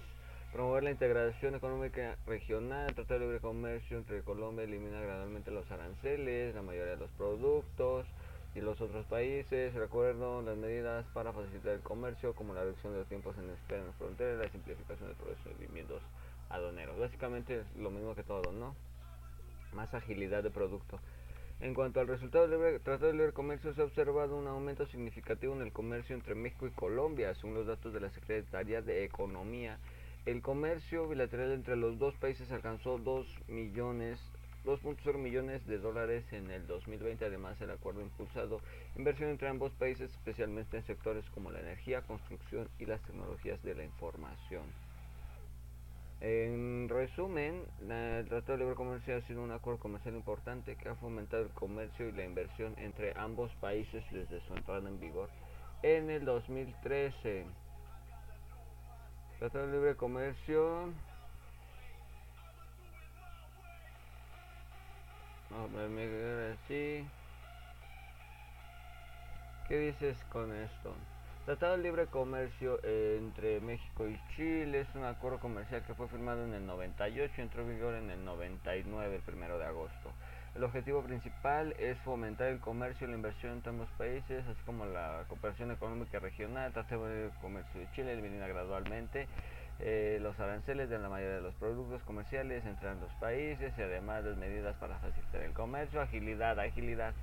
promover la integración económica regional. De Libre Comercio entre Colombia elimina gradualmente los aranceles, la mayoría de los productos y los otros países. Recuerdo las medidas para facilitar el comercio, como la reducción de los tiempos en espera en las fronteras, la simplificación de procedimientos aduaneros. Básicamente es lo mismo que todo, ¿no? Más agilidad de producto. En cuanto al resultado del Tratado de Libre Comercio, se ha observado un aumento significativo en el comercio entre México y Colombia, según los datos de la Secretaría de Economía. El comercio bilateral entre los dos países alcanzó 2 millones 2.0 millones de dólares en el 2020. Además, el acuerdo impulsado inversión entre ambos países, especialmente en sectores como la energía, construcción y las tecnologías de la información. En resumen, el Tratado de Libre Comercio ha sido un acuerdo comercial importante que ha fomentado el comercio y la inversión entre ambos países desde su entrada en vigor en el 2013. Tratado de Libre Comercio. No, me así. ¿Qué dices con esto? Tratado de Libre Comercio entre México y Chile es un acuerdo comercial que fue firmado en el 98 y entró en vigor en el 99, el primero de agosto. El objetivo principal es fomentar el comercio y la inversión entre ambos países, así como la cooperación económica regional. Tratado de Libre Comercio de Chile elimina gradualmente eh, los aranceles de la mayoría de los productos comerciales entre ambos países y además las medidas para facilitar el comercio, agilidad, agilidad.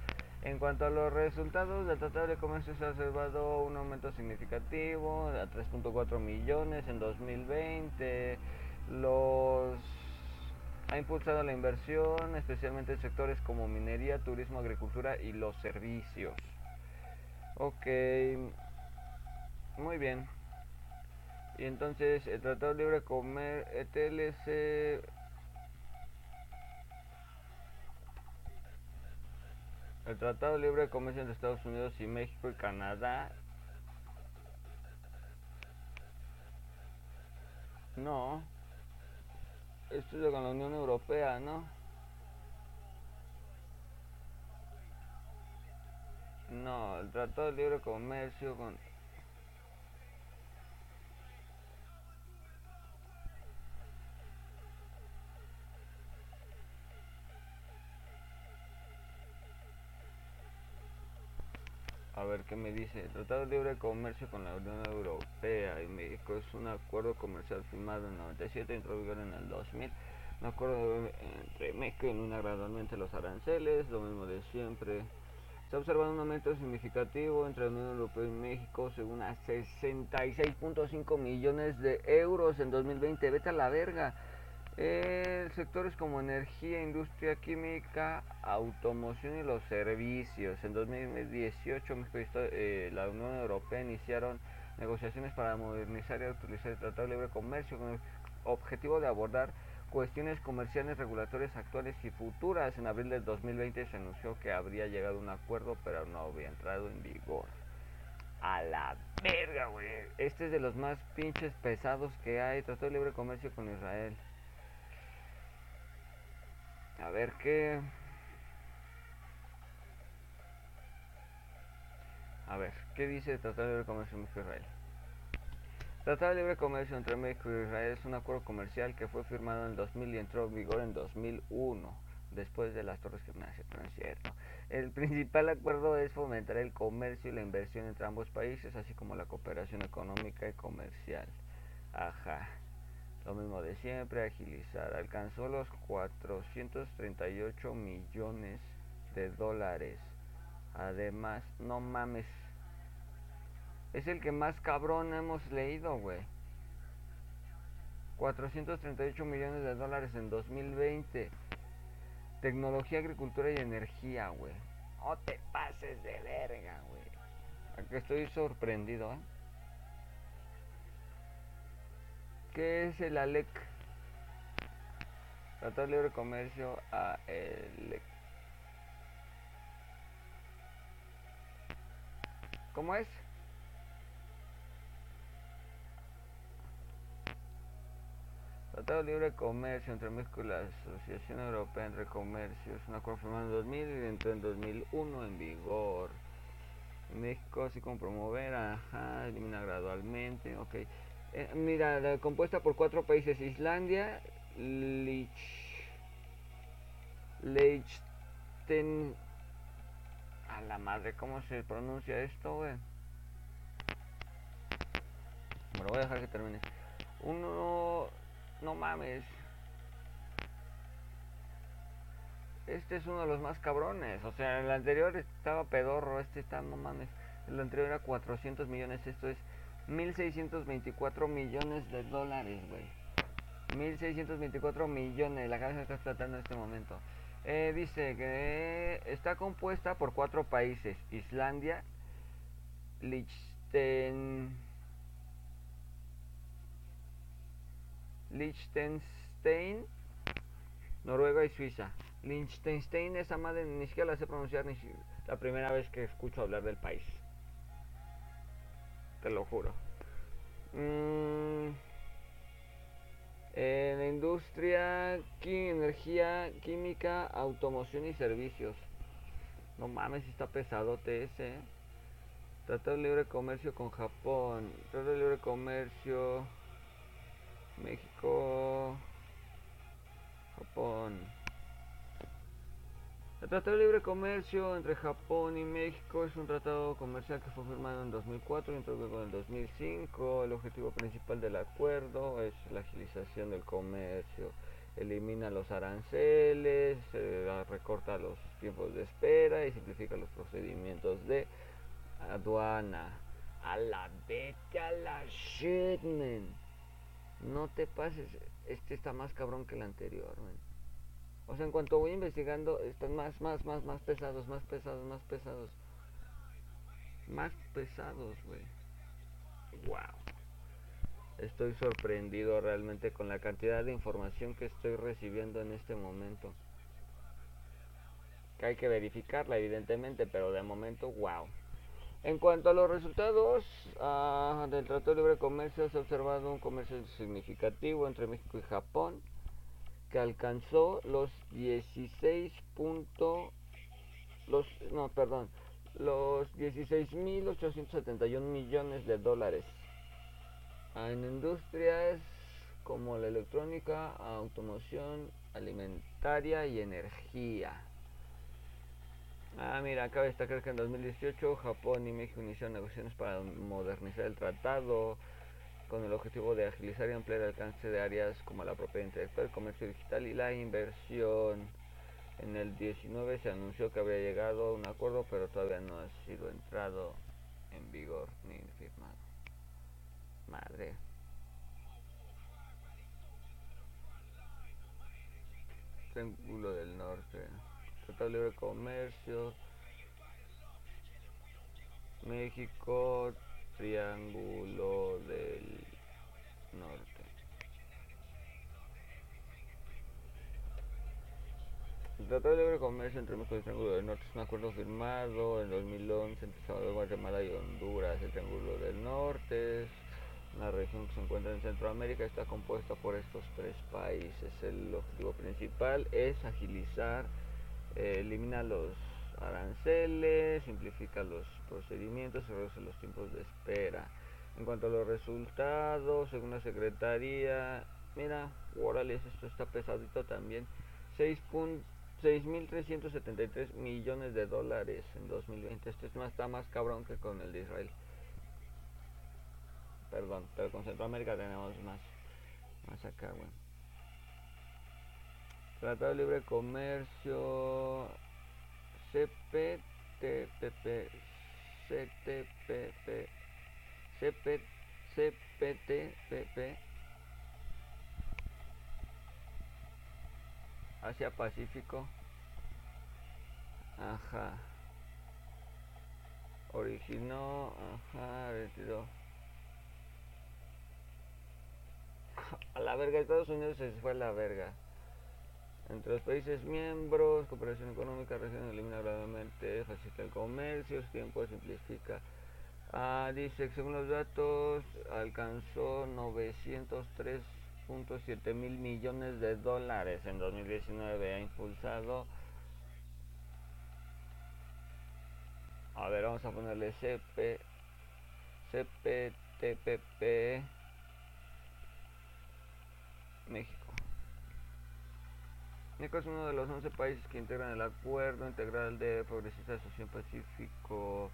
En cuanto a los resultados del Tratado de Comercio se ha observado un aumento significativo a 3.4 millones en 2020. Los ha impulsado la inversión, especialmente en sectores como minería, turismo, agricultura y los servicios. Ok, muy bien. Y entonces el Tratado Libre Comer ETLC El Tratado Libre de Comercio entre Estados Unidos y México y Canadá. No. Esto es con la Unión Europea, ¿no? No, el Tratado de Libre Comercio con A ver qué me dice. El Tratado de Libre Comercio con la Unión Europea y México es un acuerdo comercial firmado en el 97 entró en vigor en el 2000. Un acuerdo entre México y una gradualmente los aranceles, lo mismo de siempre. Se ha observado un aumento significativo entre la Unión Europea y México, según a 66.5 millones de euros en 2020. Vete a la verga. Eh, sectores como energía, industria química, automoción y los servicios. En 2018 México eh, la Unión Europea iniciaron negociaciones para modernizar y utilizar el Tratado de Libre Comercio con el objetivo de abordar cuestiones comerciales, regulatorias actuales y futuras. En abril del 2020 se anunció que habría llegado a un acuerdo, pero no había entrado en vigor. A la verga, güey. Este es de los más pinches pesados que hay. Tratado de libre comercio con Israel. A ver qué. A ver, ¿qué dice el Tratado de Libre Comercio México-Israel? Tratado de Libre Comercio entre México y Israel es un acuerdo comercial que fue firmado en el 2000 y entró en vigor en 2001, después de las Torres Gimnasias, no es cierto. El principal acuerdo es fomentar el comercio y la inversión entre ambos países, así como la cooperación económica y comercial. Ajá. Lo mismo de siempre, agilizar. Alcanzó los 438 millones de dólares. Además, no mames. Es el que más cabrón hemos leído, güey. 438 millones de dólares en 2020. Tecnología, agricultura y energía, güey. No te pases de verga, güey. Aquí estoy sorprendido, ¿eh? ¿Qué es el ALEC? Tratado de Libre Comercio ALEC. ¿Cómo es? Tratado de Libre Comercio entre México y la Asociación Europea entre Comercio. Es un acuerdo firmado en 2000 y entró en 2001 en vigor. México, así como promover, ajá, elimina gradualmente, ok. Eh, mira, compuesta por cuatro países: Islandia, Lich, Liechten. A la madre, ¿cómo se pronuncia esto, güey? Bueno, voy a dejar que termine. Uno. No mames. Este es uno de los más cabrones. O sea, el anterior estaba pedorro. Este está, no mames. El anterior era 400 millones. Esto es 1624 millones de dólares, güey. 1624 millones. La cabeza está explotando en este momento. Eh, dice que está compuesta por cuatro países: Islandia, Liechten. Liechtenstein, Noruega y Suiza. Liechtenstein, esa madre ni siquiera la sé pronunciar, ni la primera vez que escucho hablar del país. Te lo juro. Mm, en la industria, energía, química, automoción y servicios. No mames, está pesadote ese. ¿eh? Tratado de libre comercio con Japón. Tratado de libre comercio. México, Japón. El Tratado de Libre Comercio entre Japón y México es un tratado comercial que fue firmado en 2004 y entró en en 2005. El objetivo principal del acuerdo es la agilización del comercio. Elimina los aranceles, eh, recorta los tiempos de espera y simplifica los procedimientos de aduana. A la vete a la shit, man. No te pases, este está más cabrón que el anterior. O sea, en cuanto voy investigando, están más, más, más, más pesados, más pesados, más pesados. Más pesados, güey. Wow. Estoy sorprendido realmente con la cantidad de información que estoy recibiendo en este momento. Que hay que verificarla, evidentemente, pero de momento, wow. En cuanto a los resultados ah, del Tratado de Libre Comercio, se ha observado un comercio significativo entre México y Japón que alcanzó los 16 punto, los no perdón los 16.871 millones de dólares en industrias como la electrónica, automoción, alimentaria y energía. Ah, mira, cabe destacar que en 2018 Japón y México iniciaron negociaciones para modernizar el tratado con el objetivo de agilizar y ampliar el alcance de áreas como la propiedad intelectual, el comercio digital y la inversión. En el 19 se anunció que habría llegado a un acuerdo, pero todavía no ha sido entrado en vigor ni firmado. Madre. Triángulo del Norte. Tratado Libre Comercio. México, Triángulo del Norte. El Tratado de Libre Comercio entre México y el Triángulo del Norte es un acuerdo firmado en 2011 entre Salvador, Guatemala y Honduras. El Triángulo del Norte es una región que se encuentra en Centroamérica, está compuesta por estos tres países. El objetivo principal es agilizar, eh, elimina los aranceles, simplifica los procedimientos reduce los tiempos de espera. En cuanto a los resultados, según la Secretaría, mira, órale, esto está pesadito también. 6.373 millones de dólares en 2020. Este es más, está más cabrón que con el de Israel. Perdón, pero con Centroamérica tenemos más, más acá, bueno. Tratado de Libre Comercio CPTPP CTPP CP, CPTPP Asia Pacífico. Ajá. Originó ajá retiró a la verga Estados Unidos se fue a la verga entre los países miembros, cooperación económica, región elimina gradualmente, facilita el comercio, tiempo simplifica. Ah, dice que según los datos alcanzó 903.7 mil millones de dólares en 2019, ha impulsado. A ver, vamos a ponerle CP, CPTPP México. México es uno de los 11 países que integran el Acuerdo Integral de Progresista Asociación Pacífico.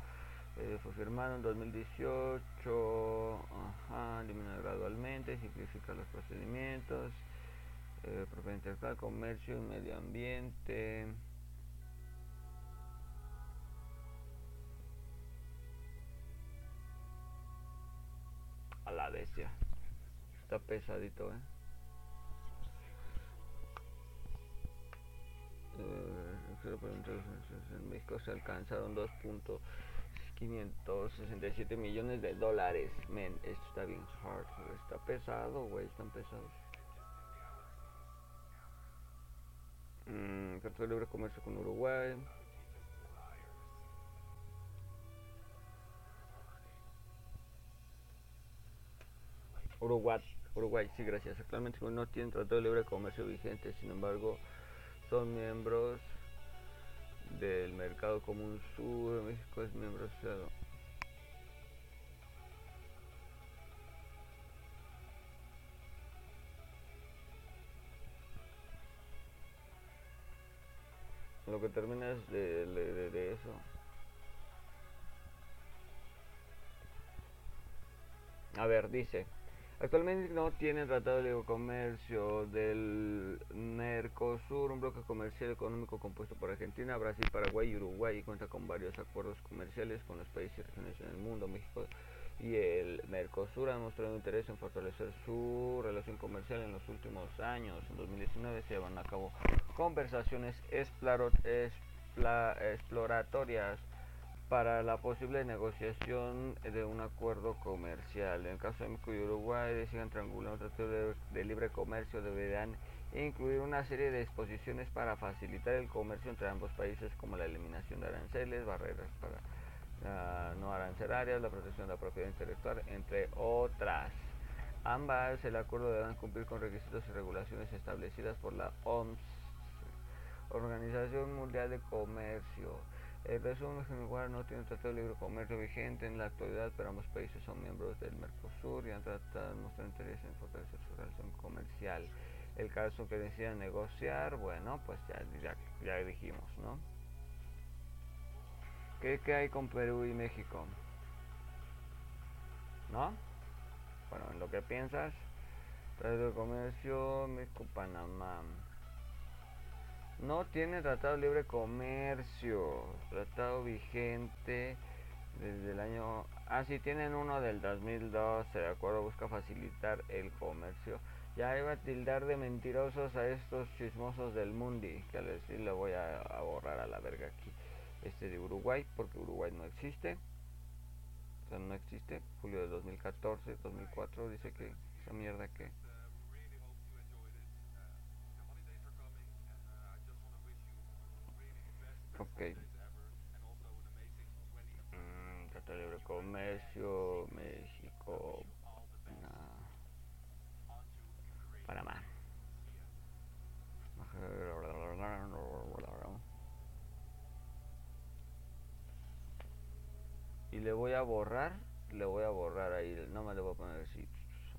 Eh, fue firmado en 2018. Ajá, elimina gradualmente, simplifica los procedimientos. Eh, propiedad intelectual, comercio y medio ambiente. A la bestia. Está pesadito, eh. En México se alcanzaron 2.567 millones de dólares. Men, esto está bien hard, está pesado, güey, están pesados. Mm, Tratado de libre comercio con Uruguay. Uruguay, Uruguay, sí, gracias. Actualmente no tiene tratado de libre comercio vigente, sin embargo, son miembros del Mercado Común Sur. México es miembro asociado. Lo que termina es de, de, de eso. A ver, dice. Actualmente no tiene tratado de comercio del Mercosur, un bloque comercial económico compuesto por Argentina, Brasil, Paraguay y Uruguay y cuenta con varios acuerdos comerciales con los países y regiones en el mundo. México y el Mercosur han mostrado interés en fortalecer su relación comercial en los últimos años. En 2019 se llevan a cabo conversaciones exploratorias para la posible negociación de un acuerdo comercial. En el caso de México y Uruguay deciden triangular un tratado de, libre comercio deberán incluir una serie de disposiciones para facilitar el comercio entre ambos países como la eliminación de aranceles, barreras para uh, no arancelarias, la protección de la propiedad intelectual, entre otras. Ambas, el acuerdo deberán cumplir con requisitos y regulaciones establecidas por la OMS, Organización Mundial de Comercio. El resumen general no tiene un tratado de libre comercio vigente en la actualidad, pero ambos países son miembros del Mercosur y han tratado de mostrar interés en fortalecer su relación comercial. El caso que decidan negociar, bueno, pues ya, ya, ya dijimos, ¿no? ¿Qué, ¿Qué, hay con Perú y México? ¿No? Bueno, en lo que piensas, tratado de comercio México-Panamá. No tiene tratado libre comercio, tratado vigente desde el año... Ah, sí, tienen uno del 2012, de acuerdo, busca facilitar el comercio. Ya iba a tildar de mentirosos a estos chismosos del Mundi, que al decir le voy a, a, borrar a la verga aquí. Este de Uruguay, porque Uruguay no existe. O sea, no existe. Julio de 2014, 2004, dice que esa mierda que... Ok. Mm, Tratado Libre Comercio, México, nah, Panamá. Y le voy a borrar, le voy a borrar ahí, no me le voy a poner así.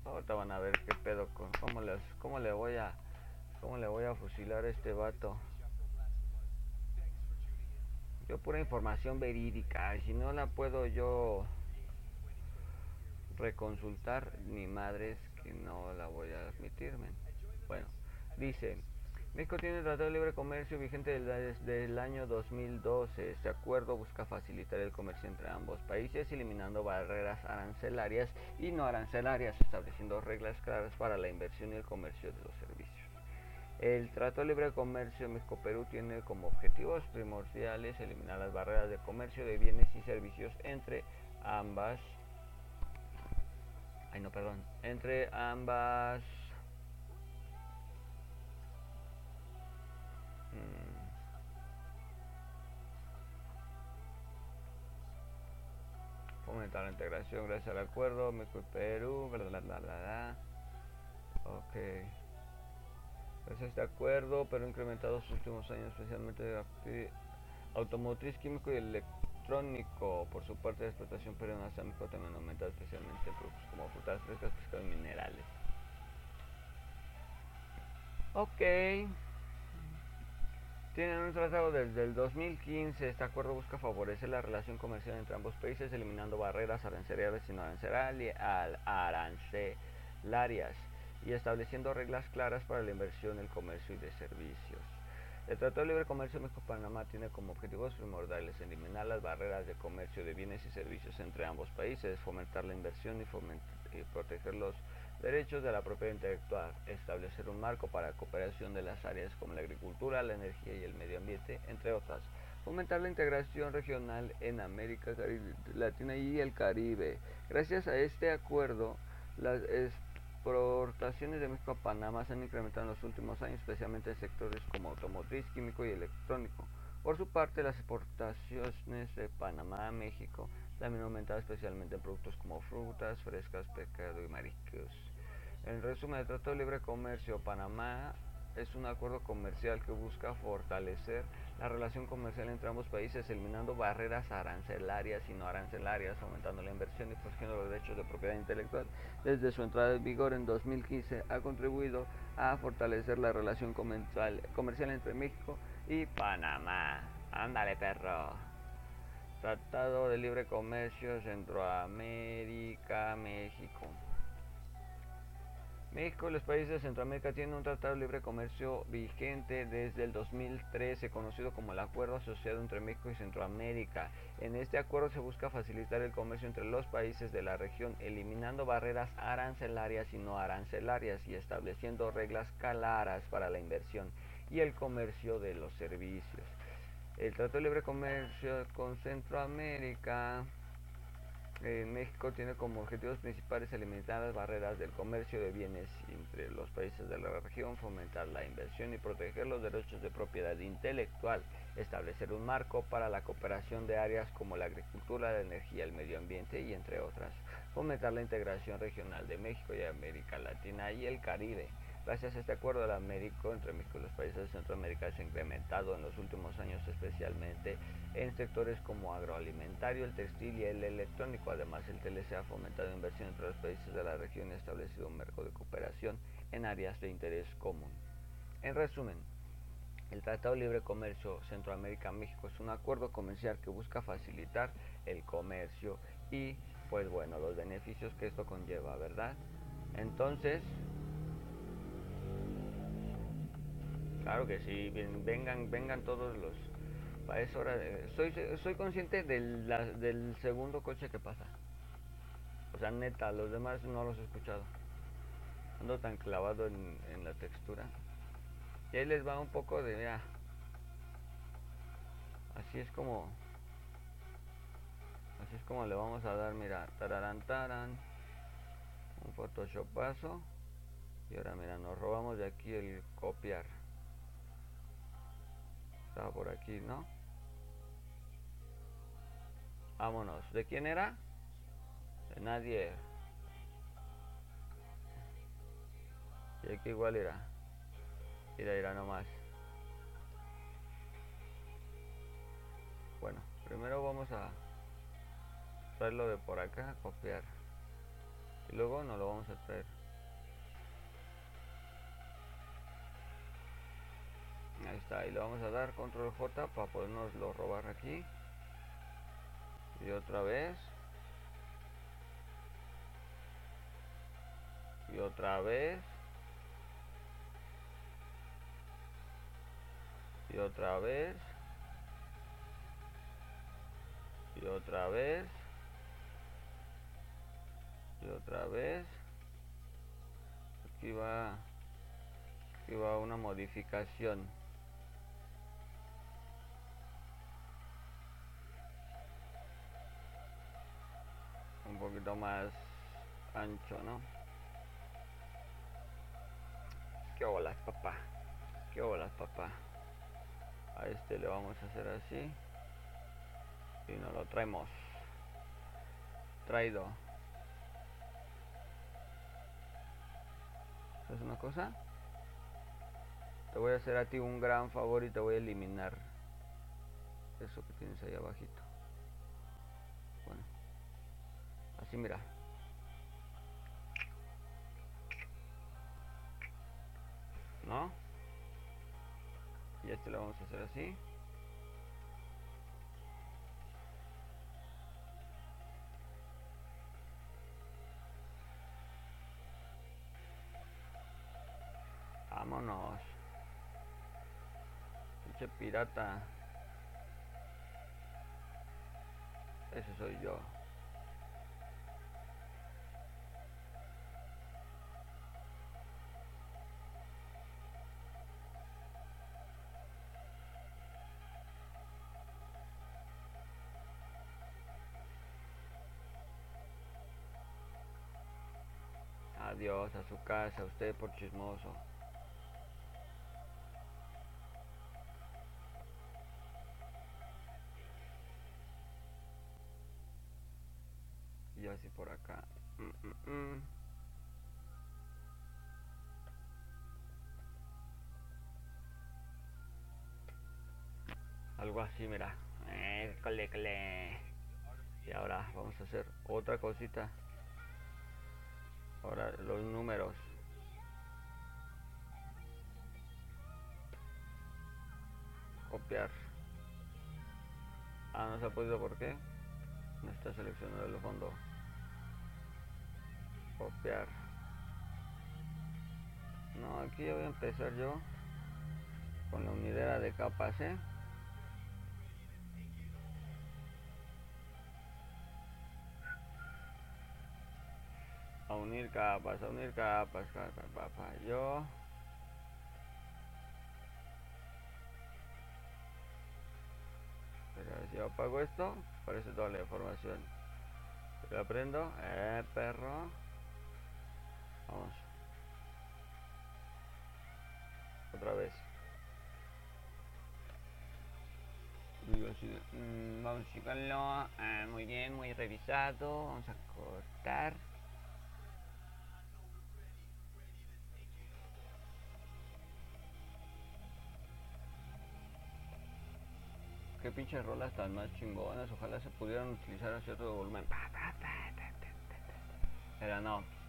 Ahorita van a ver qué pedo con cómo les, cómo le voy a, cómo le voy a fusilar a este vato. Yo pura información verídica, si no la puedo yo reconsultar, ni madres que no la voy a admitir, men. Bueno, dice, México tiene el Tratado de Libre Comercio vigente desde el año 2012. Este acuerdo busca facilitar el comercio entre ambos países, eliminando barreras arancelarias y no arancelarias, estableciendo reglas claras para la inversión y el comercio de los servicios. El Tratado de Libre Comercio México-Perú tiene como objetivos primordiales eliminar las barreras de comercio de bienes y servicios entre ambas ay no perdón entre ambas Fomentar la integración gracias al acuerdo México y Perú, bla bla bla. bla. Ok. A este acuerdo, Perú ha incrementado sus últimos años, especialmente de automotriz, químico y electrónico. Por su parte, la explotación peruana también ha aumentado, especialmente en productos como frutas frescas, pescado y minerales. Ok. Tienen un tratado desde el 2015. Este acuerdo busca favorecer la relación comercial entre ambos países, eliminando barreras arancelarias y no arancelarias y estableciendo reglas claras para la inversión, el comercio y de servicios. El Tratado de Libre Comercio México-Panamá tiene como objetivos primordiales eliminar las barreras de comercio de bienes y servicios entre ambos países, fomentar la inversión y, y proteger los derechos de la propiedad intelectual, establecer un marco para la cooperación de las áreas como la agricultura, la energía y el medio ambiente, entre otras, fomentar la integración regional en América Latina y el Caribe. Gracias a este acuerdo, las exportaciones de México a Panamá se han incrementado en los últimos años, especialmente en sectores como automotriz, químico y electrónico. Por su parte, las exportaciones de Panamá a México también han aumentado especialmente en productos como frutas, frescas, pescado y mariscos. En resumen, el Tratado de Libre Comercio Panamá es un acuerdo comercial que busca fortalecer la relación comercial entre ambos países, eliminando barreras arancelarias y no arancelarias, aumentando la inversión y protegiendo los derechos de propiedad intelectual. Desde su entrada en vigor en 2015 ha contribuido a fortalecer la relación comercial, entre México y Panamá. Ándale, perro. Tratado de Libre Comercio Centroamérica, México. México y los países de Centroamérica tienen un tratado de libre comercio vigente desde el 2013, conocido como el Acuerdo Asociado entre México y Centroamérica. En este acuerdo se busca facilitar el comercio entre los países de la región, eliminando barreras arancelarias y no arancelarias y estableciendo reglas claras para la inversión y el comercio de los servicios. El Tratado de Libre Comercio con Centroamérica México tiene como objetivos principales eliminar las barreras del comercio de bienes entre los países de la región, fomentar la inversión y proteger los derechos de propiedad intelectual, establecer un marco para la cooperación de áreas como la agricultura, la energía, el medio ambiente y entre otras, fomentar la integración regional de México y América Latina y el Caribe, Gracias a este acuerdo, el Américo entre México y los países de Centroamérica se ha incrementado en los últimos años, especialmente en sectores como agroalimentario, el textil y el electrónico. Además, el TLC ha fomentado inversión entre los países de la región y ha establecido un marco de cooperación en áreas de interés común. En resumen, el Tratado de Libre Comercio Centroamérica-México es un acuerdo comercial que busca facilitar el comercio y, pues bueno, los beneficios que esto conlleva, ¿verdad? Entonces, Claro que sí, vengan, vengan todos los. Para hora soy, soy consciente del, del segundo coche que pasa. O sea, neta, los demás no los he escuchado. Ando tan clavado en, la textura. Y ahí les va un poco de. Así es como. Así es como le vamos a dar, mira, tararán, taran. Un photoshopazo. Y ahora, mira, nos robamos de aquí el copiar estaba por aquí, ¿no? Vámonos. ¿De quién era? De nadie. Y aquí igual era. Irá, irá nomás. Bueno, primero vamos a traerlo de por acá, copiar. Y luego nos lo vamos a traer Ahí está, y le vamos a dar control J para podernoslo robar aquí. Y otra vez. Y otra vez. Y otra vez. Y otra vez. Y otra vez. Aquí va. Aquí va una modificación. Poquito más ancho, ¿no? ¿Qué bolas, papá? ¿Qué bolas, papá? a este le vamos a hacer así y nos lo traemos traído ¿Es una cosa? Te voy a hacer a ti un gran favor y te voy a eliminar eso que tienes ahí abajito. Así mira. ¿No? y este lo vamos a hacer así vámonos pinche pirata ese soy yo Adiós a su casa, usted por chismoso. Y así por acá. Algo así, mira. Eh, y ahora vamos a hacer otra cosita. Ahora los números. Copiar. Ah, no se ha podido, ¿por qué? No está seleccionado el fondo. Copiar. No, aquí voy a empezar yo con la unidad de capas, ¿eh? A unir capas, a unir capas, capas, papá. Yo pero si yo apago esto, aparece toda la información. Si lo aprendo, eh, perro. Vamos. Otra vez. Mm, vamos a checarlo. Eh, muy bien, muy revisado. Vamos a cortar. Qué pinches rolas tan más chingonas. Ojalá se pudieran utilizar a cierto volumen. Pero no.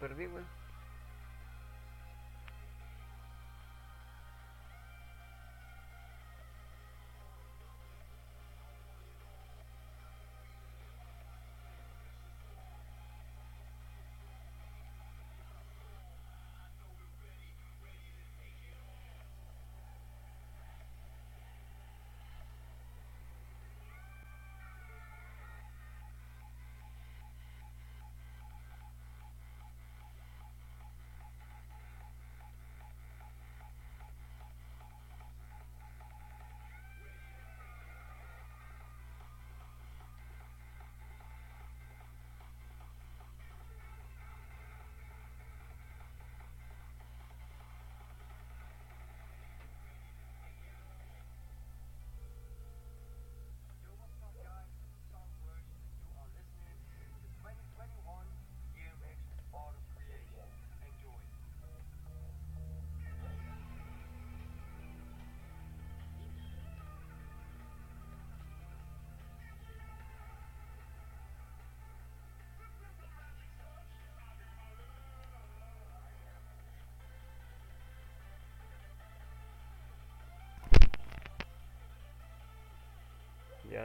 Perdí, güey.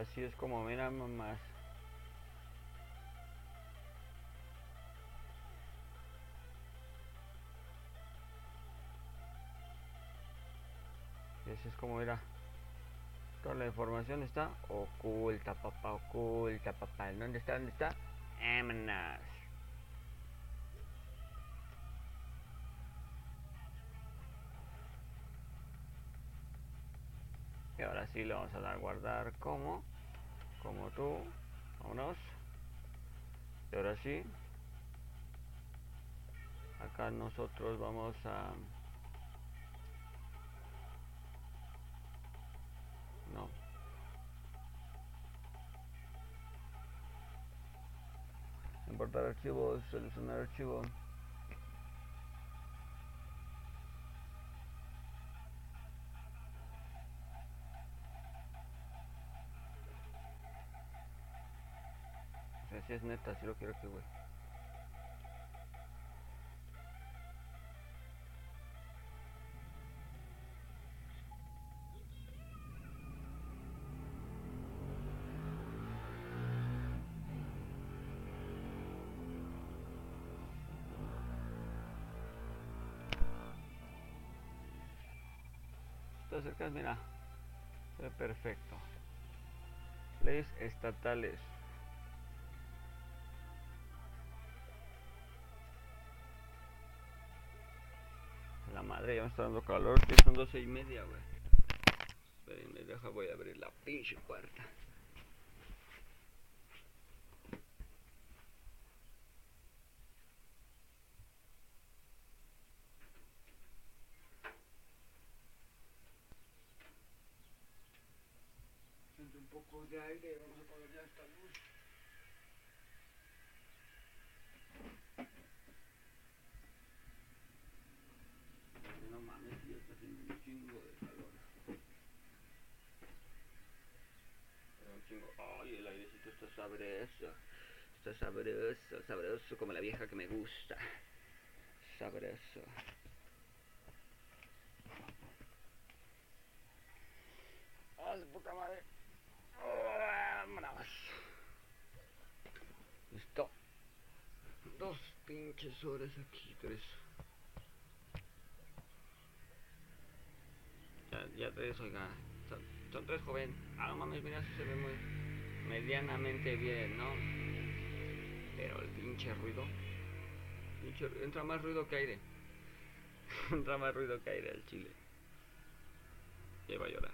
Así es como mira mamás. Y así es como mira. Toda la información está oculta, papá, oculta, papá. ¿Dónde está? ¿Dónde está? Vámonos. Y ahora sí le vamos a dar guardar como, como tú. Vámonos. Y ahora sí. Acá nosotros vamos a... No. Importar archivos, seleccionar archivo. Es neta, si lo quiero que güey. te acercas, mira, perfecto. Leyes estatales. Madre ya me está dando calor, que son doce y media, güey. Espérenme, deja, voy a abrir la pinche puerta. Siento un poco de aire, vamos a apagar ya esta luz. No mames, ya está haciendo un chingo de calor. Pero un chingo. Ay, el airecito está sabroso. Está sabroso, como la vieja que me gusta. Sabroso. ¡Ah, su puta madre! ¡Vámonos! Listo. Dos pinches horas aquí, tres. Ya, ya tres, oiga. Son, son tres, joven. Ah, no mames, mira, si se ve muy medianamente bien, ¿no? Pero el pinche ruido. Entra más ruido que aire. [laughs] entra más ruido que aire al chile. Ya iba a llorar.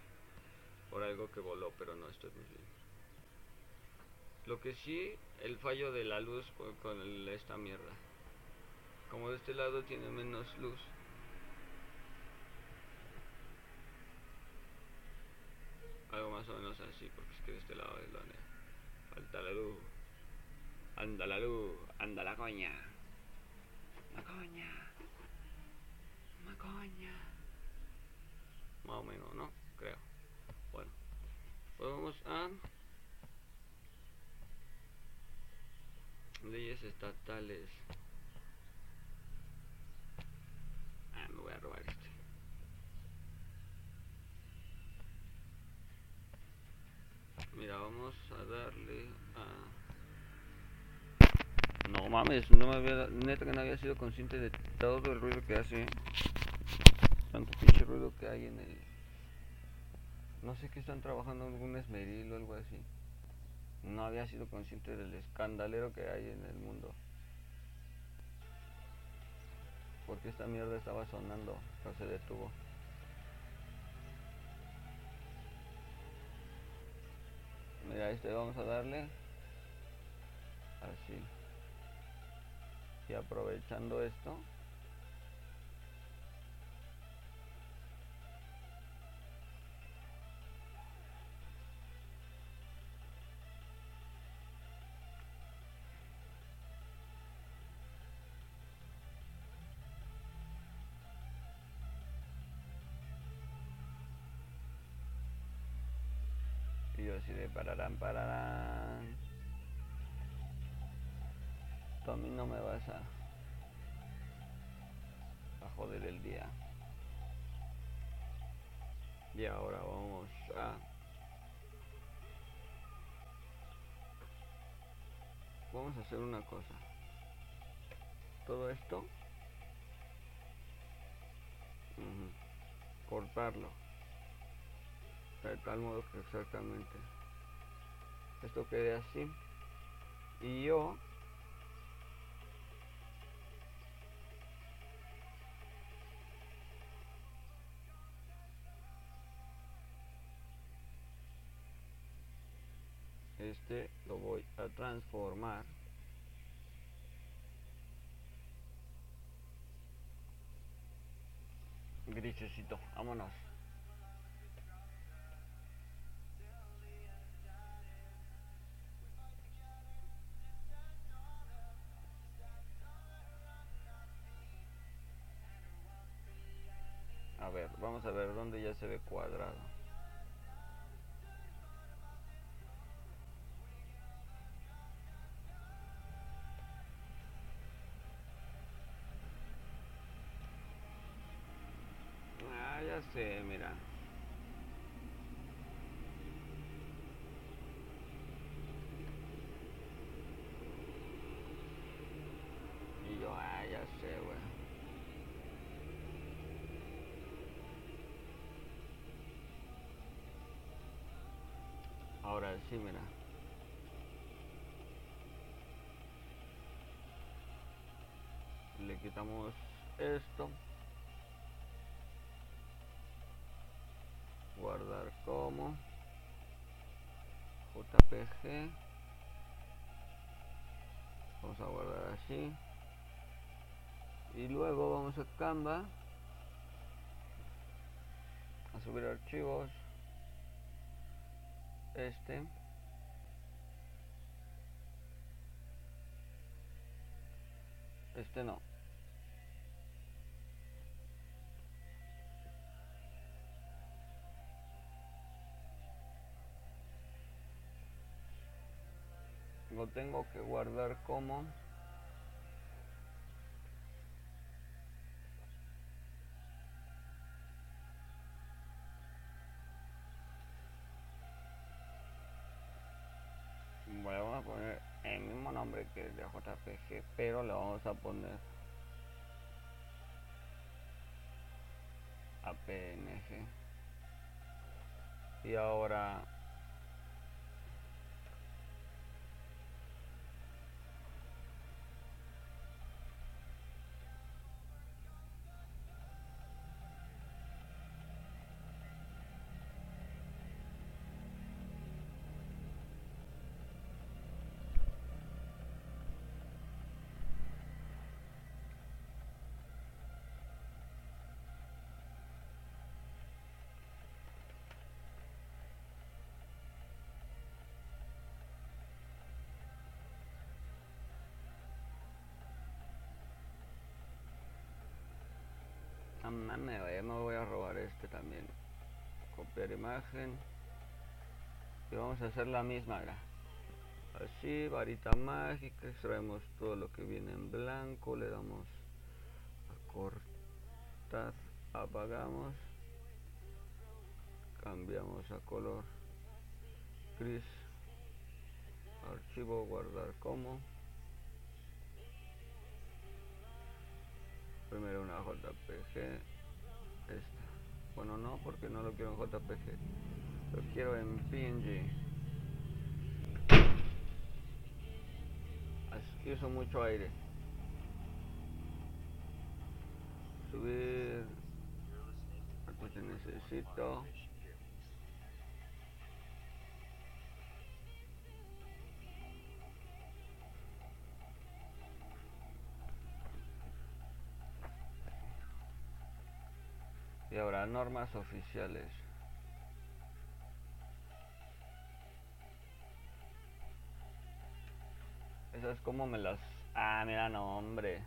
Por algo que voló, pero no estoy muy bien. Lo que sí, el fallo de la luz con, esta mierda. Como de este lado tiene menos luz. Algo más o menos así, porque es que de este lado es donde falta la luz. Anda la luz, anda la coña. Macoña. Macoña. Más o menos, ¿no? Creo. Bueno. Pues vamos a... Leyes estatales. Ah, me voy a robar este. Mira, vamos a dar. Mames, no me había... Neta que no había sido consciente de todo el ruido que hace. Tanto pinche ruido que hay en el... No sé qué están trabajando algún esmeril o algo así. No había sido consciente del escandalero que hay en el mundo. Porque esta mierda estaba sonando, pero se detuvo. Mira, este vamos a darle así. Y aprovechando esto, y así de pararán, pararán. A mí no me vas a, a joder el día. Y ahora vamos a... Vamos a hacer una cosa. Todo esto... cortarlo de tal modo que exactamente esto quede así y yo lo voy a transformar grisecito vámonos A ver, vamos a ver dónde ya se ve cuadrado. Sé, mira. Y yo, ah, ya sé, güey. Ahora sí, mira. Le quitamos esto. Como. JPG. Vamos a guardar así. Y luego vamos a Canva. A subir archivos este este no lo tengo que guardar como vamos a poner el mismo nombre que el de JPG, pero le vamos a poner a PNG. Y ahora Mames, güey, me voy a robar este también. Copiar imagen. Y vamos a hacer la misma, mira. Así, varita mágica, extraemos todo lo que viene en blanco, le damos a cortar, apagamos, cambiamos a color gris archivo guardar como primero una jpg esta. Bueno no porque no lo quiero en jpg lo quiero en png Así uso mucho aire. Subir. Pues necesito y ahora normas oficiales. Esas como me las ah mira no hombre.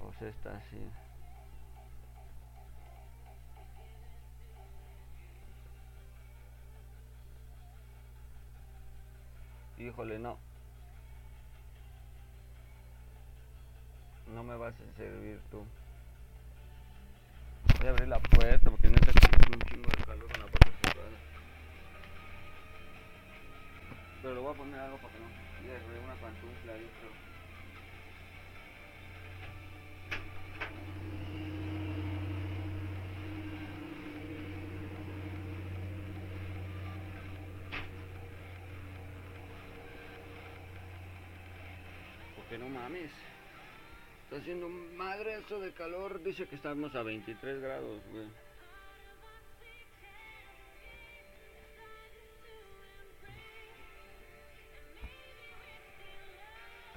Pues esta sí. Híjole no. No me vas a servir tú Voy a abrir la puerta porque está haciendo un chingo de calor con la puerta cerrada. Pero le voy a poner algo para que no. Mira, una pantufla pero. Porque no mames. Está haciendo madre esto de calor. Dice que estamos a 23 grados, güey.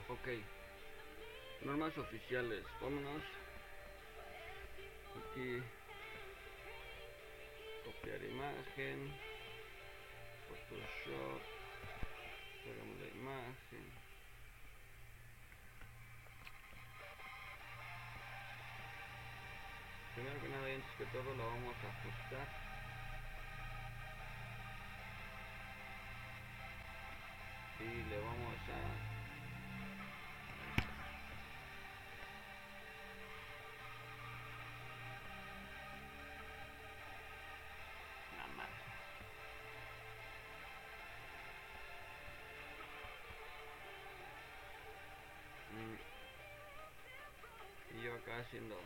Ok. Normas oficiales. Vámonos. Aquí. Copiar imagen. Photoshop. Pegamos la imagen. Primero que nada antes que todo lo vamos a ajustar y le vamos a mm. y yo acá haciendo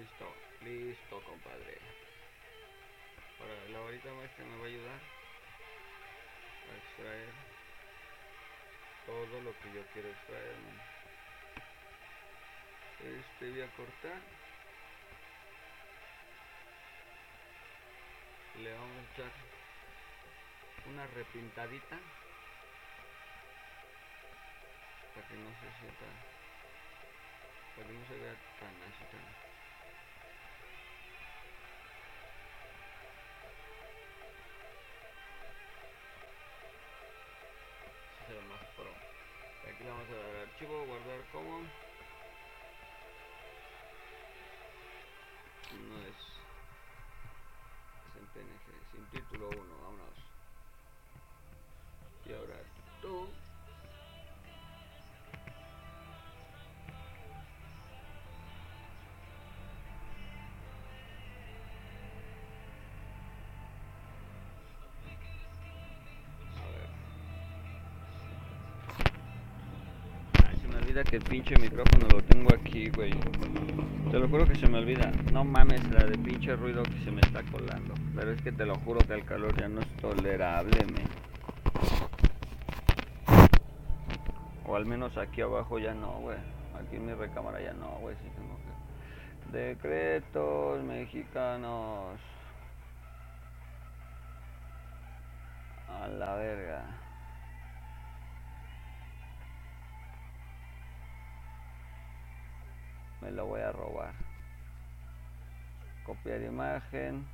Listo, listo compadre. Ahora la varita maestra me va a ayudar a extraer todo lo que yo quiero extraer. Este voy a cortar. Le vamos a echar una repintadita para que no se sienta, para que no se vea tan así tan archivo guardar como. No es, en png sin título 1 vámonos que el pinche micrófono lo tengo aquí, güey. Te lo juro que se me olvida. No mames la de pinche ruido que se me está colando. Pero es que te lo juro que el calor ya no es tolerable, me. O al menos aquí abajo ya no, güey. Aquí en mi recámara ya no, güey. Sí tengo que... Decretos mexicanos. A la verga. Copiar imagen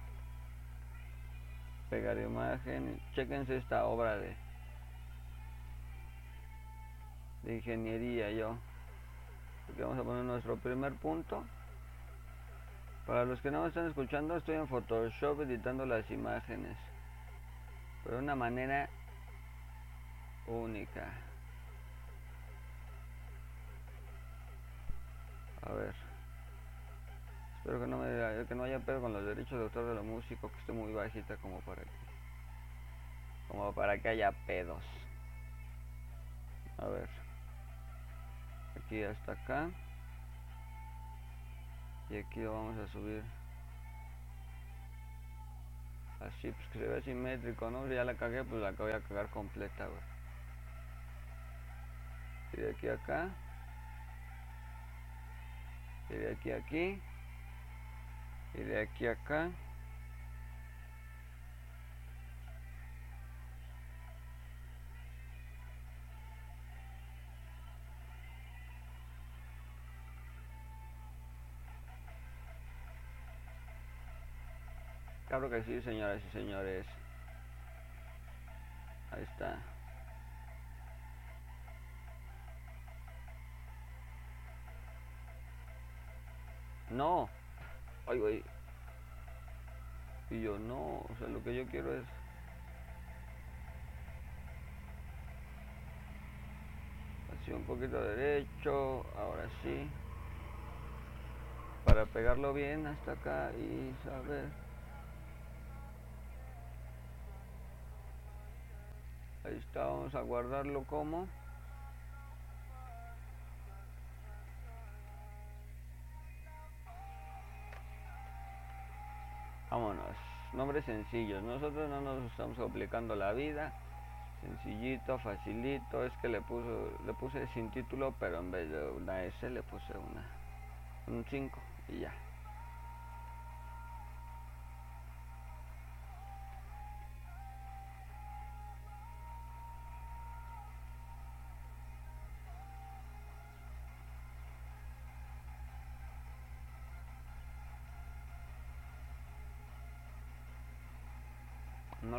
pegar imagen chequense esta obra de de ingeniería yo. Aquí vamos a poner nuestro primer punto. Para los que no me están escuchando estoy en Photoshop editando las imágenes pero de una manera única. A ver. Espero que no, me, que no haya pedo con los derechos de autor de la música, que esté muy bajita como para que Como para que haya pedos. A ver. Aquí hasta acá. Y aquí lo vamos a subir. Así, pues que se vea simétrico, ¿no? Si ya la cagué, pues la voy a cagar completa, güey. Y de aquí a acá. Y de aquí a aquí. Y de aquí acá. Claro que sí, señoras y señores. Ahí está. No. Ay, güey. Y yo no, o sea, lo que yo quiero es así un poquito derecho, ahora sí. Para pegarlo bien hasta acá y saber Ahí está, vamos a guardarlo como. Vámonos, nombres sencillos. Nosotros no nos estamos complicando la vida. Sencillito, facilito. Es que le puso, le puse sin título, pero en vez de una S le puse una un 5 y ya.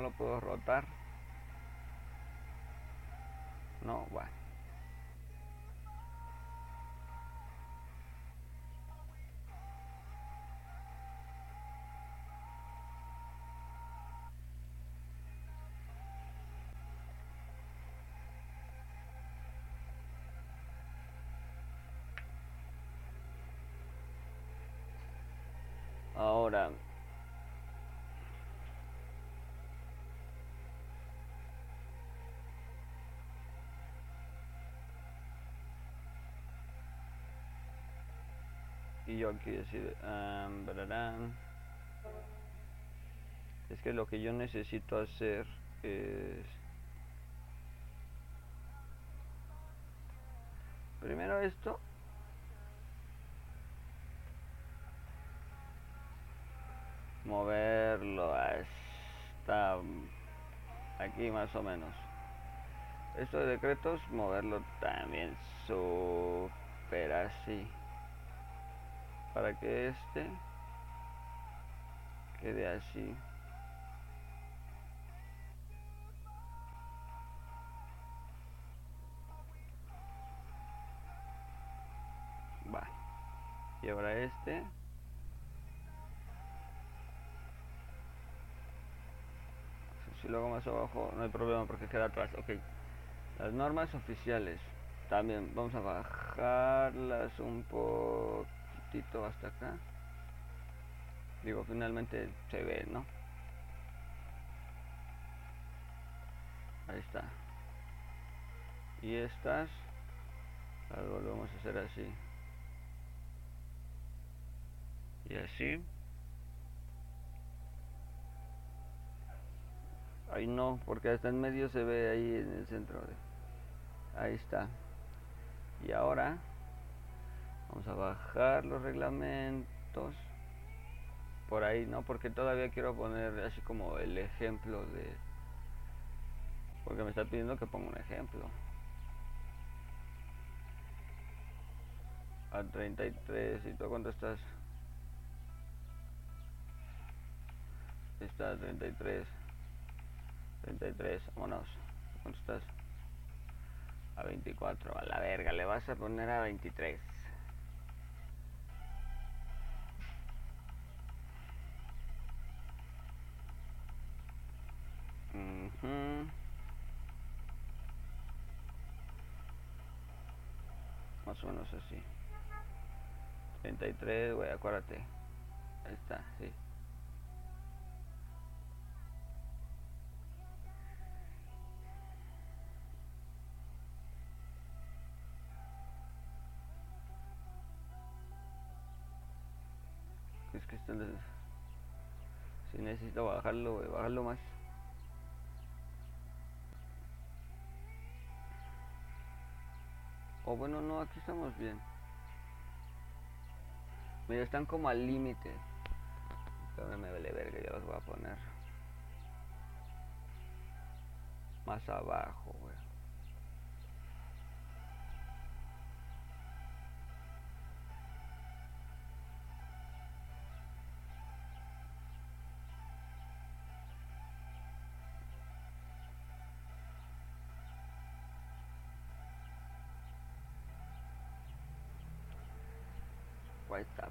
Lo puedo rotar. No bueno. Ahora y yo aquí decir es que lo que yo necesito hacer es primero esto. Moverlo hasta aquí más o menos. Esto de decretos moverlo también super así para que este quede así. Va. Y ahora este. Si lo hago más abajo no hay problema porque queda atrás. Ok. Las normas oficiales. También vamos a bajarlas un poco hasta acá. Digo finalmente se ve no ahí está. Y estas algo lo vamos a hacer así. Y así. Ahí no porque hasta en medio se ve ahí en el centro de ahí está. Y ahora vamos a bajar los reglamentos. Por ahí no porque todavía quiero poner así como el ejemplo de porque me está pidiendo que ponga un ejemplo. A 33 y tú cuánto estás está a 33 33 vámonos. Cuánto estás a 24 a la verga le vas a poner a 23 Más o menos así. 33, güey, acuérdate. Ahí está, sí. Es que están... Si necesito bajarlo, bajarlo más. O bueno, no, aquí estamos bien. Mira, están como al límite. Pero me vale verga, ya los voy a poner. Más abajo, güey. Ahí está,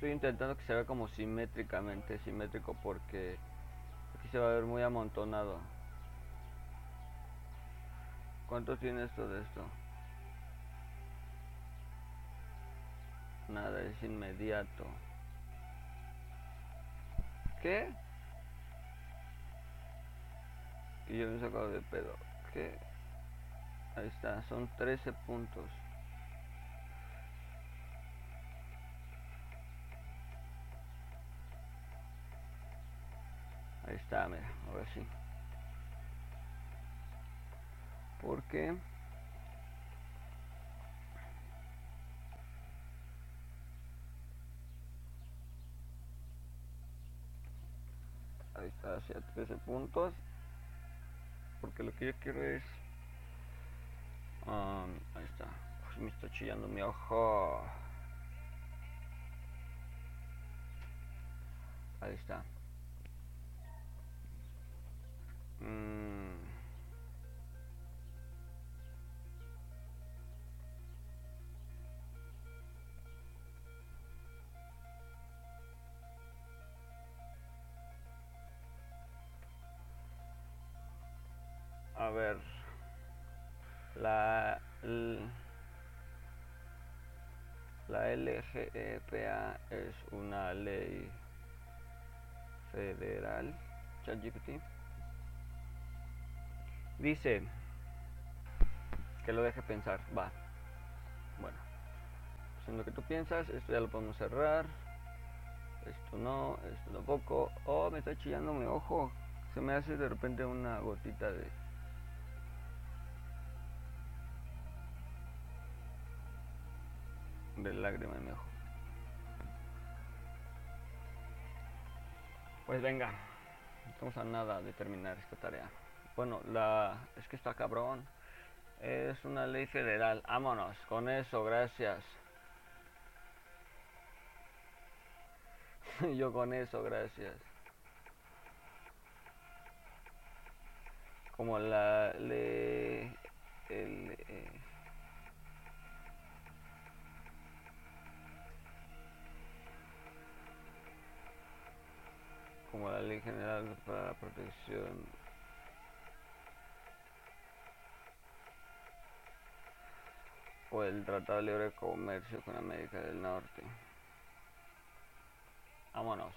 Estoy intentando que se vea como simétricamente simétrico porque aquí se va a ver muy amontonado. ¿Cuánto tiene esto de esto? Nada, es inmediato. ¿Qué? Y yo me he sacado de pedo. ¿Qué? Ahí está, son 13 puntos. Ahí está, mira, ahora sí. ¿Por qué? Ahí está, hacia 13 puntos. Porque lo que yo quiero es... um, ahí está. Uy, me está chillando mi ojo. Ahí está. Mm. A ver, la la LGEPA es una ley federal. ChatGPT dice que lo deje pensar. Va. Bueno, pues en lo que tú piensas, esto ya lo podemos cerrar. Esto no, esto tampoco. Oh, me está chillando mi ojo. Se me hace de repente una gotita de. de lágrima en mi ojo. Pues venga, estamos a nada de terminar esta tarea. Bueno, la es que está cabrón. Es una ley federal. Vámonos, con eso, gracias. [laughs] Yo con eso, gracias. Como la ley el, eh, como la ley general para la protección o el Tratado de Libre Comercio con América del Norte. Vámonos.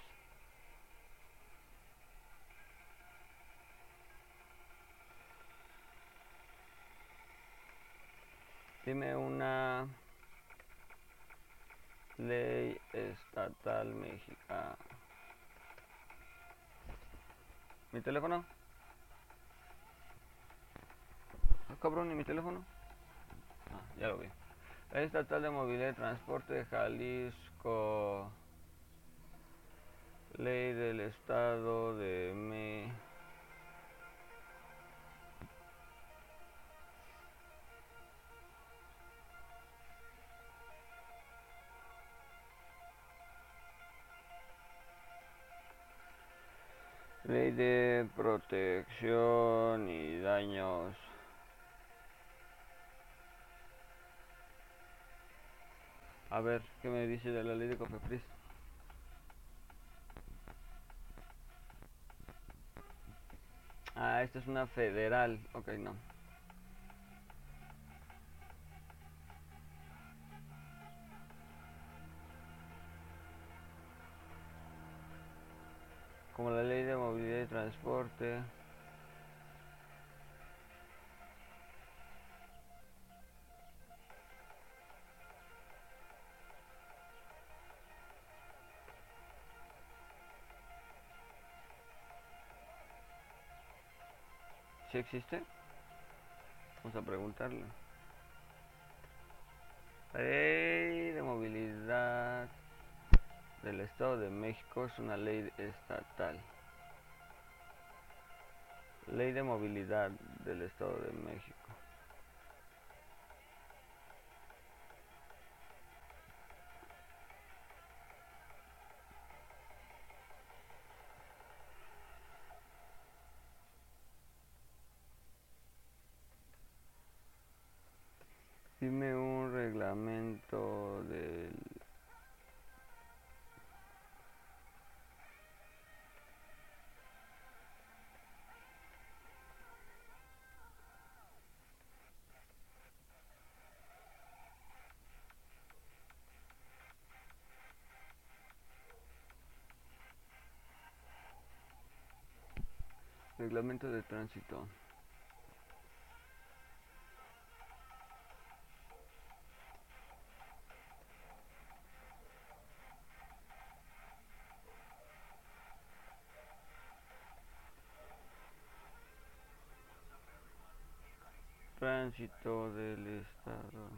Dime una ley estatal mexicana. ¿Mi teléfono? Ah, cabrón, ¿y mi teléfono? Ah, ya lo vi. Estatal de Movilidad y Transporte de Jalisco. Ley del Estado de Me... Ley de protección y daños. A ver, ¿qué me dice de la ley de Cofepris? Ah, esta es una federal. Ok, no. Como la ley de movilidad y transporte. ¿Sí existe? Vamos a preguntarle. Ley de movilidad del Estado de México es una ley estatal. Ley de movilidad del Estado de México. Reglamento de tránsito. Tránsito del Estado.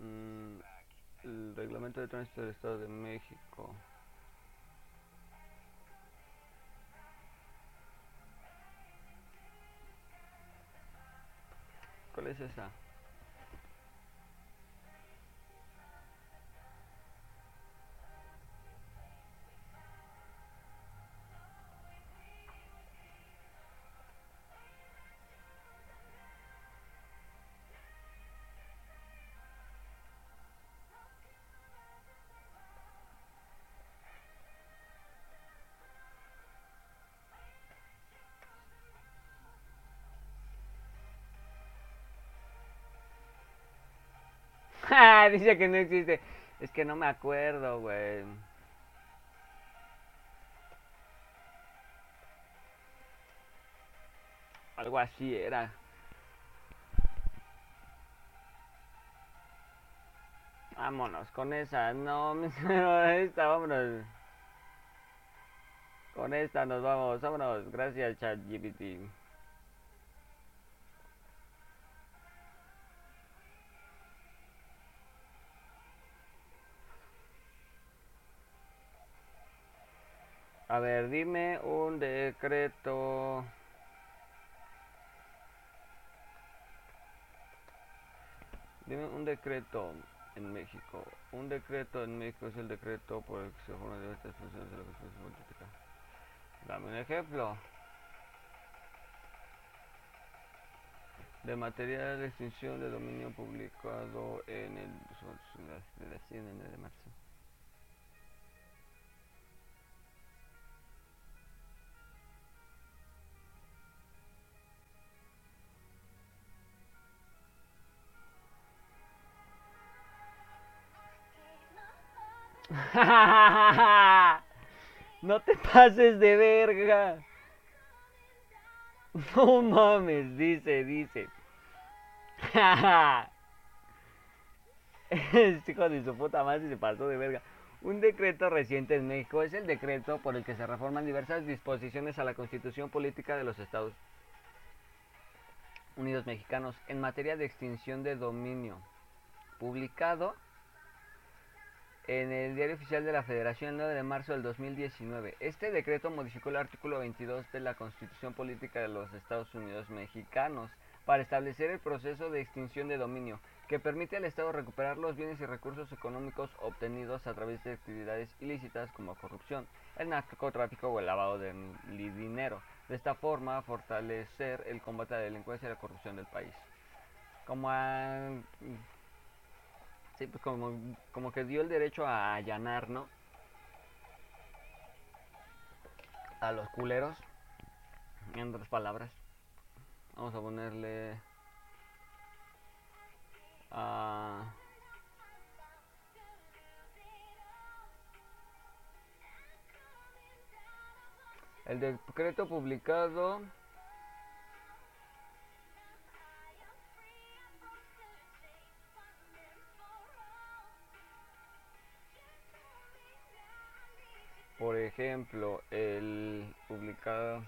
Mm, el reglamento tránsito del Estado de México. ¿Cuál es esa? [laughs] Dice que no existe. Es que no me acuerdo, güey. Algo así era. Vámonos con esa. No, [laughs] esta, vámonos. Con esta nos vamos. Vámonos. Gracias, ChatGPT. A ver, dime un decreto. Dime un decreto en México. Un decreto en México es el decreto por el que se forman diversas funciones de la Constitución Política. Dame un ejemplo. De material de extinción de dominio publicado en el de de marzo. [laughs] No te pases de verga. [laughs] No mames, dice, dice. [laughs] Este hijo de su puta madre se pasó de verga. Un decreto reciente en México es el decreto por el que se reforman diversas disposiciones a la constitución política de los Estados Unidos mexicanos en materia de extinción de dominio, publicado en el Diario Oficial de la Federación el 9 de marzo del 2019. Este decreto modificó el artículo 22 de la Constitución Política de los Estados Unidos Mexicanos para establecer el proceso de extinción de dominio, que permite al Estado recuperar los bienes y recursos económicos obtenidos a través de actividades ilícitas como corrupción, el narcotráfico o el lavado de dinero. De esta forma, fortalecer el combate a la delincuencia y la corrupción del país. Como a- Sí, pues como, como que dio el derecho a allanar, ¿no? A los culeros. En otras palabras. Vamos a ponerle... El decreto publicado... Por ejemplo, el publicado...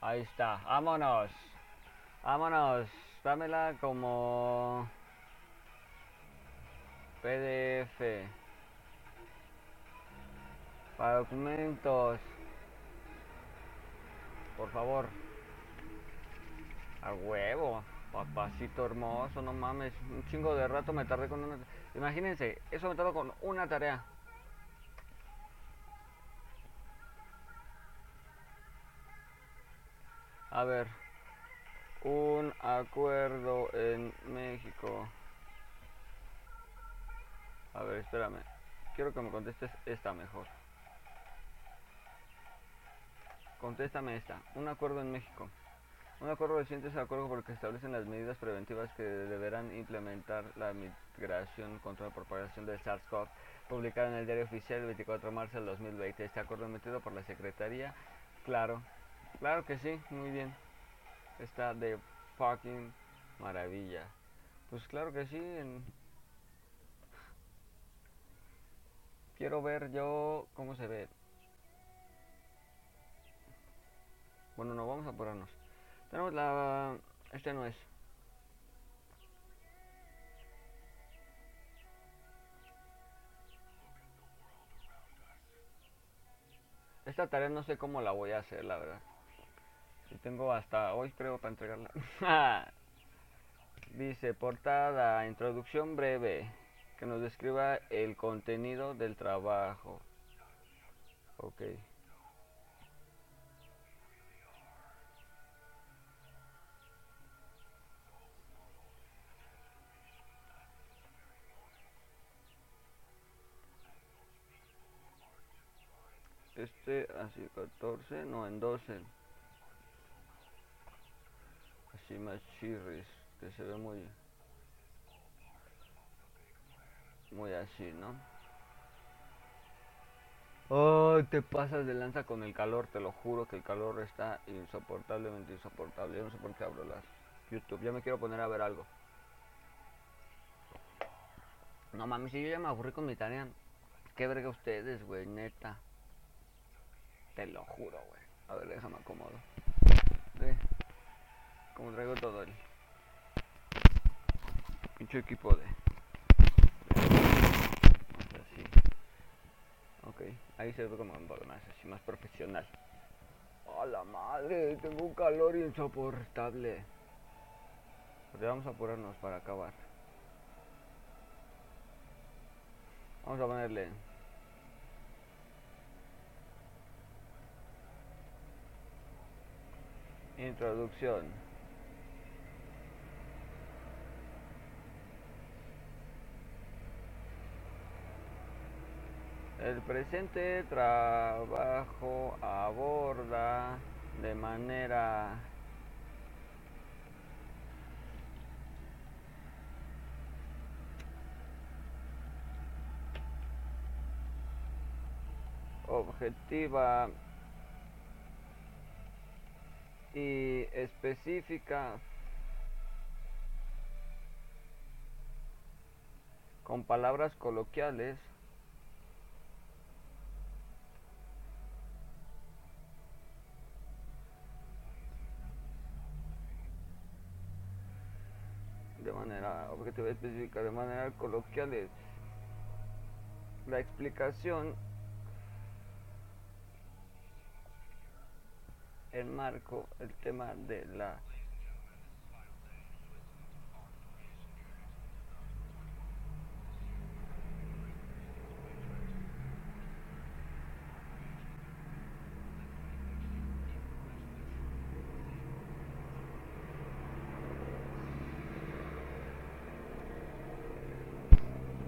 Ahí está, vámonos. Vámonos. Dámela como PDF. Para documentos. Por favor. A huevo. Papacito hermoso, no mames. Un chingo de rato me tardé con una... Imagínense, eso me tardó con una tarea. A ver. Un acuerdo en México. A ver, espérame. Quiero que me contestes esta mejor. Contéstame esta. Un acuerdo en México. Un acuerdo reciente es el acuerdo por el que establecen las medidas preventivas que deberán implementar la migración contra la propagación del SARS-CoV, publicado en el diario oficial el 24 de marzo del 2020. Este acuerdo emitido por la Secretaría, claro, claro que sí, muy bien. Está de fucking maravilla. Pues claro que sí. Quiero ver yo cómo se ve. Bueno, no, vamos a apurarnos. Tenemos la... Este no es. Esta tarea no sé cómo la voy a hacer, la verdad. Si tengo hasta hoy creo para entregarla. [laughs] Dice portada, introducción breve, que nos describa el contenido del trabajo. Ok. Este así 14, no en 12. Así más chirris, que se ve muy muy así, ¿no? Oh, te pasas de lanza con el calor, te lo juro que el calor está insoportablemente insoportable. Yo no sé por qué abro las YouTube, ya me quiero poner a ver algo. No mames, si yo ya me aburrí con mi tarea. Qué verga ustedes, güey, neta. Te lo juro, güey. A ver, déjame acomodo. Ve. Como traigo todo el pinche equipo de. Así. Ok, ahí se ve como un más así, más profesional. ¡A la madre! Tengo un calor insoportable. Vamos a apurarnos para acabar. Vamos a ponerle Introducción. El presente trabajo aborda de manera objetiva y específica con palabras coloquiales. De manera objetiva específica de manera coloquiales. La explicación enmarco el tema de la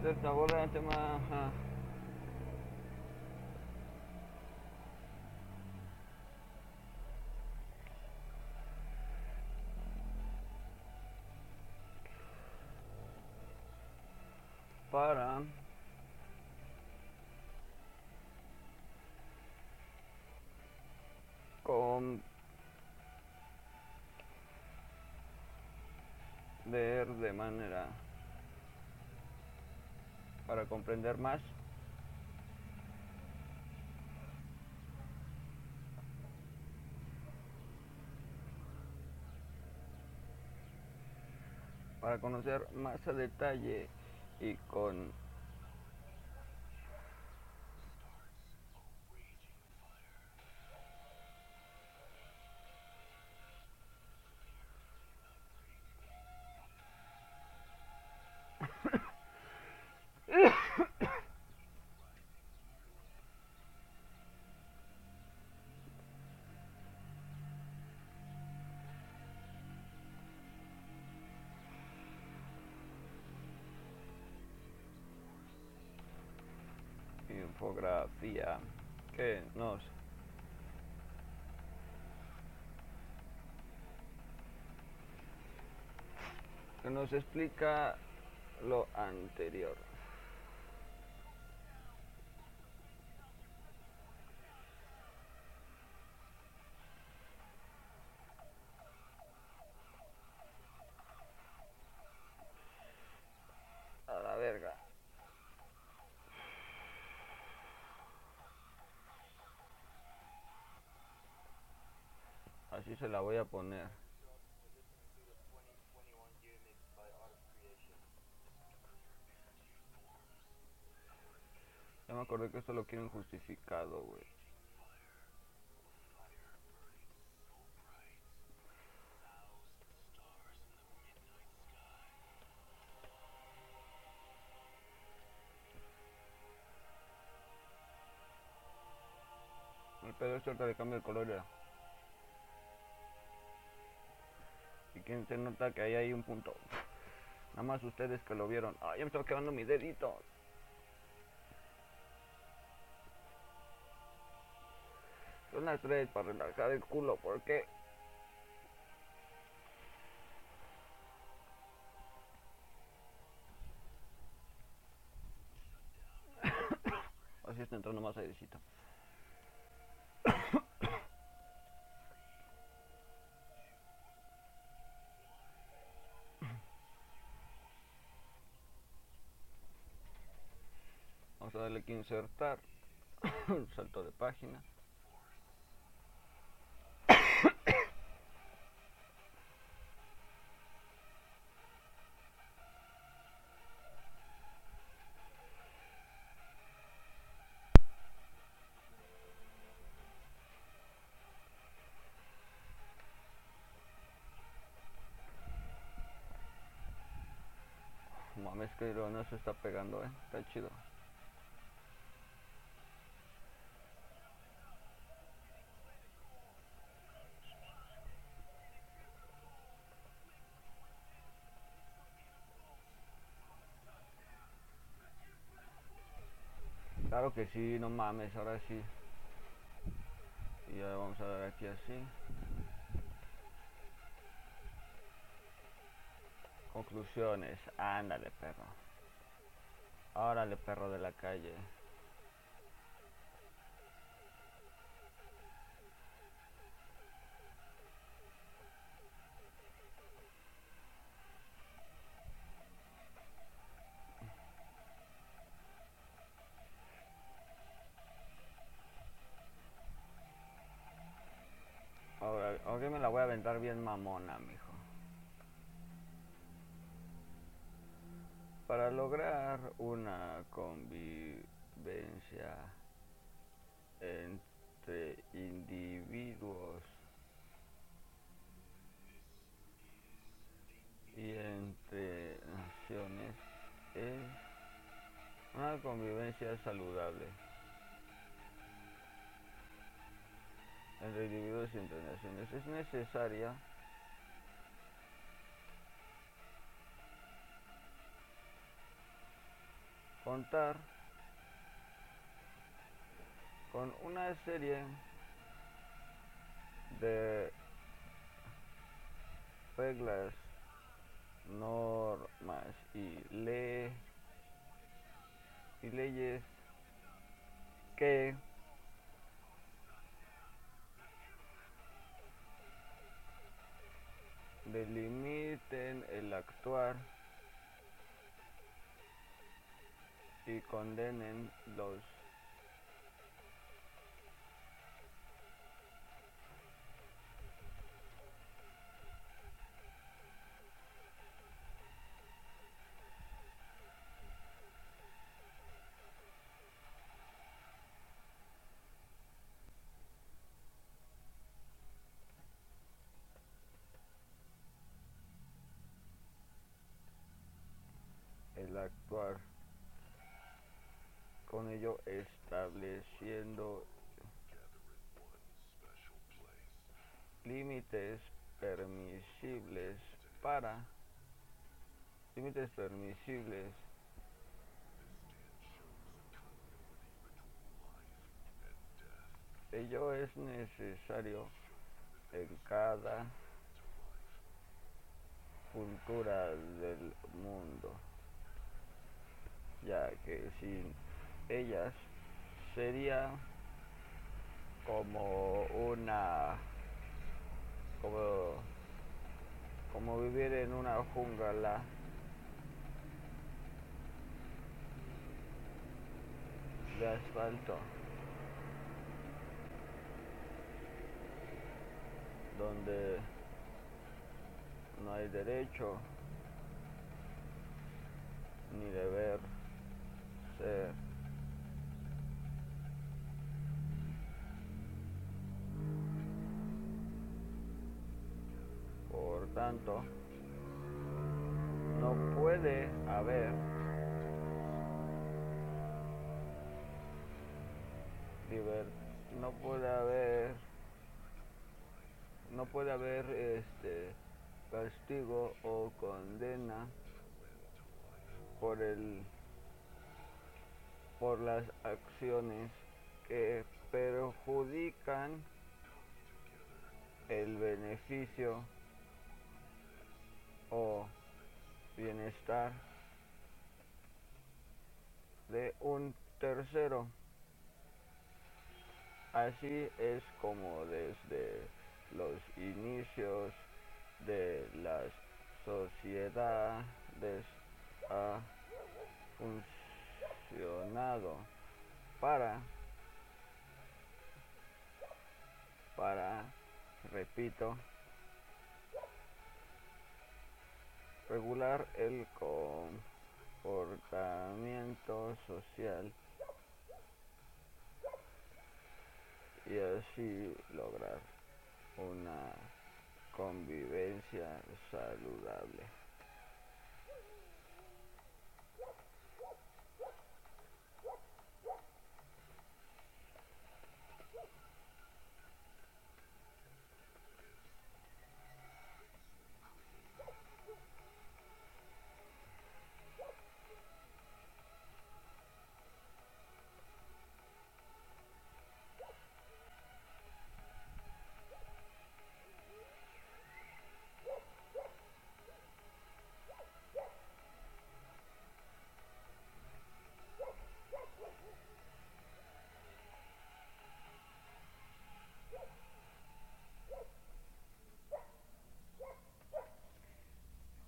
Entonces aborda el tema para con ver de manera para comprender más. Para conocer más a detalle y con que nos explica lo anterior. A la verga. Así se la voy a poner. Ya me acordé que esto lo quieren justificado, güey. El pedo es le cambia el color ya. Quien se nota que ahí hay un punto. Nada más ustedes que lo vieron. Ay, me estaba quedando mi dedito. Son las tres para relajar el culo. ¿Por qué? [coughs] Así está entrando más airecito. Que insertar. [coughs] Salto de página. [coughs] Mames que no se está pegando, eh. Está chido. Claro que sí, no mames, ahora sí. Y ya vamos a dar aquí así. Conclusiones, ándale perro. Órale perro de la calle. andar bien mamona, mijo. Para lograr una convivencia entre individuos y entre naciones es una convivencia saludable. Entre individuos y entre naciones. Es necesaria contar con una serie de reglas, normas y, le y leyes que delimiten el actuar y condenen los el actuar con ello estableciendo límites permisibles para límites permisibles ello es necesario en cada cultura del mundo ya que sin ellas sería como una como como vivir en una jungla. De asfalto. Donde no hay derecho ni deber ser tanto no puede haber no puede haber no puede haber este castigo o condena por el por las acciones que perjudican el beneficio o bienestar de un tercero. Así es como desde los inicios de las sociedades ha funcionado para para repito regular el comportamiento social y así lograr una convivencia saludable.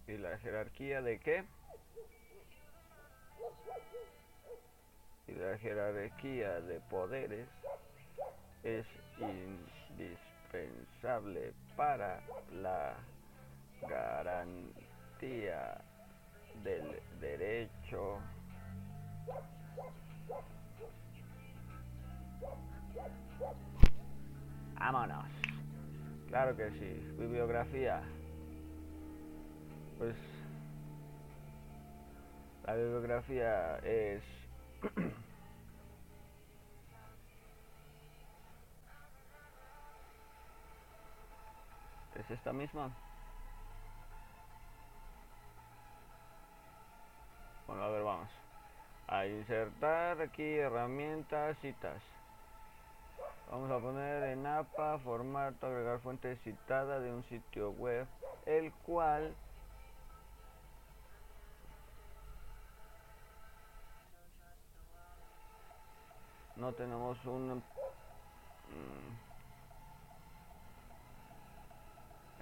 ¿Y la jerarquía de qué? Y la jerarquía de poderes es indispensable para la garantía del derecho Vámonos. Claro que sí. Bibliografía. Pues la bibliografía es... [clears throat] es esta misma. Bueno, a ver, vamos. A insertar aquí herramientas, citas. Vamos a poner en APA, formato, agregar fuente citada de un sitio web, el cual no tenemos un mm,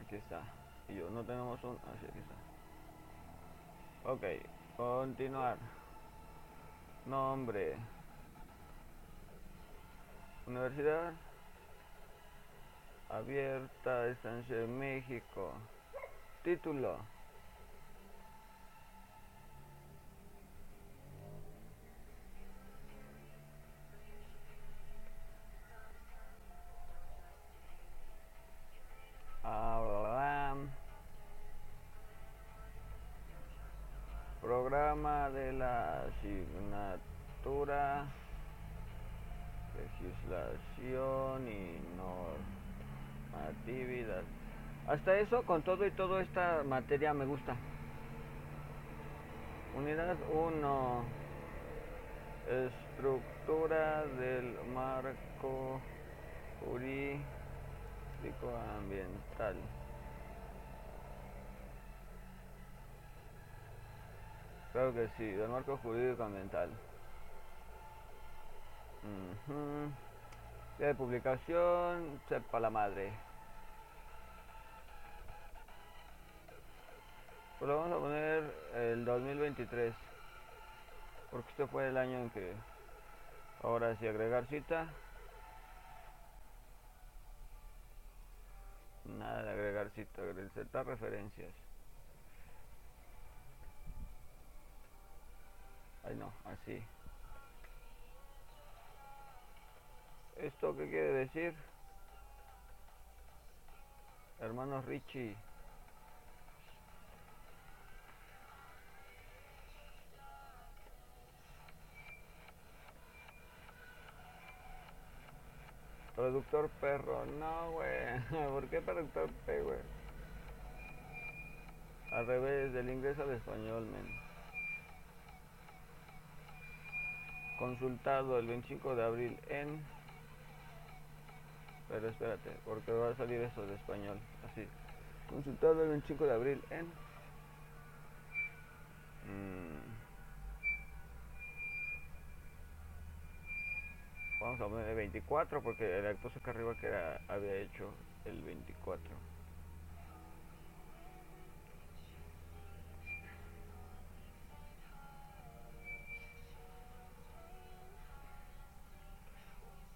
aquí está. Y yo no tenemos un así aquí está. Ok continuar. Nombre. Universidad abierta estancia en México. Título Hasta eso, con todo y todo esta materia me gusta. Unidad 1. Estructura del marco jurídico ambiental. Claro que sí, del marco jurídico ambiental. Día de publicación, sepa la madre. Pues lo vamos a poner el 2023. Porque este fue el año en que ahora sí agregar cita. Nada de agregar cita, insertar referencias. Ay no, así. ¿Esto qué quiere decir? Hermanos Richie. Productor perro, no, güey. [laughs] ¿Por qué productor P, güey? Al revés, del inglés al español, men. Consultado el 25 de abril en. Pero espérate, porque va a salir eso de español. Así. Consultado el 25 de abril en. Mm. Vamos a poner el 24 porque el acto acá arriba que había hecho el 24.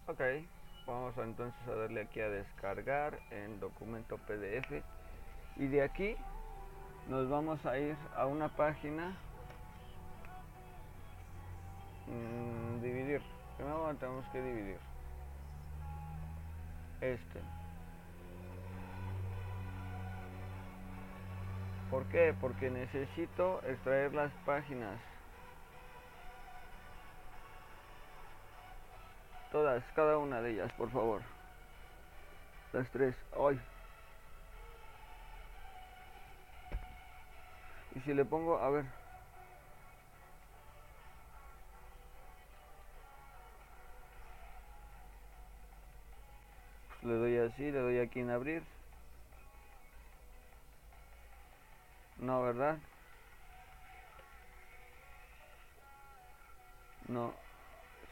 Ok, vamos entonces a darle aquí a descargar en documento PDF y de aquí nos vamos a ir a una página mm, dividir primero tenemos que dividir. Este. ¿por qué? porque necesito extraer las páginas. Todas, cada una de ellas por favor. Las tres, hoy y si le pongo, a ver le doy así, le doy aquí en abrir. No, ¿verdad? No,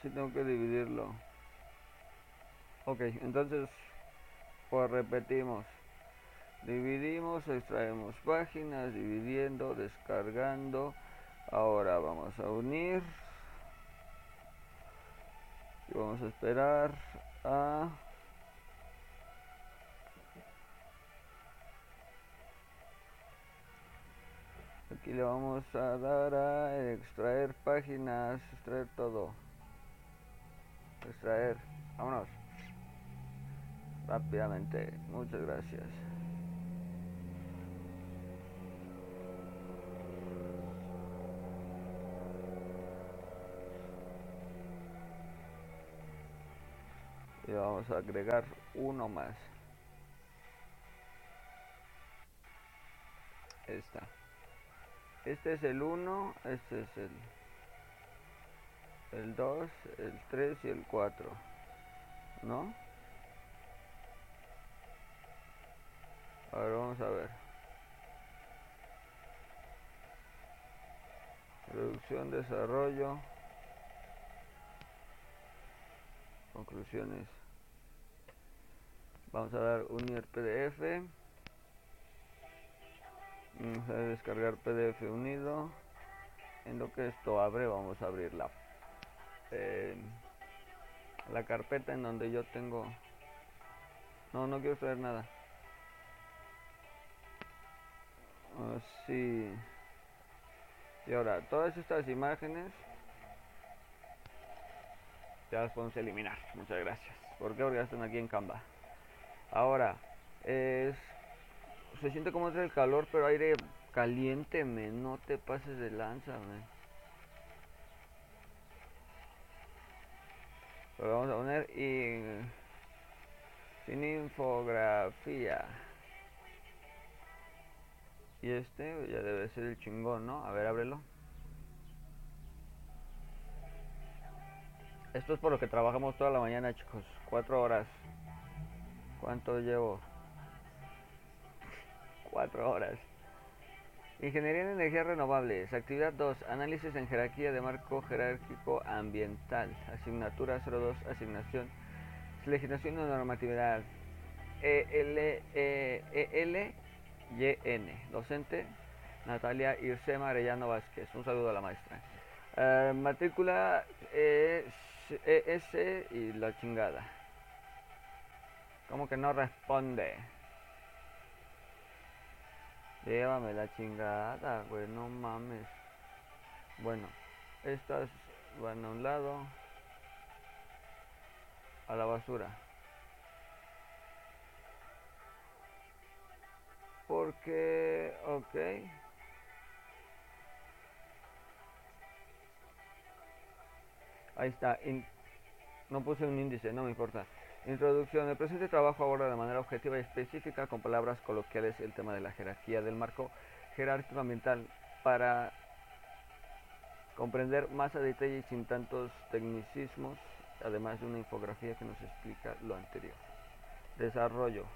sí tengo que dividirlo. Ok, entonces, pues repetimos. Dividimos, extraemos páginas, dividiendo, descargando. Ahora vamos a unir. Y vamos a esperar a... Aquí le vamos a dar a extraer páginas, extraer todo. Extraer, vámonos. Rápidamente, muchas gracias. Y vamos a agregar uno más. esta. Este es el 1, este es el el 2, el 3 y el 4. ¿No? A ver, vamos a ver. Reducción, desarrollo. Conclusiones. Vamos a dar unir PDF. Vamos a descargar PDF unido. En lo que esto abre, vamos a abrir la, eh, la carpeta en donde yo tengo. No, no quiero traer nada. Así. Y ahora, todas estas imágenes ya las podemos eliminar. Muchas gracias. Porque ya están aquí en Canva. Ahora, es, se siente como entre el calor, pero aire caliente, men. No te pases de lanza, men. Lo vamos a poner y sin infografía. Y este ya debe ser el chingón, ¿no? A ver, ábrelo. Esto es por lo que trabajamos toda la mañana, chicos. Cuatro horas. ¿Cuánto llevo? Cuatro horas. Ingeniería en energías renovables. Actividad 2. Análisis en jerarquía de marco jerárquico ambiental. Asignatura 02. Asignación. Legislación de normatividad. EL, E, EL, YN. Docente. Natalia Irsema Arellano Vázquez. Un saludo a la maestra. Eh, matrícula ES ES y la chingada. Como que no responde. Llévame la chingada, güey, no mames. Bueno, estas van a un lado. A la basura. Porque, ok. Ahí está. no puse un índice, no me importa. Introducción. El presente trabajo aborda de manera objetiva y específica, con palabras coloquiales, el tema de la jerarquía del marco jerárquico ambiental para comprender más a detalle y sin tantos tecnicismos, además de una infografía que nos explica lo anterior. Desarrollo.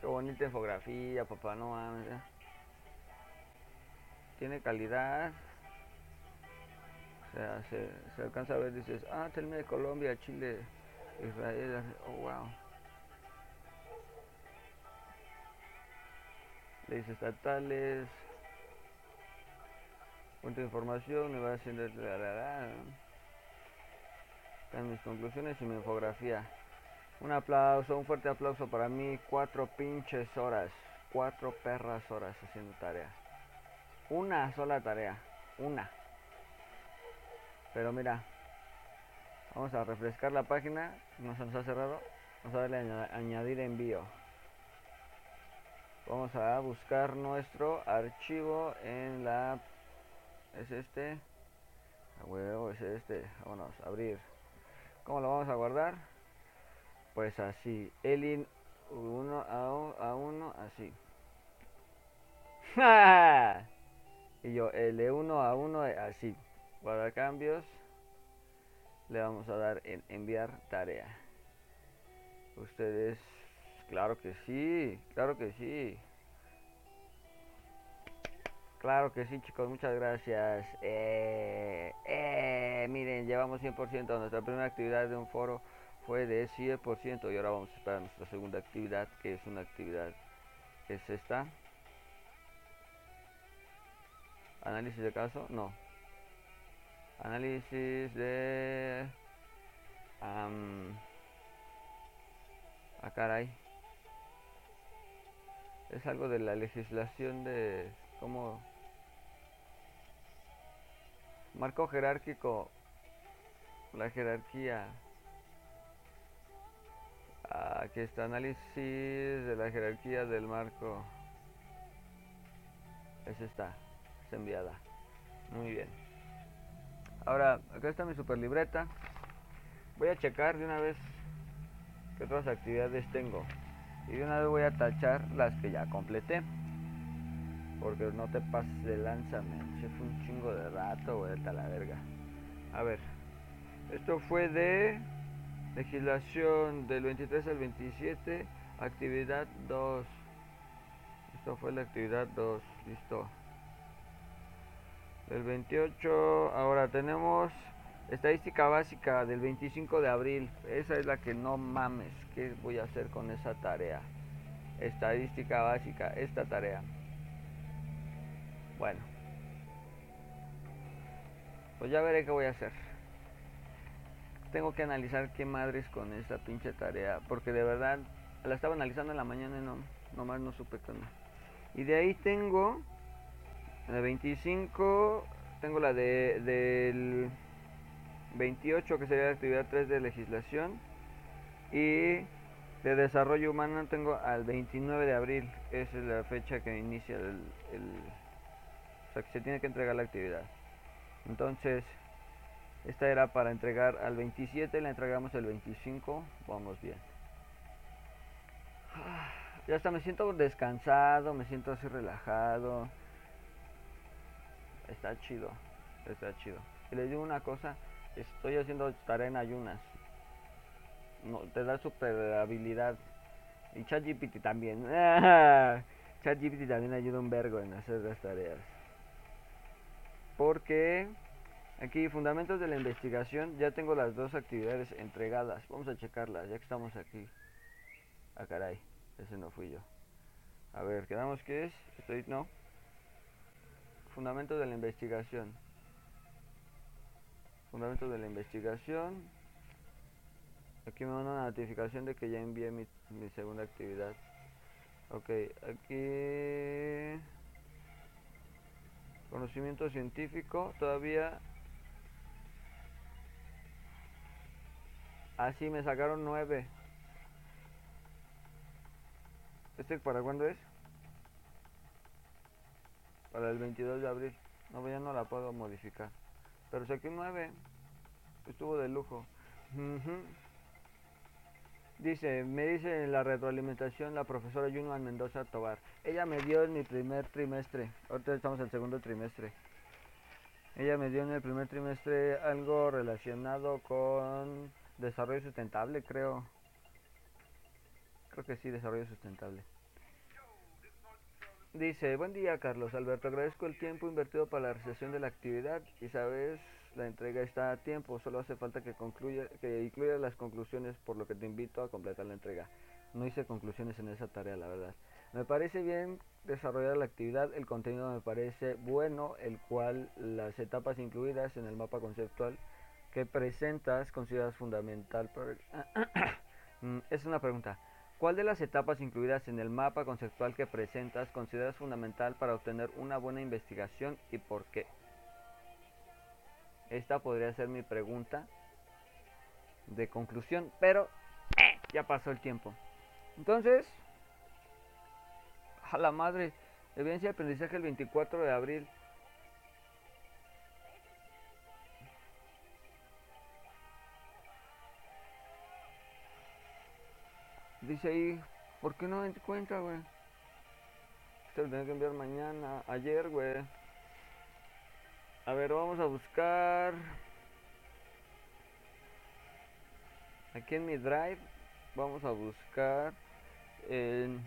Qué bonita infografía, papá, no mames. Tiene calidad. O sea, se, alcanza a ver, dices, ah, termina de Colombia, Chile, Israel, oh, wow. Leyes estatales, punto de información, me va haciendo... Están mis conclusiones y mi infografía. Un aplauso, un fuerte aplauso para mí. Cuatro pinches horas. Cuatro perras horas haciendo tarea. Una sola tarea. Una. Pero mira. Vamos a refrescar la página. No se nos ha cerrado. Vamos a darle a aña- añadir envío. Vamos a buscar nuestro archivo en la... ¿Es este? A huevo, es este. Vámonos, abrir. ¿Cómo lo vamos a guardar? Pues así, Elin 1 a 1, así. [laughs] y yo L1 a 1, así. Guardar cambios. Le vamos a dar en enviar tarea. Ustedes, claro que sí, claro que sí. Claro que sí, chicos, muchas gracias. Eh, eh, miren, llevamos 100%. Nuestra primera actividad de un foro fue de 100% y ahora vamos a esperar nuestra segunda actividad, que es una actividad, es esta. Análisis de caso, no. Análisis de... am, ah, caray. Es algo de la legislación de cómo... Marco jerárquico, la jerarquía. Ah, Aquí está análisis de la jerarquía del marco. Esa está, enviada. Muy bien. Ahora, acá está mi super libreta. Voy a checar de una vez qué otras actividades tengo. Y de una vez voy a tachar las que ya completé. Porque no te pases de lanza, man. Se fue un chingo de rato, güey, a la verga. A ver. Esto fue de legislación del 23 al 27, actividad 2. Esto fue la actividad 2, listo. Del 28, ahora tenemos estadística básica del 25 de abril. Esa es la que no mames. ¿Qué voy a hacer con esa tarea? Estadística básica, esta tarea. Bueno. Pues ya veré qué voy a hacer. Tengo que analizar qué madres con esta pinche tarea. Porque de verdad la estaba analizando en la mañana y no, nomás no supe qué onda. Y de ahí tengo la 25, tengo la de, del 28 que sería la actividad 3 de legislación. Y de desarrollo humano tengo al 29 de abril. Esa es la fecha que inicia el, el o sea que se tiene que entregar la actividad. Entonces, esta era para entregar al 27, la entregamos el 25, vamos bien. Ya hasta me siento descansado, me siento así relajado. Está chido, está chido. Y les digo una cosa, estoy haciendo tarea en ayunas. No, te da super habilidad. Y ChatGPT también. [laughs] ChatGPT también ayuda un vergo en hacer las tareas. Porque aquí, fundamentos de la investigación, ya tengo las dos actividades entregadas. Vamos a checarlas, ya que estamos aquí. Ah, caray, ese no fui yo. A ver, quedamos que es. Estoy, no. Fundamentos de la investigación. Fundamentos de la investigación. Aquí me manda una notificación de que ya envié mi, mi segunda actividad. Ok, aquí conocimiento científico todavía así me sacaron nueve este para cuándo es para el 22 de abril no ya no la puedo modificar pero saqué nueve estuvo de lujo. Dice, me dice en la retroalimentación la profesora Yunman Mendoza Tobar. Ella me dio en mi primer trimestre. Ahorita estamos en el segundo trimestre. Ella me dio en el primer trimestre algo relacionado con desarrollo sustentable, creo. Creo que sí, desarrollo sustentable. Dice, buen día Carlos Alberto, agradezco el tiempo invertido para la realización de la actividad y sabes, la entrega está a tiempo, solo hace falta que concluya, que incluya las conclusiones, por lo que te invito a completar la entrega. No hice conclusiones en esa tarea, la verdad. Me parece bien desarrollar la actividad, el contenido me parece bueno, el cual las etapas incluidas en el mapa conceptual que presentas consideras fundamental. para- [coughs] Mm, es una pregunta. ¿Cuál de las etapas incluidas en el mapa conceptual que presentas consideras fundamental para obtener una buena investigación y por qué? Esta podría ser mi pregunta de conclusión, pero eh, ya pasó el tiempo. Entonces, a la madre, evidencia de aprendizaje el 24 de abril. Dice ahí, ¿por qué no encuentra, güey? Te lo tengo que enviar mañana, ayer, güey. A ver, vamos a buscar. Aquí en mi drive, vamos a buscar en